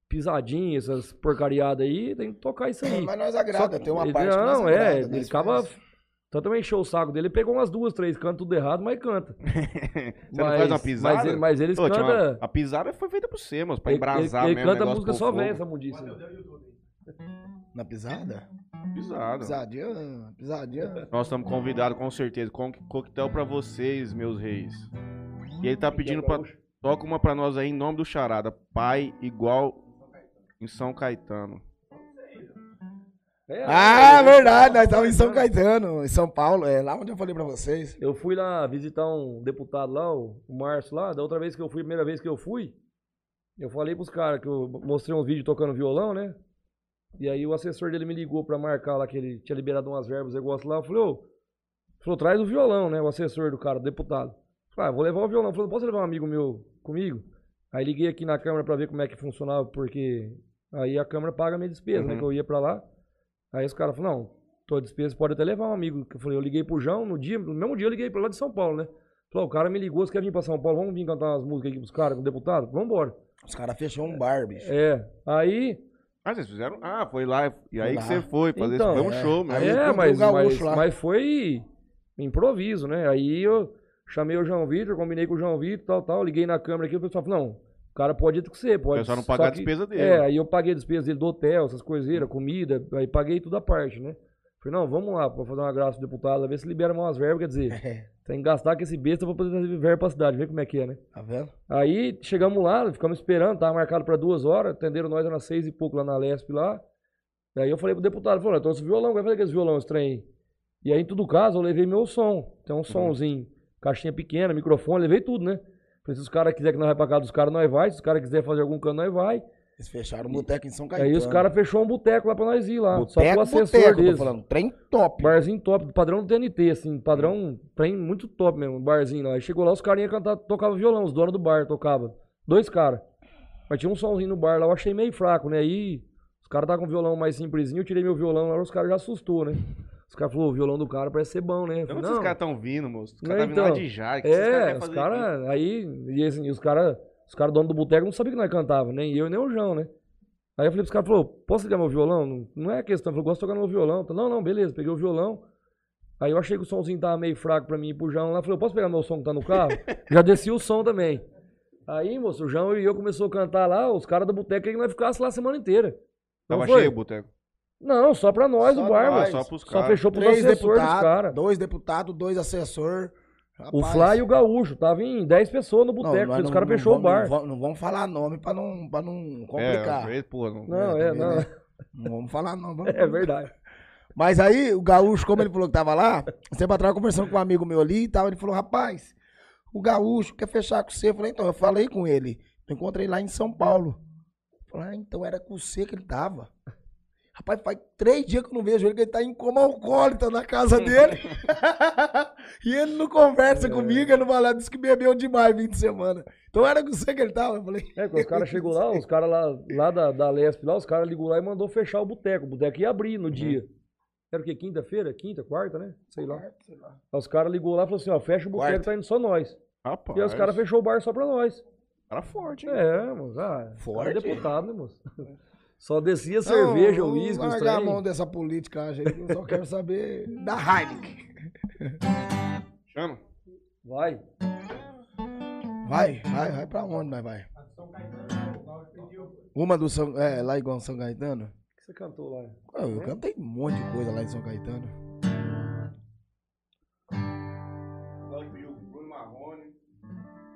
pisadinha, essas porcariadas aí, tem que tocar isso aí. Mas nós agrada, tem uma Ele- parte que nós Não, é, agrada, ele acaba. Tanto também encheu o saco dele, ele pegou umas duas, três, canta tudo errado, mas canta. Você não Mas- faz uma pisada? Mas, ele- mas eles Pô, tinha uma- cantam. A pisada foi feita por você, mas pra Ele, embrasar ele, ele mesmo. canta o negócio música só velha, essa mundiça. Na pisada? Pisada. Pisadinha, pisadinha. Nós estamos convidados, com certeza. Com coquetel pra vocês, meus reis. E ele tá pedindo pra. Toca uma pra nós aí em nome do Charada. Pai igual em São Caetano. É, Ah, é, verdade, nós estávamos em São Caetano, em São Paulo, é lá onde eu falei pra vocês. Eu fui lá visitar um deputado lá, o o Márcio lá. Da outra vez que eu fui, a primeira vez que eu fui, eu falei pros caras que eu mostrei uns vídeos tocando violão, né? E aí o assessor dele me ligou pra marcar lá que ele tinha liberado umas verbas, negócio lá. Eu falei, ô, falou, traz o violão, né? O assessor do cara, do deputado. Falei, ah, vou levar o violão. Falou, posso levar um amigo meu comigo? Aí liguei aqui na câmera pra ver como é que funcionava, porque aí a câmera paga a minha despesa, né? Uhum. Que eu ia pra lá. Aí os caras falaram, não, tua despesa pode até levar um amigo. Eu falei, eu liguei pro João, no dia, no mesmo dia eu liguei pra lá de São Paulo, né? Falou, o cara me ligou, você quer vir pra São Paulo? Vamos vir cantar umas músicas aqui pros caras, com o deputado? Vambora. Os caras fechou um bar, bicho. É, aí... Ah, vocês fizeram? Ah, foi lá. E aí lá. que você foi fazer Então, isso. Foi um é. show mesmo. É, mas, mas, mas foi improviso, né? Aí eu chamei o João Vitor, combinei com o João Vitor, tal, tal, liguei na câmera aqui, o pessoal falou, não, O cara pode ir com você, pode. É só não pagar a despesa dele. É, aí eu paguei a despesa dele do hotel, essas coiseiras, comida, aí paguei tudo a parte, né? Falei, não, vamos lá, pra fazer uma graça pro deputado, ver se libera umas verbas, quer dizer, É, tem que gastar com esse besta pra poder trazer verba pra cidade, ver como é que é, né? tá vendo? Aí chegamos lá, ficamos esperando, tava marcado pra duas horas, atenderam nós, era seis e pouco lá na Lesp lá. Aí eu falei pro deputado, falou, trouxe violão, vai fazer aqueles violão estranho aí. E aí, em todo caso, eu levei meu som. Tem um somzinho, caixinha pequena, microfone, levei tudo, né? Falei, se os caras quiserem que nós vai pra casa dos caras, nós vai. Se os caras quiserem fazer algum cano, nós vai. Eles fecharam o boteco em São Caetano. Aí os caras fechou um boteco lá pra nós ir lá. só Boteco, pro assessor boteco, tô deles. falando. Trem top. Barzinho top, padrão do TNT, assim, padrão, trem muito top mesmo, barzinho lá. Aí chegou lá, os caras iam cantar, tocava violão, os donos do bar tocavam. Dois caras. Mas tinha um somzinho no bar lá, eu achei meio fraco, né? Aí os caras estavam com violão mais simplesinho, eu tirei meu violão lá, os caras já assustou, né? Os caras falaram, o violão do cara parece ser bom, né? Eu De falei, não, esses caras estão vindo, moço? Os caras tá vindo lá então. de Jara. que esses caras é, os caras, aí, e assim, os caras, os caras donos do boteco não sabiam que nós cantava, nem eu nem o João, né? Aí eu falei pros caras, falou, posso ligar meu violão? Não, não é questão, eu falei, gosto de tocar no meu violão. Não, não, beleza, peguei o violão. Aí eu achei que o somzinho tava meio fraco pra mim ir pro João lá. Falei, posso pegar meu som que tá no carro? Já desci o som também. Aí, moço, o João e eu começou a cantar lá, os caras do boteco que nós ficássemos lá a semana inteira. Não Tava foi? cheio o boteco. Não, só pra nós, Só o bar, nós, só pros Só caras. fechou pros Três assessores dos deputados, caras. dois deputados, dois assessor. O Rapaz, Fly e o Gaúcho, tava em 10 pessoas no boteco, os caras fechou o vamos- bar. Não, vamos- não vamos falar nome pra não, pra não complicar. É, porra, não. Não, É, não. né? Não vamos falar não. Vamos... É verdade. Mas aí, o Gaúcho, como ele falou que tava lá, um tempo atrás, conversando com um amigo meu ali e tal, ele falou, rapaz, o Gaúcho quer fechar com você. Eu falei, então, eu falei com ele. Eu encontrei lá em São Paulo. Eu falei, ah, então era com você que ele tava. Rapaz, faz três dias que eu não vejo ele, que ele tá em coma alcoólatra na casa dele. e ele não conversa comigo, ele não vai lá, disse que bebeu demais 20 de semana. Então era com você que ele tava. Eu falei, É, quando os caras chegou lá, os caras lá, lá da, da Lesp, lá, os caras ligou lá e mandou fechar o boteco. O boteco ia abrir no dia. Era o quê? Quinta-feira? Quinta, quarta, né? Sei lá. sei lá. Aí os caras ligou lá e falou assim, ó, fecha o boteco, Quarta. tá indo só nós. Rapaz. E aí os caras fechou o bar só pra nós. Cara forte, hein? É, moço. Ah, Forte. cara é deputado, né, moço? Só descia cerveja, Não, uísque, os Largar a trem. mão dessa política, que eu só quero saber da Heineken. Chama. Vai. Vai, vai, vai pra onde nós vai? Uma do São, é, lá igual São Caetano? O que você cantou lá? Pô, Eu cantei um monte de coisa lá em São Caetano.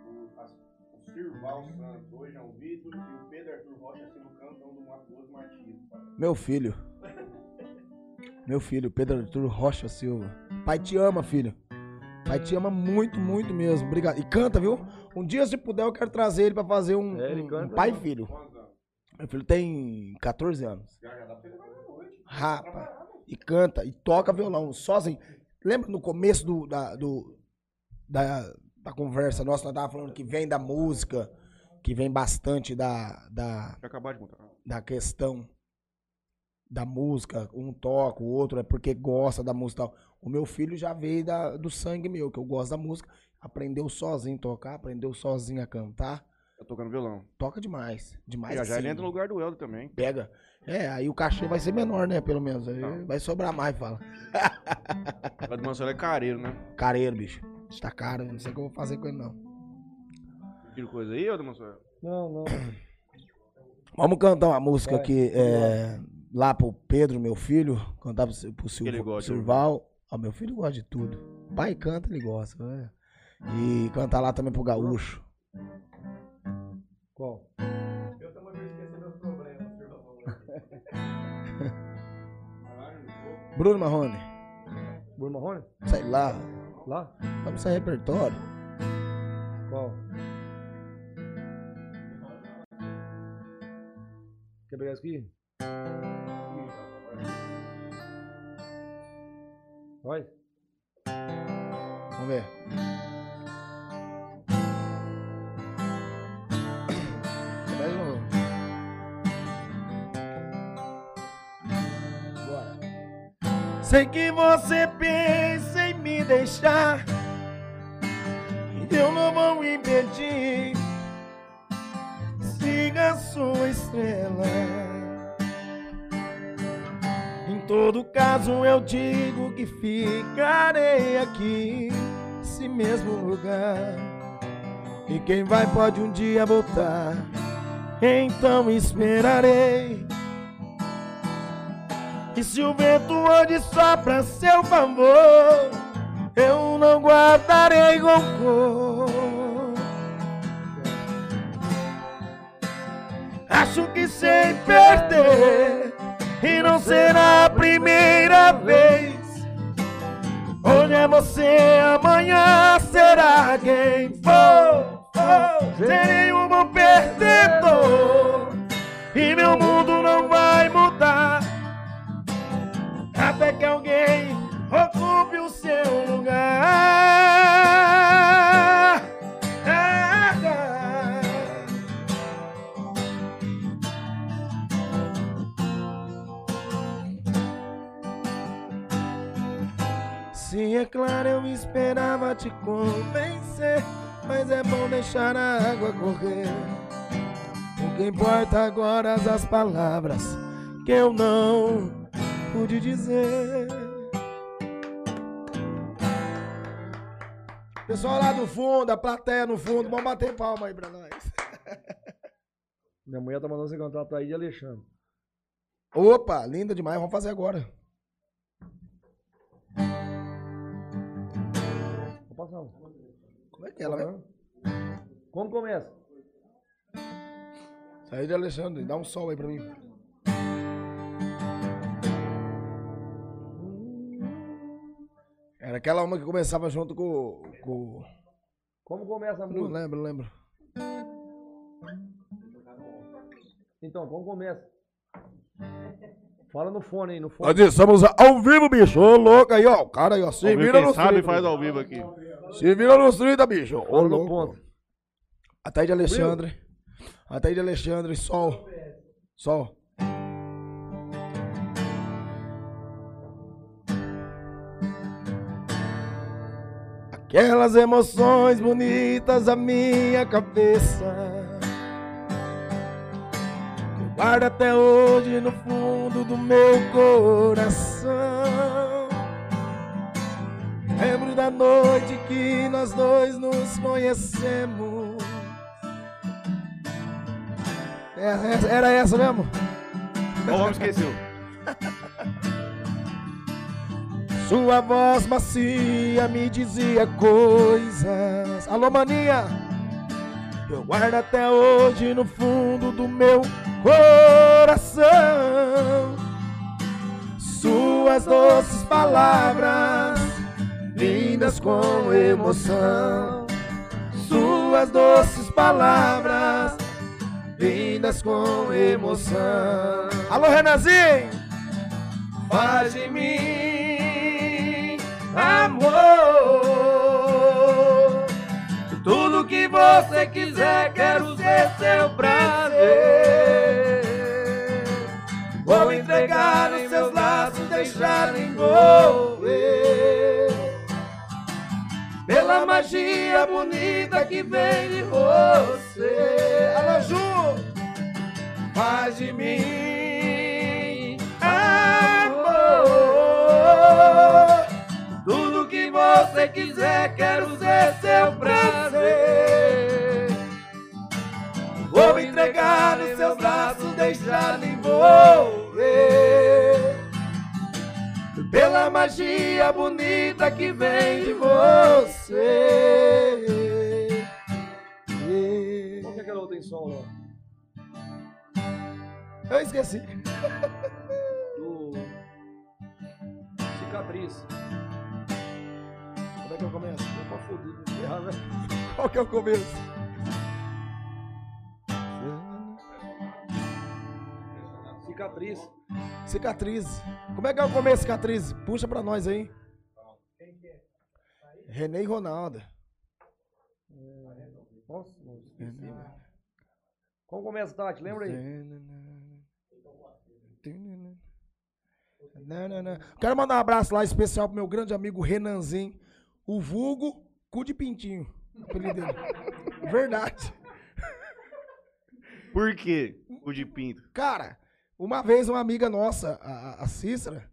O, Sirval Santos, hoje é o Vitor e o Pedro Arthur Rocha Meu filho. Meu filho, Pedro Arthur Rocha Silva. Pai te ama, filho. Pai te ama muito, muito mesmo. Obrigado. E canta, viu? Um dia, se puder, eu quero trazer ele pra fazer um, É, um- canta um pai e mesmo. filho. Meu filho tem 14 anos. Rapa. E canta, e toca violão, sozinho. Lembra no começo do, da, do, da, da conversa nossa, nós tava falando que vem da música, que vem bastante da, da, Já acabar de montar. Da questão da música. Um toca, o outro é porque gosta da música e tal. O meu filho já veio da, do sangue meu, que eu gosto da música. Aprendeu sozinho a tocar, aprendeu sozinho a cantar. Tá tocando violão. Toca demais. Demais. já já assim. ele entra no lugar do Helder também. Pega. É, aí o cachê vai ser menor, né? Pelo menos. Vai sobrar mais, fala. O do Mansell é careiro, né? Careiro, bicho. Está caro, não sei o que eu vou fazer com ele, não. Tira coisa aí, Helder Mansell? Não, não. Vamos cantar uma música Vai, aqui é, lá pro Pedro, meu filho. Cantar pro, pro Silva- ele gosta de Silval. Ó, meu filho gosta de tudo. Pai canta, ele gosta, né? E cantar lá também pro Gaúcho. Qual? Bruno Marrone, Bruno Marrone? sei lá. Lá? Vamos sem repertório. Qual? Quer pegar isso aqui? Vai. Vamos ver. Mais um. Bora. Sei que você pensa em me deixar. Eu não vou impedir. Estrela. Em todo caso, eu digo que ficarei aqui, nesse mesmo lugar. E quem vai pode um dia voltar. Então esperarei. E se o vento hoje sopra a seu favor, eu não guardarei rancor. Que sei perder e não será a primeira vez. Hoje é você, amanhã será quem for. Oh, serei um bom perdedor e meu mundo não vai mudar até que alguém ocupe o seu lugar. Sim, é claro, eu esperava te convencer, mas é bom deixar a água correr. O que importa agora são as palavras que eu não pude dizer. Pessoal lá do fundo, a plateia no fundo, vamos bater palma aí pra nós. Minha mulher tá mandando você cantar pra aí de Alexandre. Opa, linda demais, vamos fazer agora. Um. Como é que é ela, velho? Como começa? Sai de Alexandre, dá um sol aí pra mim. Era aquela uma que começava junto com. com... Como começa a Não música? lembro, não lembro. Então, como começa? Fala no fone aí, no fone. Nós estamos ao vivo, bicho. Ô, louco aí, ó. O cara aí, ó. Se Ao vira quem nos sabe 30. faz ao vivo aqui. Se vira nos 30, bicho. Ô, no ponto. Até de Alexandre. Até de Alexandre, sol. Sol. Aquelas emoções bonitas da minha cabeça. Que eu guardo até hoje no fundo do meu coração. Lembro da noite que nós dois nos conhecemos. É, Era essa mesmo? Ó, vamos esqueceu. Sua voz macia me dizia coisas. Alô, maninha! Eu guardo até hoje no fundo do meu coração. Suas doces palavras, lindas com emoção. Suas doces palavras, lindas com emoção. Alô, Renanzinho! Faz de mim amor. Tudo que você quiser, quero ser seu prazer. Vou entregar nos seus laços, deixar envolver. Pela magia bonita que vem de você. Alô, Ju! Faz de mim amor. Tudo que você quiser, quero ser seu prazer. Vou entregar nos seus braços, deixar envolver. Pela magia bonita que vem de você. Qual que é aquela outra em sol lá? Eu esqueci. Do. Cicatriz. Como é que eu começo? Tô vou ferrar, né? Qual que é o começo? Cicatriz. Cicatriz. Como é que é o começo, cicatriz? Puxa pra nós aí. René e Ronaldo. Não esqueci. Como começa, Tati? Lembra aí? Quero mandar um abraço lá especial pro meu grande amigo Renanzinho, o vulgo cu de pintinho. Verdade. Por quê? O de pinto. Cara, uma vez uma amiga nossa, a, a Cícera,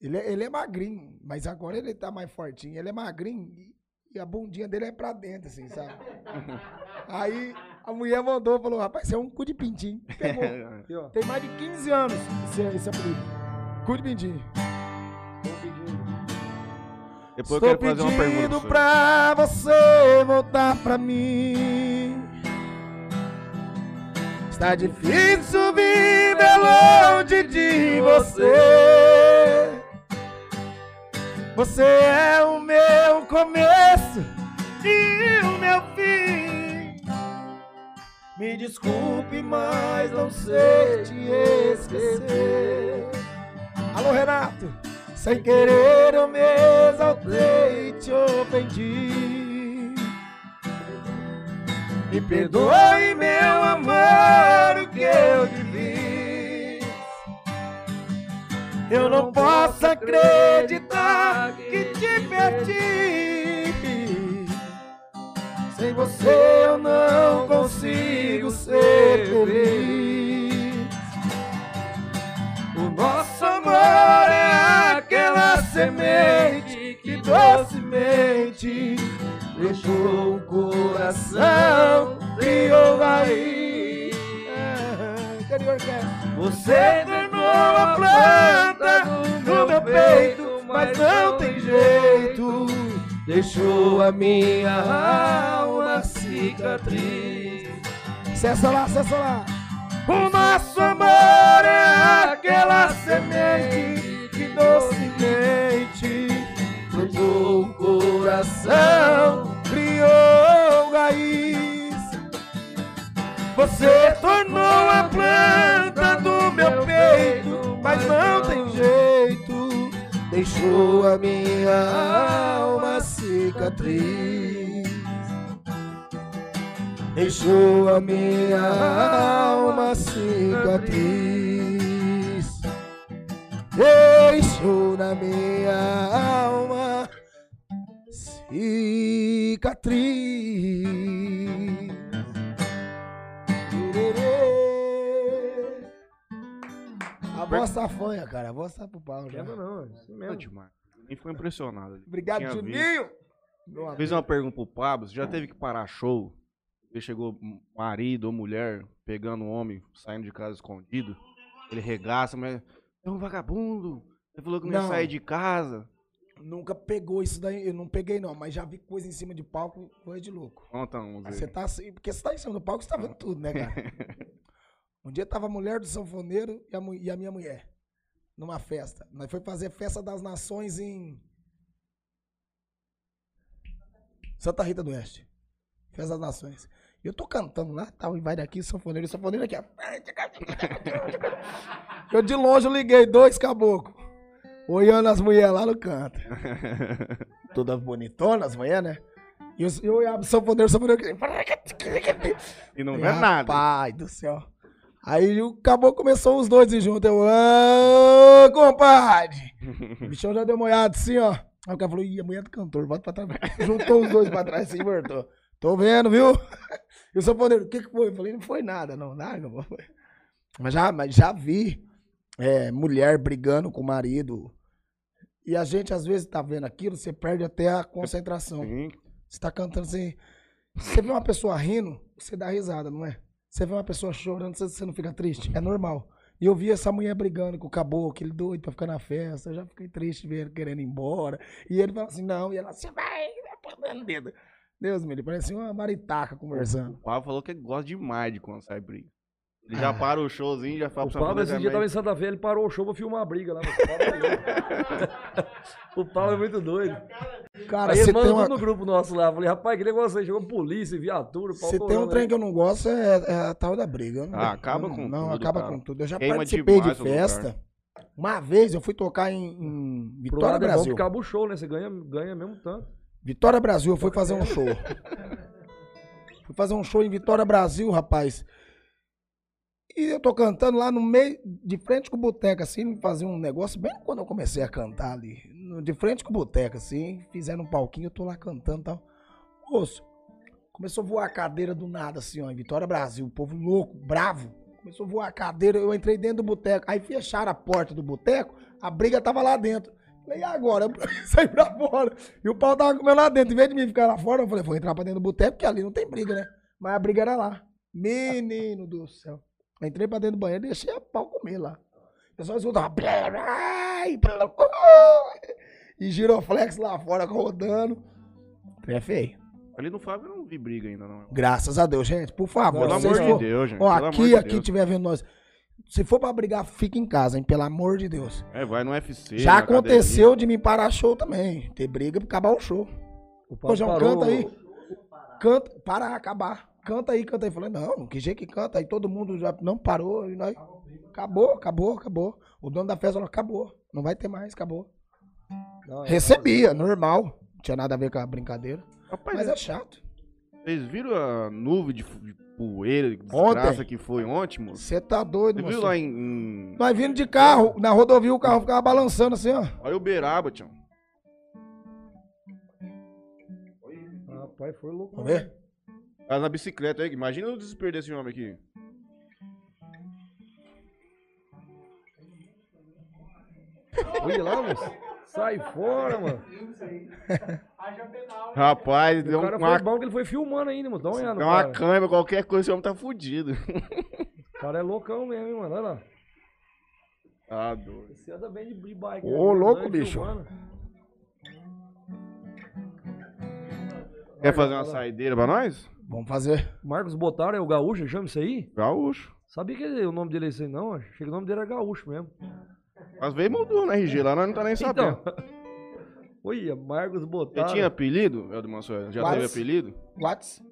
ele é, ele é magrinho, mas agora ele tá mais fortinho. Ele é magrinho e, e a bundinha dele é pra dentro, assim, sabe? Aí a mulher mandou, falou, rapaz, você é um cu de pintinho. Pegou. Tem mais de 15 anos esse, esse apelido. Cu de pintinho. Depois eu Estou quero fazer uma pergunta. pra você voltar pra mim. Está difícil viver longe de você. Você é o meu começo e o meu fim. Me desculpe, mas não sei te esquecer. Alô, Renato. Sem querer eu me exaltei e te ofendi. Me perdoe, meu amor, o que eu te fiz. Eu não posso acreditar que te perdi. Sem você eu não consigo ser feliz. O nosso amor é aquela semente que docemente deixou o coração criou raiz. Interior Você tornou a planta no meu peito, mas não tem jeito. Deixou a minha alma cicatriz. Cessa lá, cessa lá. O nosso amor é aquela semente que docemente o coração, criou raiz. Você tornou a planta do meu peito, mas não tem jeito. Deixou a minha alma cicatriz. Deixou a minha alma cicatriz. Deixou na minha alma cicatriz. A voz tá fanha, cara. A voz tá pro pau já. Quebra não, é isso você. mesmo. demais. Nem ficou impressionado. Obrigado. Juninho. Fiz uma pergunta pro Pablo, você já teve que parar show? Ele chegou marido ou mulher pegando um homem, saindo de casa escondido. Ele regaça, mas é um vagabundo. Ele falou que não, ia Não. sair de casa. Nunca pegou isso daí. Eu não peguei, não, mas já vi coisa em cima de palco, coisa de louco. Conta um. Você tá assim, porque você tá em cima do palco, você tá vendo tudo, né, cara? Um dia tava a mulher do sanfoneiro e a, e a minha mulher numa festa. Nós foi fazer festa das nações em Santa Rita do Oeste. Festa das Nações. Eu tô cantando lá, tal, e vai daqui, sanfoneiro, sanfoneiro aqui, ó. Eu de longe eu liguei dois caboclos. Olhando as mulheres lá no canto. Todas bonitonas, as mulheres, né? E eu, eu olhava o sanfoneiro, sanfoneiro aqui. E não vê nada. Pai do céu. Aí o caboclo começou os dois e junto. Eu, ô, compadre. O bichão já deu uma olhada assim, ó. Aí o cara falou, ih, a mulher do cantor, bota pra trás. Juntou os dois pra trás assim e voltou. Tô vendo, viu? E o sanfoneiro, o que que foi? Eu falei, não foi nada, não. Nada. Mas já, mas já vi é, mulher brigando com o marido. E a gente, às vezes, tá vendo aquilo, você perde até a concentração. Sim. Você tá cantando assim. Você vê uma pessoa rindo, você dá risada, não é? Você vê uma pessoa chorando, você, você não fica triste? É normal. E eu vi essa mulher brigando com o caboclo, aquele doido pra ficar na festa. Eu já fiquei triste vendo, querendo ir embora. E ele fala assim, não. E ela, você vai, vai apontando o dedo. Deus me livre, parecia uma maritaca O conversando. Pablo falou que gosta demais de quando sai briga. Ele já Ah. para o showzinho, já fala O pro Pablo esse dia tava em Santa Fé, ele parou o show pra filmar a briga lá. mas O Pablo é o é muito doido. Cara, Aí você ele tem, manda uma, no grupo nosso lá. Falei, rapaz, que negócio aí? Chegou polícia, viatura, o Paulo você tem um trem que eu não gosto, é, é a tal da briga. Não- Ah, acaba não- com Não, tudo, acaba cara. com tudo. Eu já Queima participei de o festa. Uma vez eu fui tocar em, em Pro Vitória lado é bom que Brasil. acaba o show, né? Você ganha, ganha mesmo tanto. Vitória Brasil, eu fui fazer um show. fui fazer um show em Vitória Brasil, rapaz. E eu tô cantando lá no meio, de frente com o boteco, assim, fazer um negócio, bem quando eu comecei a cantar ali. De frente com o boteco, assim, fizeram um palquinho, eu tô lá cantando e tal. Moço, começou a voar a cadeira do nada, assim, ó, em Vitória Brasil, o povo louco, bravo. Começou a voar a cadeira, eu entrei dentro do boteco. Aí fecharam a porta do boteco, a briga tava lá dentro. Falei, e agora? Eu saí pra fora. E o pau tava comendo lá dentro. Em vez de mim ficar lá fora, eu falei, vou entrar pra dentro do boteco, porque ali não tem briga, né? Mas a briga era lá. Menino do céu. Eu Entrei pra dentro do banheiro e deixei a pau comer lá. O pessoal escutava. blá, blá, e blá, E giroflex lá fora rodando. É feio. Ali no Fábio eu não vi briga ainda, não. Graças a Deus, gente. Por favor. Pelo amor de Deus, gente. Ó, pelo aqui, de aqui tiver vendo nós. Se for pra brigar, fica em casa, hein? Pelo amor de Deus. É, vai no UFC. Já aconteceu de me parar show também. Ter briga pra acabar o show. O Pô, João, parou- canta aí. Canta, para acabar. Canta aí, canta aí. Falei, não, que jeito que canta. Aí todo mundo já não parou. E nós... Acabou, acabou, acabou. O dono da festa falou, acabou. Não vai ter mais, acabou. Não, é- Recebia, normal. Não tinha nada a ver com a brincadeira. Rapaz, Mas é chato. vocês viram a nuvem de, de poeira, Ontem. desgraça que foi ontem, moço? Você tá doido, Você viu moço. lá em... em... Nós vindo de carro, na rodovia o carro ficava balançando assim, ó. Olha o Beraba, tio. Rapaz, foi louco. Vamos ver? Tá na bicicleta aí. Imagina o desespero desse homem aqui. Olha lá, moço. Sai fora, mano. Rapaz, O deu cara uma, foi bom que ele foi filmando ainda, moço. Dá uma olhada no uma cara. câmera, qualquer coisa, esse homem tá fudido. O cara é loucão mesmo, hein, mano. Olha lá. Tá doido. Você anda bem de bike. Ô, né? louco, bicho. filmando. Quer fazer uma saideira pra nós? Vamos fazer. Marcos Botaro é o gaúcho, chama isso aí? Gaúcho. Sabia que ele- o nome dele é esse aí, não? Achei que o nome dele era gaúcho mesmo. Às vezes mudou na RG, lá nós não tá nem sabendo. Então. Olha, Marcos Você Botaro. tinha apelido, Helder Mansuel? Já Quase. teve apelido? Whats?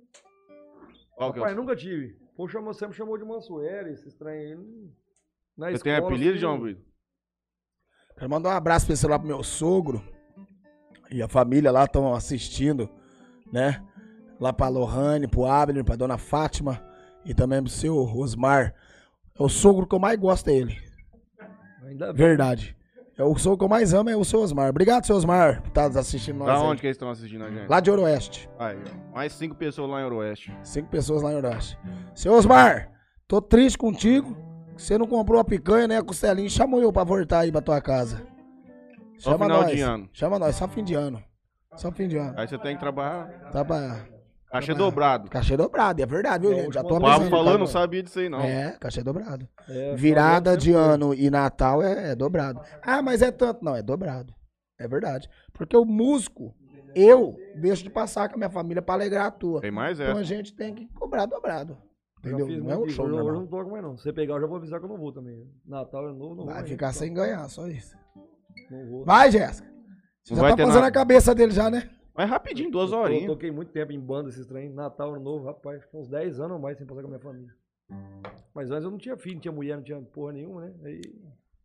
Qual que é Rapaz, nunca tive. Pô, chamou, sempre chamou de Mansueli, esse estranho aí. Não- Na Você tem escola, apelido, assim, João Brito? Quero mandar um abraço especial lá pro meu sogro. E a família lá estão assistindo, né? Lá pra Lohane, pro Abner, pra dona Fátima. E também pro seu Osmar. É o sogro que eu mais gosto dele. Ainda bem. Verdade. É o sogro que eu mais amo é o seu Osmar. Obrigado, seu Osmar, por estar assistindo nós. Da aí. onde que eles estão assistindo a gente? Lá de Oroeste. Aí, ó. Mais cinco pessoas lá em Oroeste. Cinco pessoas lá em Oroeste. Seu Osmar, tô triste contigo. que Você não comprou a picanha, né? A costelinha. Chamou eu pra voltar aí pra tua casa. Só final de ano. Chama nós, só fim de ano. Só fim de ano. Aí você tem que trabalhar. Tá Caixa Tá. dobrado. Cachê dobrado, é verdade, viu, É, gente? Já tô O Pablo falou, tá? não sabia disso aí, não. É, cachê dobrado. É, Virada só de ano e Natal é, é dobrado. Ah, mas é tanto. Não, é dobrado. É verdade. Porque o músico, eu deixo de passar com a minha família pra alegrar a tua. Tem mais Então a gente tem que cobrar dobrado. Entendeu? Não é um show. Hoje eu não toco mais não. Se você pegar, eu já vou avisar que eu não vou também. Natal é novo, não vou. Vai ficar sem ganhar, só isso. Não vou. Vai, Jéssica. Você Não já vai tá fazendo nada. a cabeça dele já, né? Mas rapidinho, duas Eu horinhas. toquei muito tempo em banda esses trem. Natal, ano novo, rapaz. Uns 10 anos ou mais sem passar com a minha família. Mas antes eu não tinha filho, não tinha mulher, não tinha porra nenhuma, né? Aí,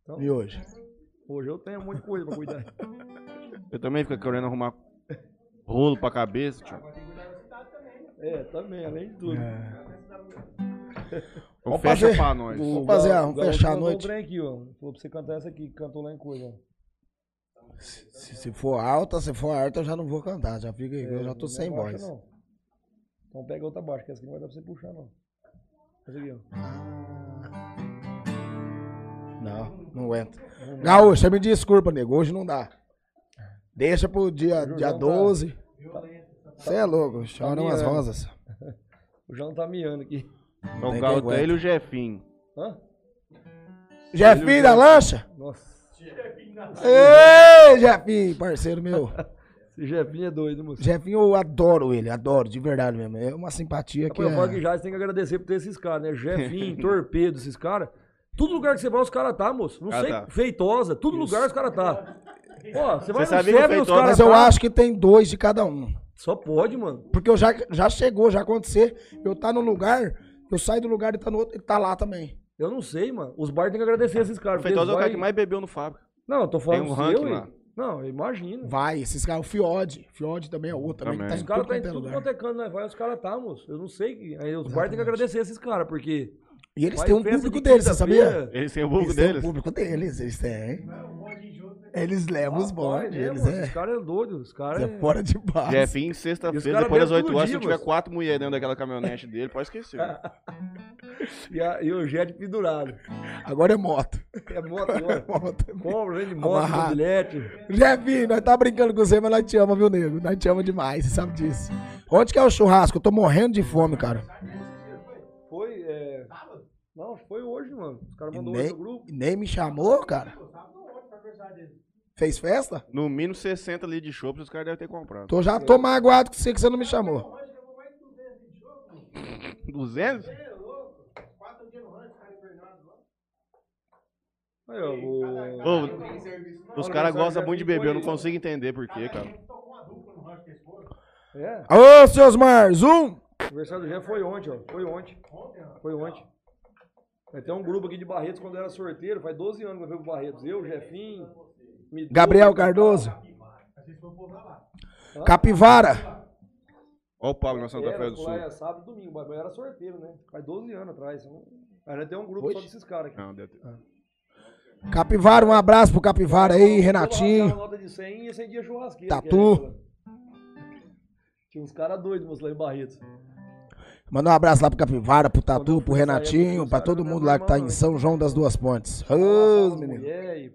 então, E hoje? hoje eu tenho um monte de coisa pra cuidar. Eu também fico querendo arrumar rolo pra cabeça, tio. É, também, além de tudo. Então Vamos fecha fazer. pra nós. Vamos fazer, vamos fechar a noite. Um trem aqui, ó. Falou pra você cantar essa aqui, que cantou lá em coisa. ó. Se, se for alta, se for alta, eu já não vou cantar. Já fica, eu já tô É, Não sem é voz. Não. Então pega outra baixa, que essa aqui não vai dar pra você puxar, não. Essa aqui, ó. Não, não aguento. Gaúcho, você me desculpa, nego. Hoje não dá. Deixa pro dia, dia tá- 12. Você é louco, chora umas miando. rosas. O João tá miando aqui. Então, Tem o Galo tá ele e o Jefinho. Hã? Jefinho da lancha? Nossa. Ei, Jefinho, parceiro meu. Esse Jefinho é doido, moço. Jefinho, eu adoro ele, adoro, de verdade mesmo. É uma simpatia que é... já você tem que agradecer por ter esses caras, né? Jefinho, Torpedo, esses caras. Todo lugar que você vai, os caras tá, moço. Não Ah, sei, tá. Feitosa, todo lugar os caras tá. Pô, você vai no sabia que o Seven, os Feitosa- caras Mas eu tá. acho que tem dois de cada um. Só pode, mano. Porque eu já, já chegou, já acontecer. Eu tá no lugar, eu saio do lugar e tá no outro, ele tá lá também. Eu não sei, mano. Os bar tem que agradecer esses caras. O Feitosa é o cara vai- que mais bebeu no Fábio. Não, eu tô falando Tem um seu, ranking e- lá. Não, eu imagino. Vai, esses caras, o Fiode. Fiode também é outro, também, que tá Os caras tudo tá em quanto é tudo lugar. quanto é canto, né? Vai, os caras tá, moço. Eu não sei. que- Aí os bar tem que Exatamente. agradecer esses caras, porque. E eles têm um festa público de deles, você sabia? quinta-feira, Eles têm o vulgo Eles têm um deles. público deles, eles têm. Eles levam os rapaz, bondes, é. Os caras é doido. Os caras Isso é fora de base. Jefinho, os sexta-feira, depois das bebem 8 todo horas, dia, se tiver quatro mulheres dentro daquela caminhonete dele, pode esquecer. e, a- e o jet pendurado. Agora é moto. É moto agora. Moto. Compra, vende moto, mobilete. Jefinho, nós tá brincando com você, mas nós te ama, viu, nego? Nós te ama demais, você sabe disso. Onde que é o churrasco? Eu tô morrendo de fome, cara. Foi, é... Não, foi hoje, mano. Os caras mandaram hoje no grupo. e nem me chamou, cara. Fez festa? No mínimo 60 litros de chopp os caras devem ter comprado. Tô já tô magoado com você que você não me chamou. 200? Aí, ó, o... Ô, os caras gostam muito de beber, eu não consigo entender por quê, cara. É, Ô, seus Mar, zoom! o aniversário do Jean foi ontem, ó. Foi ontem. Foi ontem. Vai ter um grupo aqui de Barretos quando eu era sorteiro, faz 12 anos que eu pro Barretos. Eu, Jefinho, Gabriel Cardoso. Capivara. Ó o Pablo na Santa Fé Era, do Sul. lá é sábado e domingo, mas era sorteiro, né? Faz 12 anos atrás. Então, Ainda tem um grupo só desses caras aqui. Não, deve ter. Capivara, um abraço pro Capivara aí, Renatinho. nota de 100 e acendia churrasqueira. Tatu. que é essa, né? Tinha uns caras doidos, moço, lá em Barretos. Manda um abraço lá pro Capivara, pro Tatu, pro Renatinho, pra todo mundo lá que tá em São João das Duas Pontes. Ô, menino. e.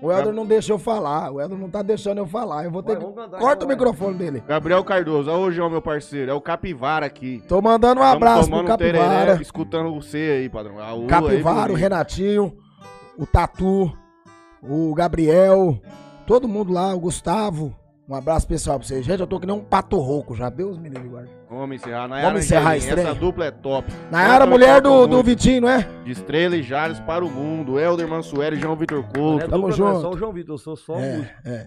O Helder não deixa eu falar. O Helder não tá deixando eu falar. Eu vou ter que. Corta o então, microfone dele. Gabriel Cardoso, o João, meu parceiro. É o Capivara aqui. Tô mandando um abraço pro Capivara. escutando você aí, padrão. Capivara, o. Renatinho, o Tatu, o Gabriel, todo mundo lá, o Gustavo. Um abraço pessoal pra vocês. Gente, eu tô que nem um pato rouco já. Deus me livre, guarda. Vamos encerrar. Nayara Vamos encerrar esse trem? Essa dupla é top. Nayara, mulher do, do. Vitinho, não é? De Estrela e Jales para o mundo. Helder Mansueli e João Vitor Couto. é Tamo dupla, não, é junto. só o João Vitor, eu sou só É, músico. é.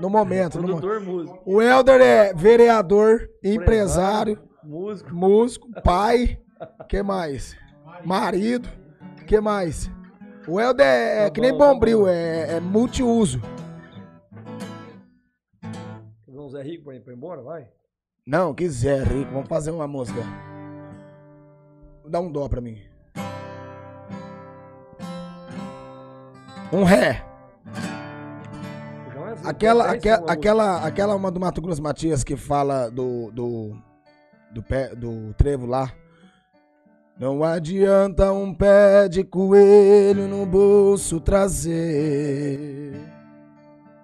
No momento, no momento. Produtor músico. O Helder é vereador, empresário, Músico. músico, pai. que mais? Marido. que mais? O Helder é, Tá que nem bom, tá bombril, bom. é, é multiuso. Zé Rico pra ir embora? Vai. Não, quiser, Rico, vamos fazer uma música. Dá um dó pra mim. Um ré. É assim, Aquela, dez aquela, samba, aquela, aquela uma do Mato Grosso Matias que fala do, do, do, pé, do trevo lá. Não adianta um pé de coelho no bolso trazer.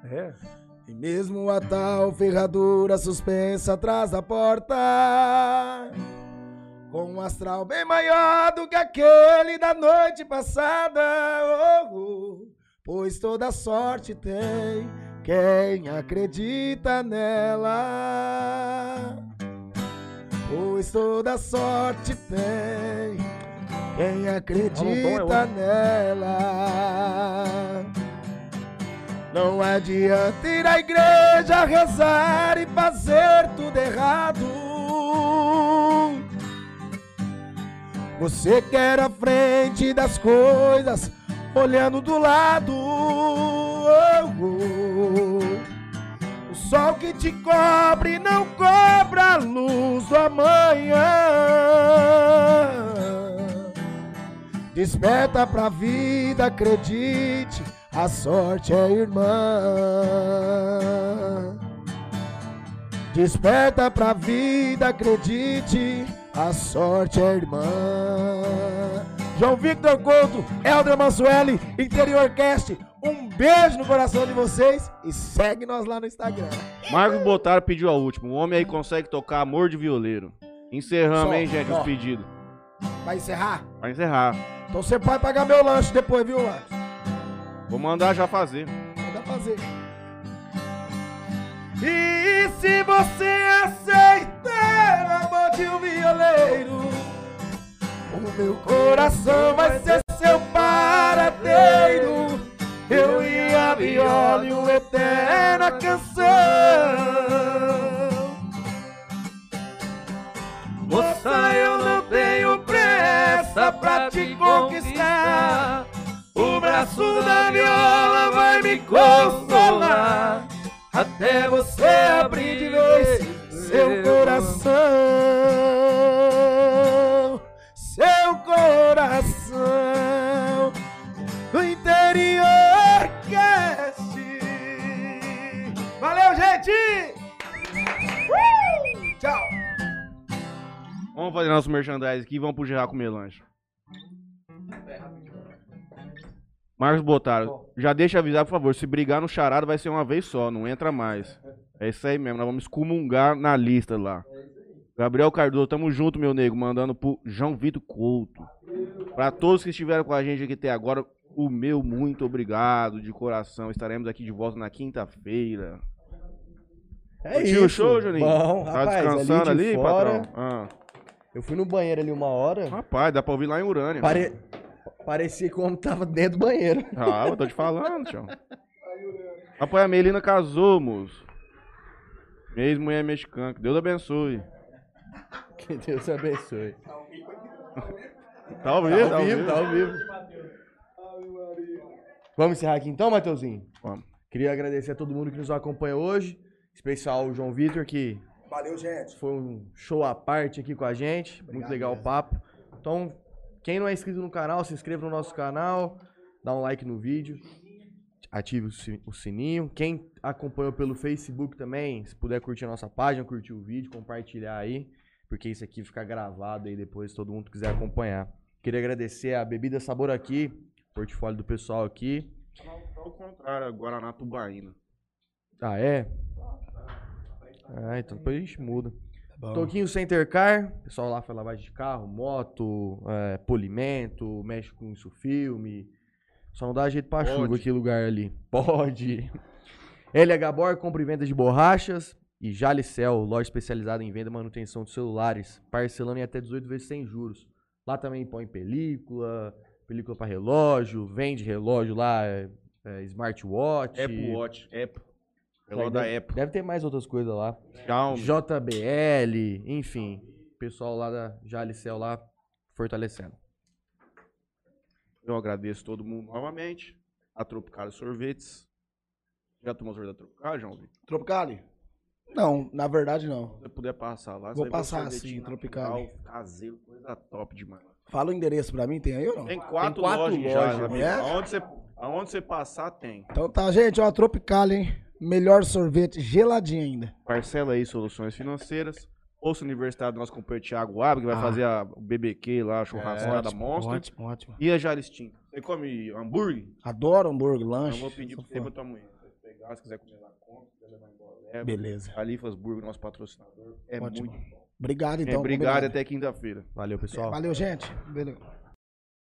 É. Mesmo a tal ferradura suspensa atrás da porta, com um astral bem maior do que aquele da noite passada, oh, oh, pois toda sorte tem quem acredita nela. Pois toda sorte tem quem acredita nela. Não adianta ir à igreja rezar e fazer tudo errado. Você quer a frente das coisas, olhando do lado. O sol que te cobre não cobra a luz do amanhã. Desperta pra vida, acredite, a sorte é irmã. Desperta pra vida, acredite, a sorte é irmã. João Victor Couto, Helder Mansueli, Interior Cast, um beijo no coração de vocês e segue nós lá no Instagram. Marcos Botaro pediu a última. O homem aí consegue tocar Amor de Violeiro. Encerramos, hein, gente, ó. os pedidos. Vai encerrar? Vai encerrar. Então você pode pagar meu lanche depois, viu, Marcos? Vou mandar já fazer. Manda fazer. E se você aceitar amor de um violeiro, o meu coração vai ser seu paradeiro. Eu e a viola e uma eterna canção. Moça, eu não tenho pressa pra te conquistar. O braço da viola vai me consolar até você abrir de vez seu coração, seu coração do interior cast. Valeu, gente! Uh! Tchau! Vamos fazer nosso merchandising aqui e vamos pro Gerard comer lanche. Marcos Botaro, já deixa avisar, por favor, se brigar no charada vai ser uma vez só, não entra mais. É isso aí mesmo, nós vamos excomungar na lista lá. Gabriel Cardoso, tamo junto, meu nego, mandando pro João Vitor Couto. Pra todos que estiveram com a gente aqui até agora, o meu muito obrigado de coração. Estaremos aqui de volta na quinta-feira. É Curtiu o isso. show, Juninho? Bom, Tá rapaz, descansando ali, de ali, fora, patrão? Ah. Eu fui no banheiro ali uma hora. Rapaz, dá pra ouvir lá em Urânia. Pare... Parecia como tava dentro do banheiro. Ah, eu tô te falando, tio. Rapaz, a Melina casou, moço. Ex-mulher mexicana. Que Deus abençoe. Que Deus abençoe. Tá ao vivo, Tá ao vivo, tá ao vivo. Vamos encerrar aqui então, Mateuzinho? Vamos. Queria agradecer a todo mundo que nos acompanha hoje. Especial o João Vitor, que Valeu, gente. foi um show à parte aqui com a gente. Muito legal o papo. Então, quem não é inscrito no canal, se inscreva no nosso canal, dá um like no vídeo, ative o si- o sininho. Quem acompanhou pelo Facebook também, se puder curtir a nossa página, curtir o vídeo, compartilhar aí, porque isso aqui fica gravado aí depois, todo mundo quiser acompanhar. Queria agradecer a Bebida Sabor aqui, portfólio do pessoal aqui. Ao contrário, Guaraná Tubaína. Ah, é? Ah, então depois a gente muda. Bom. Toquinho Center Car, o pessoal lá faz lavagem de carro, moto, é, polimento, mexe com isso, filme. Só não dá jeito pra Pode. chuva aquele lugar ali. Pode. LH Bor, compra e venda de borrachas. E Jalicel, loja especializada em venda e manutenção de celulares, parcelando em até 18 vezes sem juros. Lá também põe película, película pra relógio, vende relógio lá, é, é, smartwatch. Apple Watch. Apple. Relógio deve, da Apple. deve ter mais outras coisas lá. Xiaomi. JBL, enfim. Pessoal lá da Jalicel lá fortalecendo. Eu agradeço todo mundo novamente. A Tropical Sorvetes. Já tomou sorvete da Tropical, João Vitor? Tropicali? Não, na verdade não. Se você puder passar lá, Vou você vai ver passar, sim, Tropical. Caseiro, coisa top demais. Fala o endereço pra mim, tem aí ou não? Tem quatro, quatro lojas, lojas, já, né? Aonde você, aonde você passar, tem. Então tá, gente, ó, Tropicali, hein? Melhor sorvete, geladinho ainda. Parcela aí soluções financeiras. Ouça Universidade do nosso companheiro Thiago Abra, que vai Ah. fazer a, o BBQ lá, a churrascada Ótimo, monstro. Ótimo, ótimo. E a Jaristim. Você come hambúrguer? Adoro hambúrguer, Eu lanche. vou pedir pra você e pra tua mulher. Se pegar, se quiser comer lá, compra. Se quiser levar embora, leva. Beleza. Alifas Burger, nosso patrocinador. É Ótimo. muito bom. Obrigado, É, então. obrigado combinado. até quinta-feira. Valeu, pessoal. Valeu, gente. Beleza.